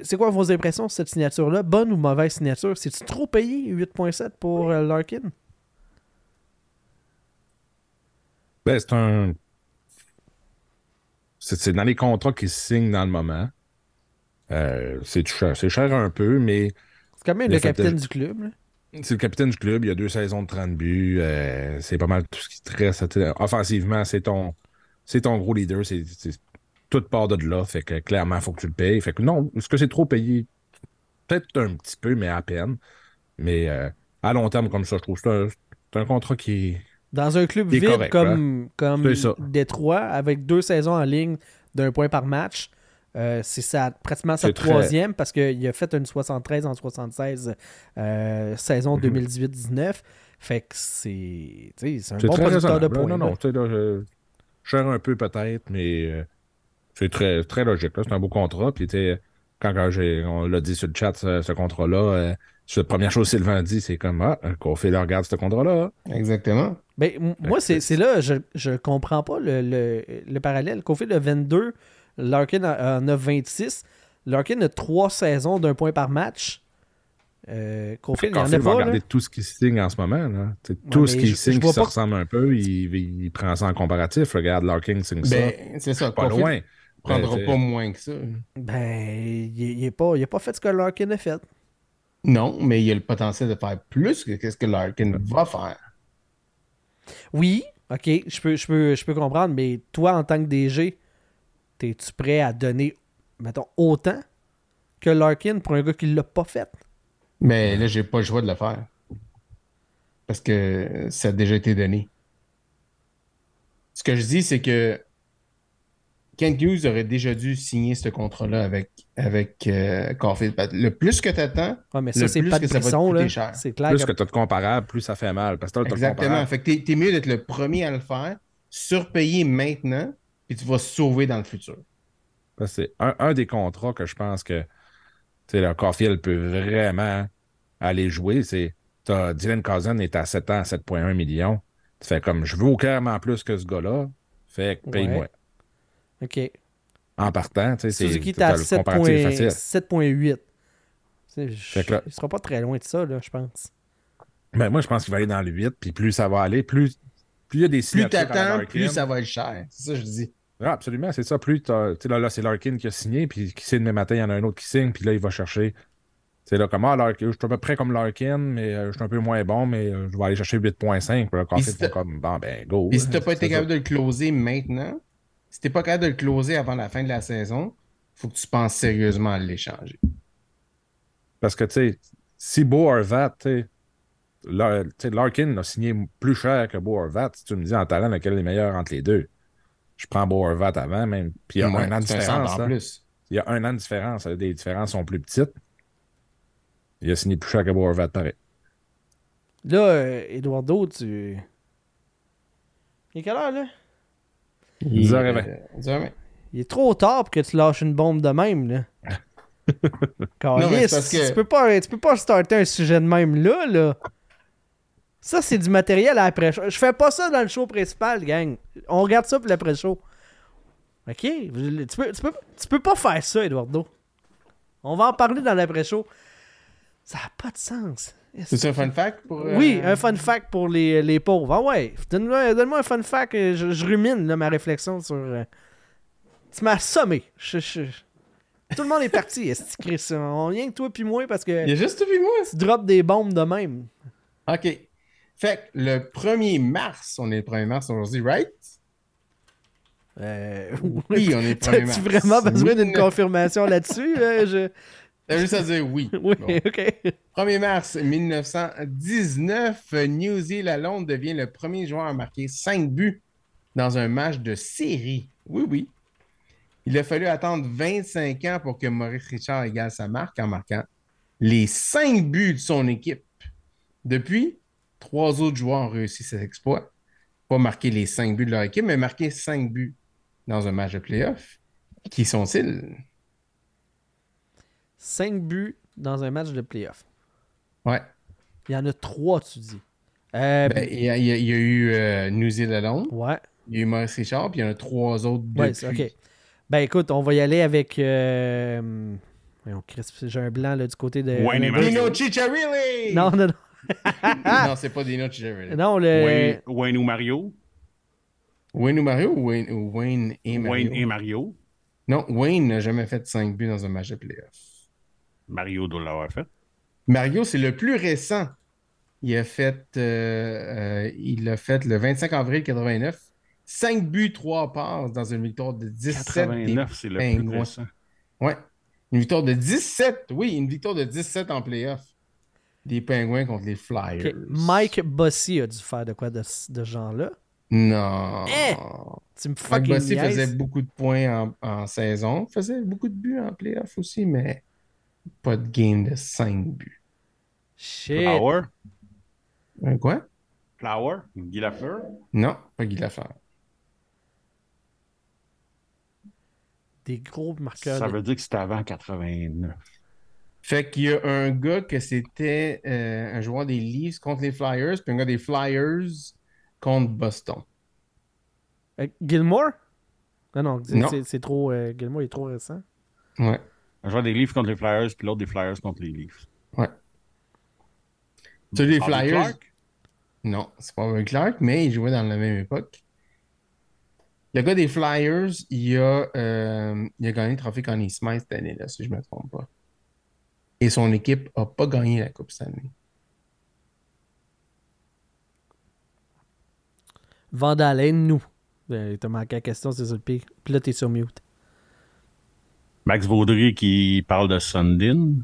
c'est quoi vos impressions sur cette signature-là? Bonne ou mauvaise signature? C'est-tu trop payé 8,7 pour euh, Larkin? Ben, c'est un. C'est c'est dans les contrats qui se signent dans le moment. Euh, c'est cher. C'est cher un peu, mais C'est quand même le capitaine de- du club. là. c'est le capitaine du club. Il y a deux saisons de 30 buts. euh, c'est pas mal tout ce qui te reste. Offensivement, c'est ton, c'est ton gros leader. C'est c'est- tout part de là. Fait que clairement, il faut que tu le payes. Fait que non, est-ce que c'est trop payé? Peut-être un petit peu, mais à peine. Mais euh, à long terme, comme ça, je trouve que c'est un, contrat qui est. Dans un club vide correct, comme, comme C'est ça. Détroit, avec deux saisons en ligne d'un point par match, euh, c'est pratiquement sa très- troisième parce qu'il a fait une 73 en 76 euh, saison Mhm. 2018-19. Fait que c'est tu sais, c'est un bon producteur de points. Non, non, je- cher un peu peut-être, mais c'est très, très logique. là. C'est un beau contrat. Puis, quand, on l'a dit sur le chat, ce, ce contrat-là, euh, la première chose que Sylvain a dit, c'est comme, ah, qu'on fait le regarde ce contrat-là. Exactement. Ben, moi, c'est c'est là, je, je comprends pas le, le, le parallèle. Kofi a 22, Larkin en a 26. Larkin a trois saisons d'un point par match. Euh, Kofi, il en a va pas. regarder Là. tout ce qui signe en ce moment. Là. Tout ce qui je- signe je qui se pas- ressemble un peu, il, il prend ça en comparatif. Regarde, Larkin signe ça. Ben, c'est ça. pas loin. Prendra Ben, pas moins que ça. Ben, il, est pas, pas fait ce que Larkin a fait. Non, mais il a le potentiel de faire plus que ce que Larkin va faire. Oui, Ok, je peux, je, peux, je peux comprendre, mais toi, en tant que DG, es-tu prêt à donner, mettons, autant que Larkin pour un gars qui l'a pas fait? Mais là, j'ai pas le choix de le faire. Parce que ça a déjà été donné. Ce que je dis, c'est que Kent Hughes aurait déjà dû signer ce contrat-là avec, avec euh, Caulfield. Le plus que tu attends, Ouais, mais Le ça, plus pas que ça va te pression, coûter là. cher. C'est clair. Plus que- que tu as de comparable, plus ça fait mal. Parce que t'as le exactement. Fait que t'es, t'es mieux d'être le premier à le faire, surpayé maintenant, puis tu vas sauver dans le futur. Parce que C'est un, un des contrats que je pense que tu sais, le Caulfield peut vraiment aller jouer. C'est t'as- Dylan Cousin est à 7 ans, 7,1 millions. Tu fais comme je veux clairement plus que ce gars-là. Fait que paye-moi. Ouais. Ok. En partant, tu sais, c'est Suzuki, t'es t'as à le comparatif 7.8. facile. 7.8. Tu sais, je- Fait que là- Il sera pas très loin de ça, là, je pense. Ben, moi, je pense qu'il va aller dans le 8, puis plus ça va aller, plus, plus il y a des Plus t'attends, plus ça va être cher. C'est ça que je dis. Ah, absolument, c'est ça. Plus t'as- tu sais, là, là c'est Larkin qui a signé, puis qui sait demain matin, il y en a un autre qui signe, puis là, il va chercher. C'est là comme ah, Larkin, je suis à peu près comme Larkin, mais euh, je suis un peu moins bon, mais euh, je vais aller chercher 8.5. Puis là, Caulfield si t'as- font comme bon, ben, go. Et si t'as pas été capable ça. de le closer maintenant, si t'es pas capable de le closer avant la fin de la saison, faut que tu penses sérieusement à l'échanger. Parce que, tu sais, si Beau Horvat, tu sais, Larkin a signé plus cher que Beau si tu me dis en talent lequel est le meilleur entre les deux, je prends Beau avant même. Puis il y a Ouais, un an de différence. en hein. plus. Il y a un an de différence. Les différences sont plus petites. Il a signé plus cher que Beau pareil. Là, euh, Eduardo, tu. Il est quelle heure, là? Il- 10h20. euh, 10h20. Il est trop tard pour que tu lâches une bombe de même, là. C'est parce que- tu, peux pas, tu peux pas starter un sujet de même là, là. Ça, c'est du matériel à après-show. Je fais pas ça dans le show principal, gang. On regarde ça pour l'après-show. OK? Tu peux, tu, peux, tu peux pas faire ça, Eduardo. On va en parler dans l'après-show. Ça n'a pas de sens. C'est un fun fact pour. euh, Oui, un fun fact pour les, les pauvres. Ah ouais, donne-moi donne-moi un fun fact. euh, Je, je rumine là, ma réflexion sur. euh, Tu m'as assommé. Je- je- Tout le monde est parti. Est-ce que Chris? On vient que toi puis moi parce que Il y a juste vu moi. tu drops des bombes de même. OK. Fait que le 1er mars, on est le 1er mars aujourd'hui, right? Euh, Oui, on est le 1er mars. T'as-tu vraiment besoin d'une confirmation là-dessus? euh, je... T'as juste à dire oui. Oui, Bon. ok. 1er mars 1919, New Zealand Londres devient le premier joueur à marquer 5 buts dans un match de série. Oui, oui. Il a fallu attendre 25 ans pour que Maurice Richard égale sa marque en marquant les 5 buts de son équipe. Depuis, trois autres joueurs ont réussi cet exploit. Pas marquer les 5 buts de leur équipe, mais marquer 5 buts dans un match de playoff. Qui sont-ils? 5 buts dans un match de playoff. Ouais. Il y en a 3, tu dis. Euh, Ben, il y, a- il y a il y a eu euh, New Zealand Londres. ouais. Il y a eu Maurice Richard, puis il y en a trois autres depuis. Ouais, c'est- ok. Ben écoute, on va y aller avec. Euh... voyons, Chris, J'ai un blanc là, du côté de. Wayne. Dino Cicciarilli! Non, non, non. non, c'est pas Dino Cicciarilli. Non, le. Wayne, Wayne ou Mario? Wayne ou Mario ou Wayne, ou Wayne et Mario? Wayne et Mario. Non, Wayne n'a jamais fait 5 buts dans un match de playoff. Mario doit l'avoir fait. Mario, c'est le plus récent. Il a fait, euh, euh, il a fait le 25 avril 89. 5 buts, 3 passes dans une victoire de 17. des 89, c'est le plus récent. Ouais. Une victoire de 17. Oui, une victoire de 17 en playoff. Des Pingouins contre les Flyers. Mike Bossy a dû faire de quoi de, de ce genre-là? Non. Eh! Tu me Mike Bossy faisait beaucoup de points en, en saison. Faisait beaucoup de buts en playoff aussi, mais pas de game de 5 buts. Shit. Flower? Un quoi? Flower? Guy Lafleur? Non, pas Guy Lafleur. Des gros marqueurs. Ça de- veut dire que c'était avant 89. Fait qu'il y a un gars que c'était euh, un joueur des Leafs contre les Flyers, puis un gars des Flyers contre Boston. Euh, Gilmore? Ah non, c'est- Non. c'est- c'est trop. euh, Gilmore il est trop récent. Ouais. Un joueur des Leafs contre les Flyers, puis l'autre des Flyers contre les Leafs. Ouais. Celui des Bobby Flyers? Clark? Non, c'est pas Bobby Clark, mais il jouait dans la même époque. Le gars des Flyers, il a, euh, il a gagné le trophée Connie Smythe cette année-là, si je ne me trompe pas. Et son équipe n'a pas gagné la Coupe cette année. Vandalen, nous. Euh, T'as manqué la question, c'est ça le pire. Puis là, t'es sur mute. Max Vaudry qui parle de Sundin.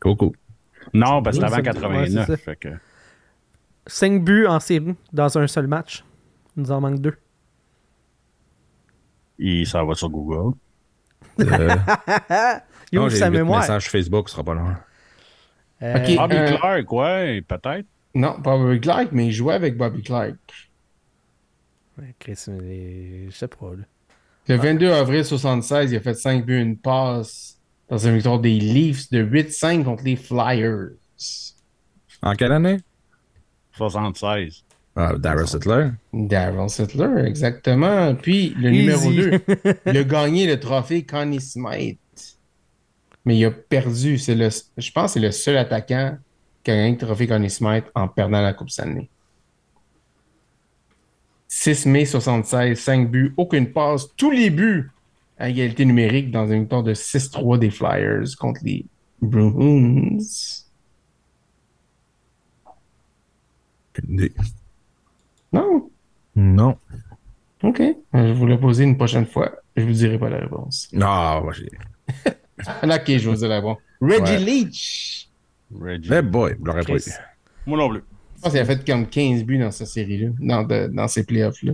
Coco. Non, parce que c'était avant Sundin, ouais, c'est 89. ça. fait que... 5 buts en série dans un seul match. Il nous en manque deux. Il s'en va sur Google. Euh, Il non, ouvre j'ai sa mémoire. messages Facebook, ce sera pas long. Euh. Bobby euh, Clark, ouais, peut-être. Non, pas Bobby Clark, mais il jouait avec Bobby Clark. ouais, Chris, mais je sais pas. Là. Le 22 avril 76, il a fait 5 buts, une passe dans une victoire des Leafs de 8-5 contre les Flyers. En quelle année? 76. Ah, Darryl Sittler. Darryl Sittler, exactement. Puis le Easy. numéro 2, il a gagné le trophée Connie Smythe. Mais il a perdu. C'est le, je pense que c'est le seul attaquant qui a gagné le trophée Connie Smythe en perdant la Coupe Stanley. 6 mai 76, 5 buts, aucune passe, tous les buts à égalité numérique dans une victoire de 6-3 des Flyers contre les Bruins. Non? Non. OK. Je vais vous le poser une prochaine fois. Je vous dirai pas la réponse. Non, moi, j'ai. OK, je vous dire la réponse. Reggie Ouais. Leach. Reggie. Eh boy, je l'aurais pas eu. Moi non plus. Je pense qu'il a fait comme 15 buts dans cette série-là, dans, de- dans ces playoffs-là.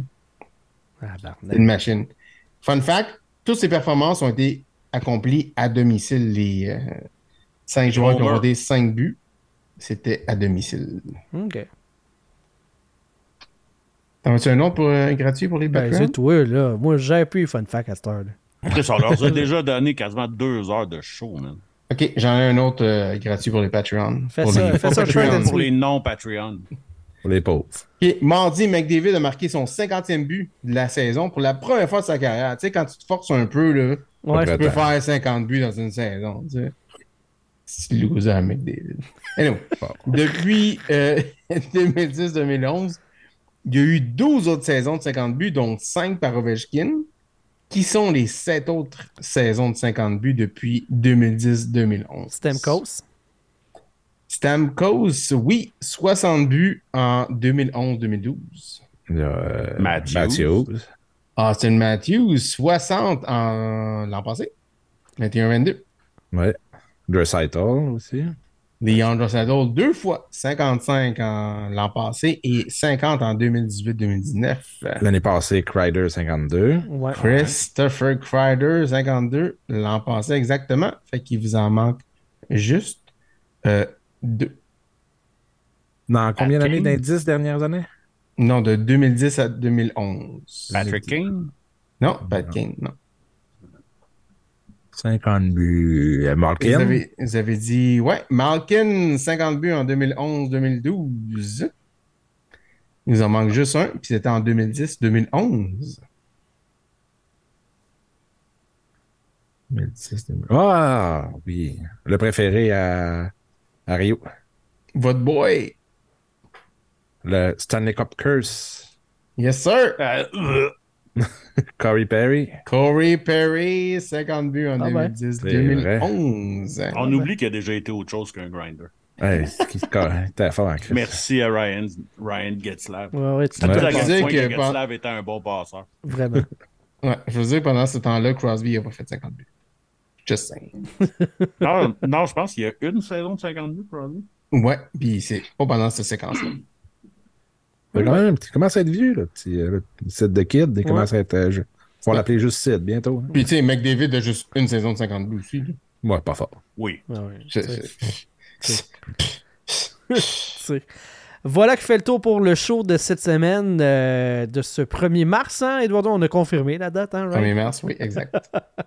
Ah, C'est une machine. Fun fact, toutes ces performances ont été accomplies à domicile. Les euh, cinq joueurs qui ont voté 5 buts, c'était à domicile. Ok. T'en as-tu un autre pour, euh, gratuit pour les Ben, backgrounds? c'est toi, là. Moi, j'ai plus fun fact à cette heure. là. Après, ça leur a déjà donné quasiment deux heures de show, man. OK, j'en ai un autre euh, gratuit pour les Patreons. Fais Pour ça, les- fais pour ça, Pour les non-Patreon. Pour les pauvres. Mardi, McDavid a marqué son 50e but de la saison pour la première fois de sa carrière. Tu sais, quand tu te forces un peu, là, Ouais, tu peux faire 50 buts dans une saison. Tu sais. C'est le loser à McDavid. Anyway, depuis euh, 2010-2011, il y a eu 12 autres saisons de 50 buts, dont 5 par Ovechkin, qui sont les 7 autres saisons de 50 buts depuis 2010-2011. Stamkos. Stamkos, oui, 60 buts en 2011-2012. Il y a, euh, Matthews. Matthews. Austin Matthews, 60 en l'an passé. 21-22. Ouais. Dressitel aussi. Leandro Saddle, deux fois 55 en l'an passé et 50 en 2018-2019. L'année passée, Crider 52. Ouais. Christopher Kreider, 52 l'an passé exactement. Fait qu'il vous en manque juste euh, deux. Dans combien d'années? Dans les 10 dernières années? Non, de 2010 à 2011. Patrick Kane? Non, Pat Kane, non. 50 buts. Vous Malkin. avez, vous avez dit, ouais, Malkin, 50 buts en 2011-2012. Il nous en manque juste un, puis c'était en 2010-2011. 2010, 2000. Ah, oui. Le préféré à, à Rio. Votre boy. Le Stanley Cup Curse. Yes, sir. Euh, euh, Corey Perry. Corey Perry, 50 buts en Ah ben. 2010-2011. on oublie qu'il a déjà été autre chose qu'un grinder. Hey, t'es fort Christ. Merci à Ryan, Ryan Getzlav. Ouais, ouais, tu À Ouais. quel Je veux dire point que que pas- Getzlav était un bon passeur. Vraiment. Ouais, je veux dire, pendant ce temps-là, Crosby n'a pas fait 50 buts. Just saying. Non, non, je pense qu'il y a une saison de 52 probablement. Ouais, puis c'est pas pendant cette séquence-là. Il quand même, il commence à être vieux, le petit, euh, le Sid de Kid. Il commence à être. euh, je- Faut l'appeler juste Sid bientôt. hein. Puis tu sais, McDavid a juste une saison de 50 buts aussi. là. Ouais, pas fort. Oui. Ouais, ouais, C'est- Voilà qui fait le tour pour le show de cette semaine, euh, de ce 1er mars. Hein, Eduardo, on a confirmé la date, hein, right? 1er mars, oui, exact.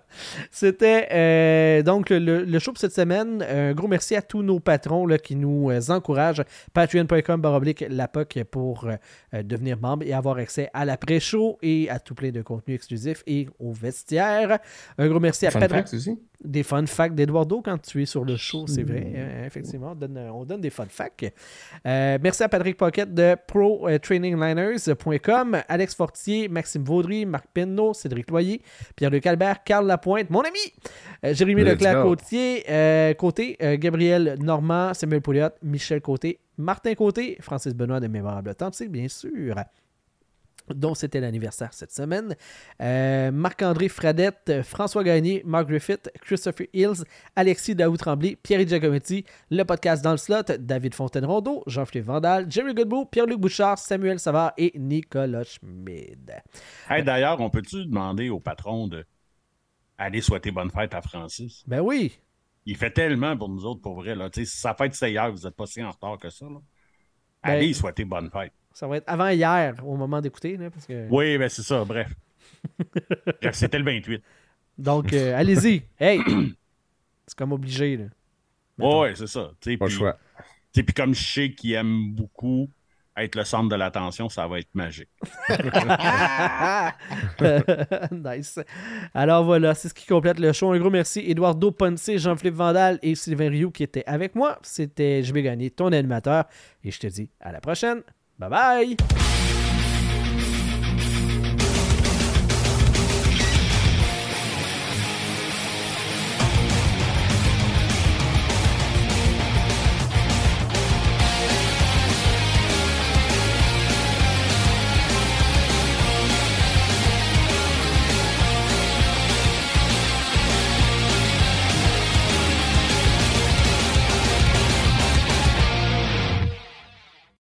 C'était euh, donc le, le show pour cette semaine. Un gros merci à tous nos patrons là, qui nous euh, encouragent. Patreon.com baroblique la POC pour devenir membre et avoir accès à l'après-show et à tout plein de contenu exclusif et au vestiaire. Un gros merci à aussi. Des fun facts d'Eduardo quand tu es sur le show, c'est vrai. Euh, effectivement, on donne, on donne des fun facts. Euh, merci à Patrick Pocket de ProTrainingLiners.com, Alex Fortier, Maxime Vaudry, Marc Penneau, Cédric Loyer, Pierre-Luc Albert, Carl Lapointe, mon ami, euh, Jérémy Let's Leclerc go. Côtier, euh, Côté, euh, Gabriel Normand, Samuel Pouliot, Michel Côté, Martin Côté, Francis Benoît de Mémorable Authentique, bien sûr. Dont c'était l'anniversaire cette semaine. Euh, Marc-André Fradette, François Gagné, Mark Griffith, Christopher Hills, Alexis Daou-Tremblay, Pierre Giacometti, le podcast dans le slot, David Fontaine-Rondeau, Jean-Philippe Vandal, Jerry Goodbout, Pierre-Luc Bouchard, Samuel Savard et Nicolas Schmid. Hey, D'ailleurs, on peut-tu demander au patron de aller souhaiter bonne fête à Francis? Ben oui, Il fait tellement pour nous autres, pour vrai. Là. Si sa fête, c'est hier, vous n'êtes pas si en retard que ça. Là. Ben- Allez souhaiter bonne fête. Ça va être avant hier au moment d'écouter. là, parce que... Oui, ben c'est ça, bref. Bref, C'était le 28. Donc, euh, allez-y. Hey! C'est comme obligé. Là. Oui, ouais, c'est ça. Pas le puis- choix. Puis comme je sais qu'il aime beaucoup être le centre de l'attention, ça va être magique. nice. Alors voilà, c'est ce qui complète le show. Un gros merci Eduardo Ponce, Jean-Philippe Vandal et Sylvain Rioux qui étaient avec moi. C'était Je vais gagner ton animateur. Et je te dis à la prochaine. Bye bye!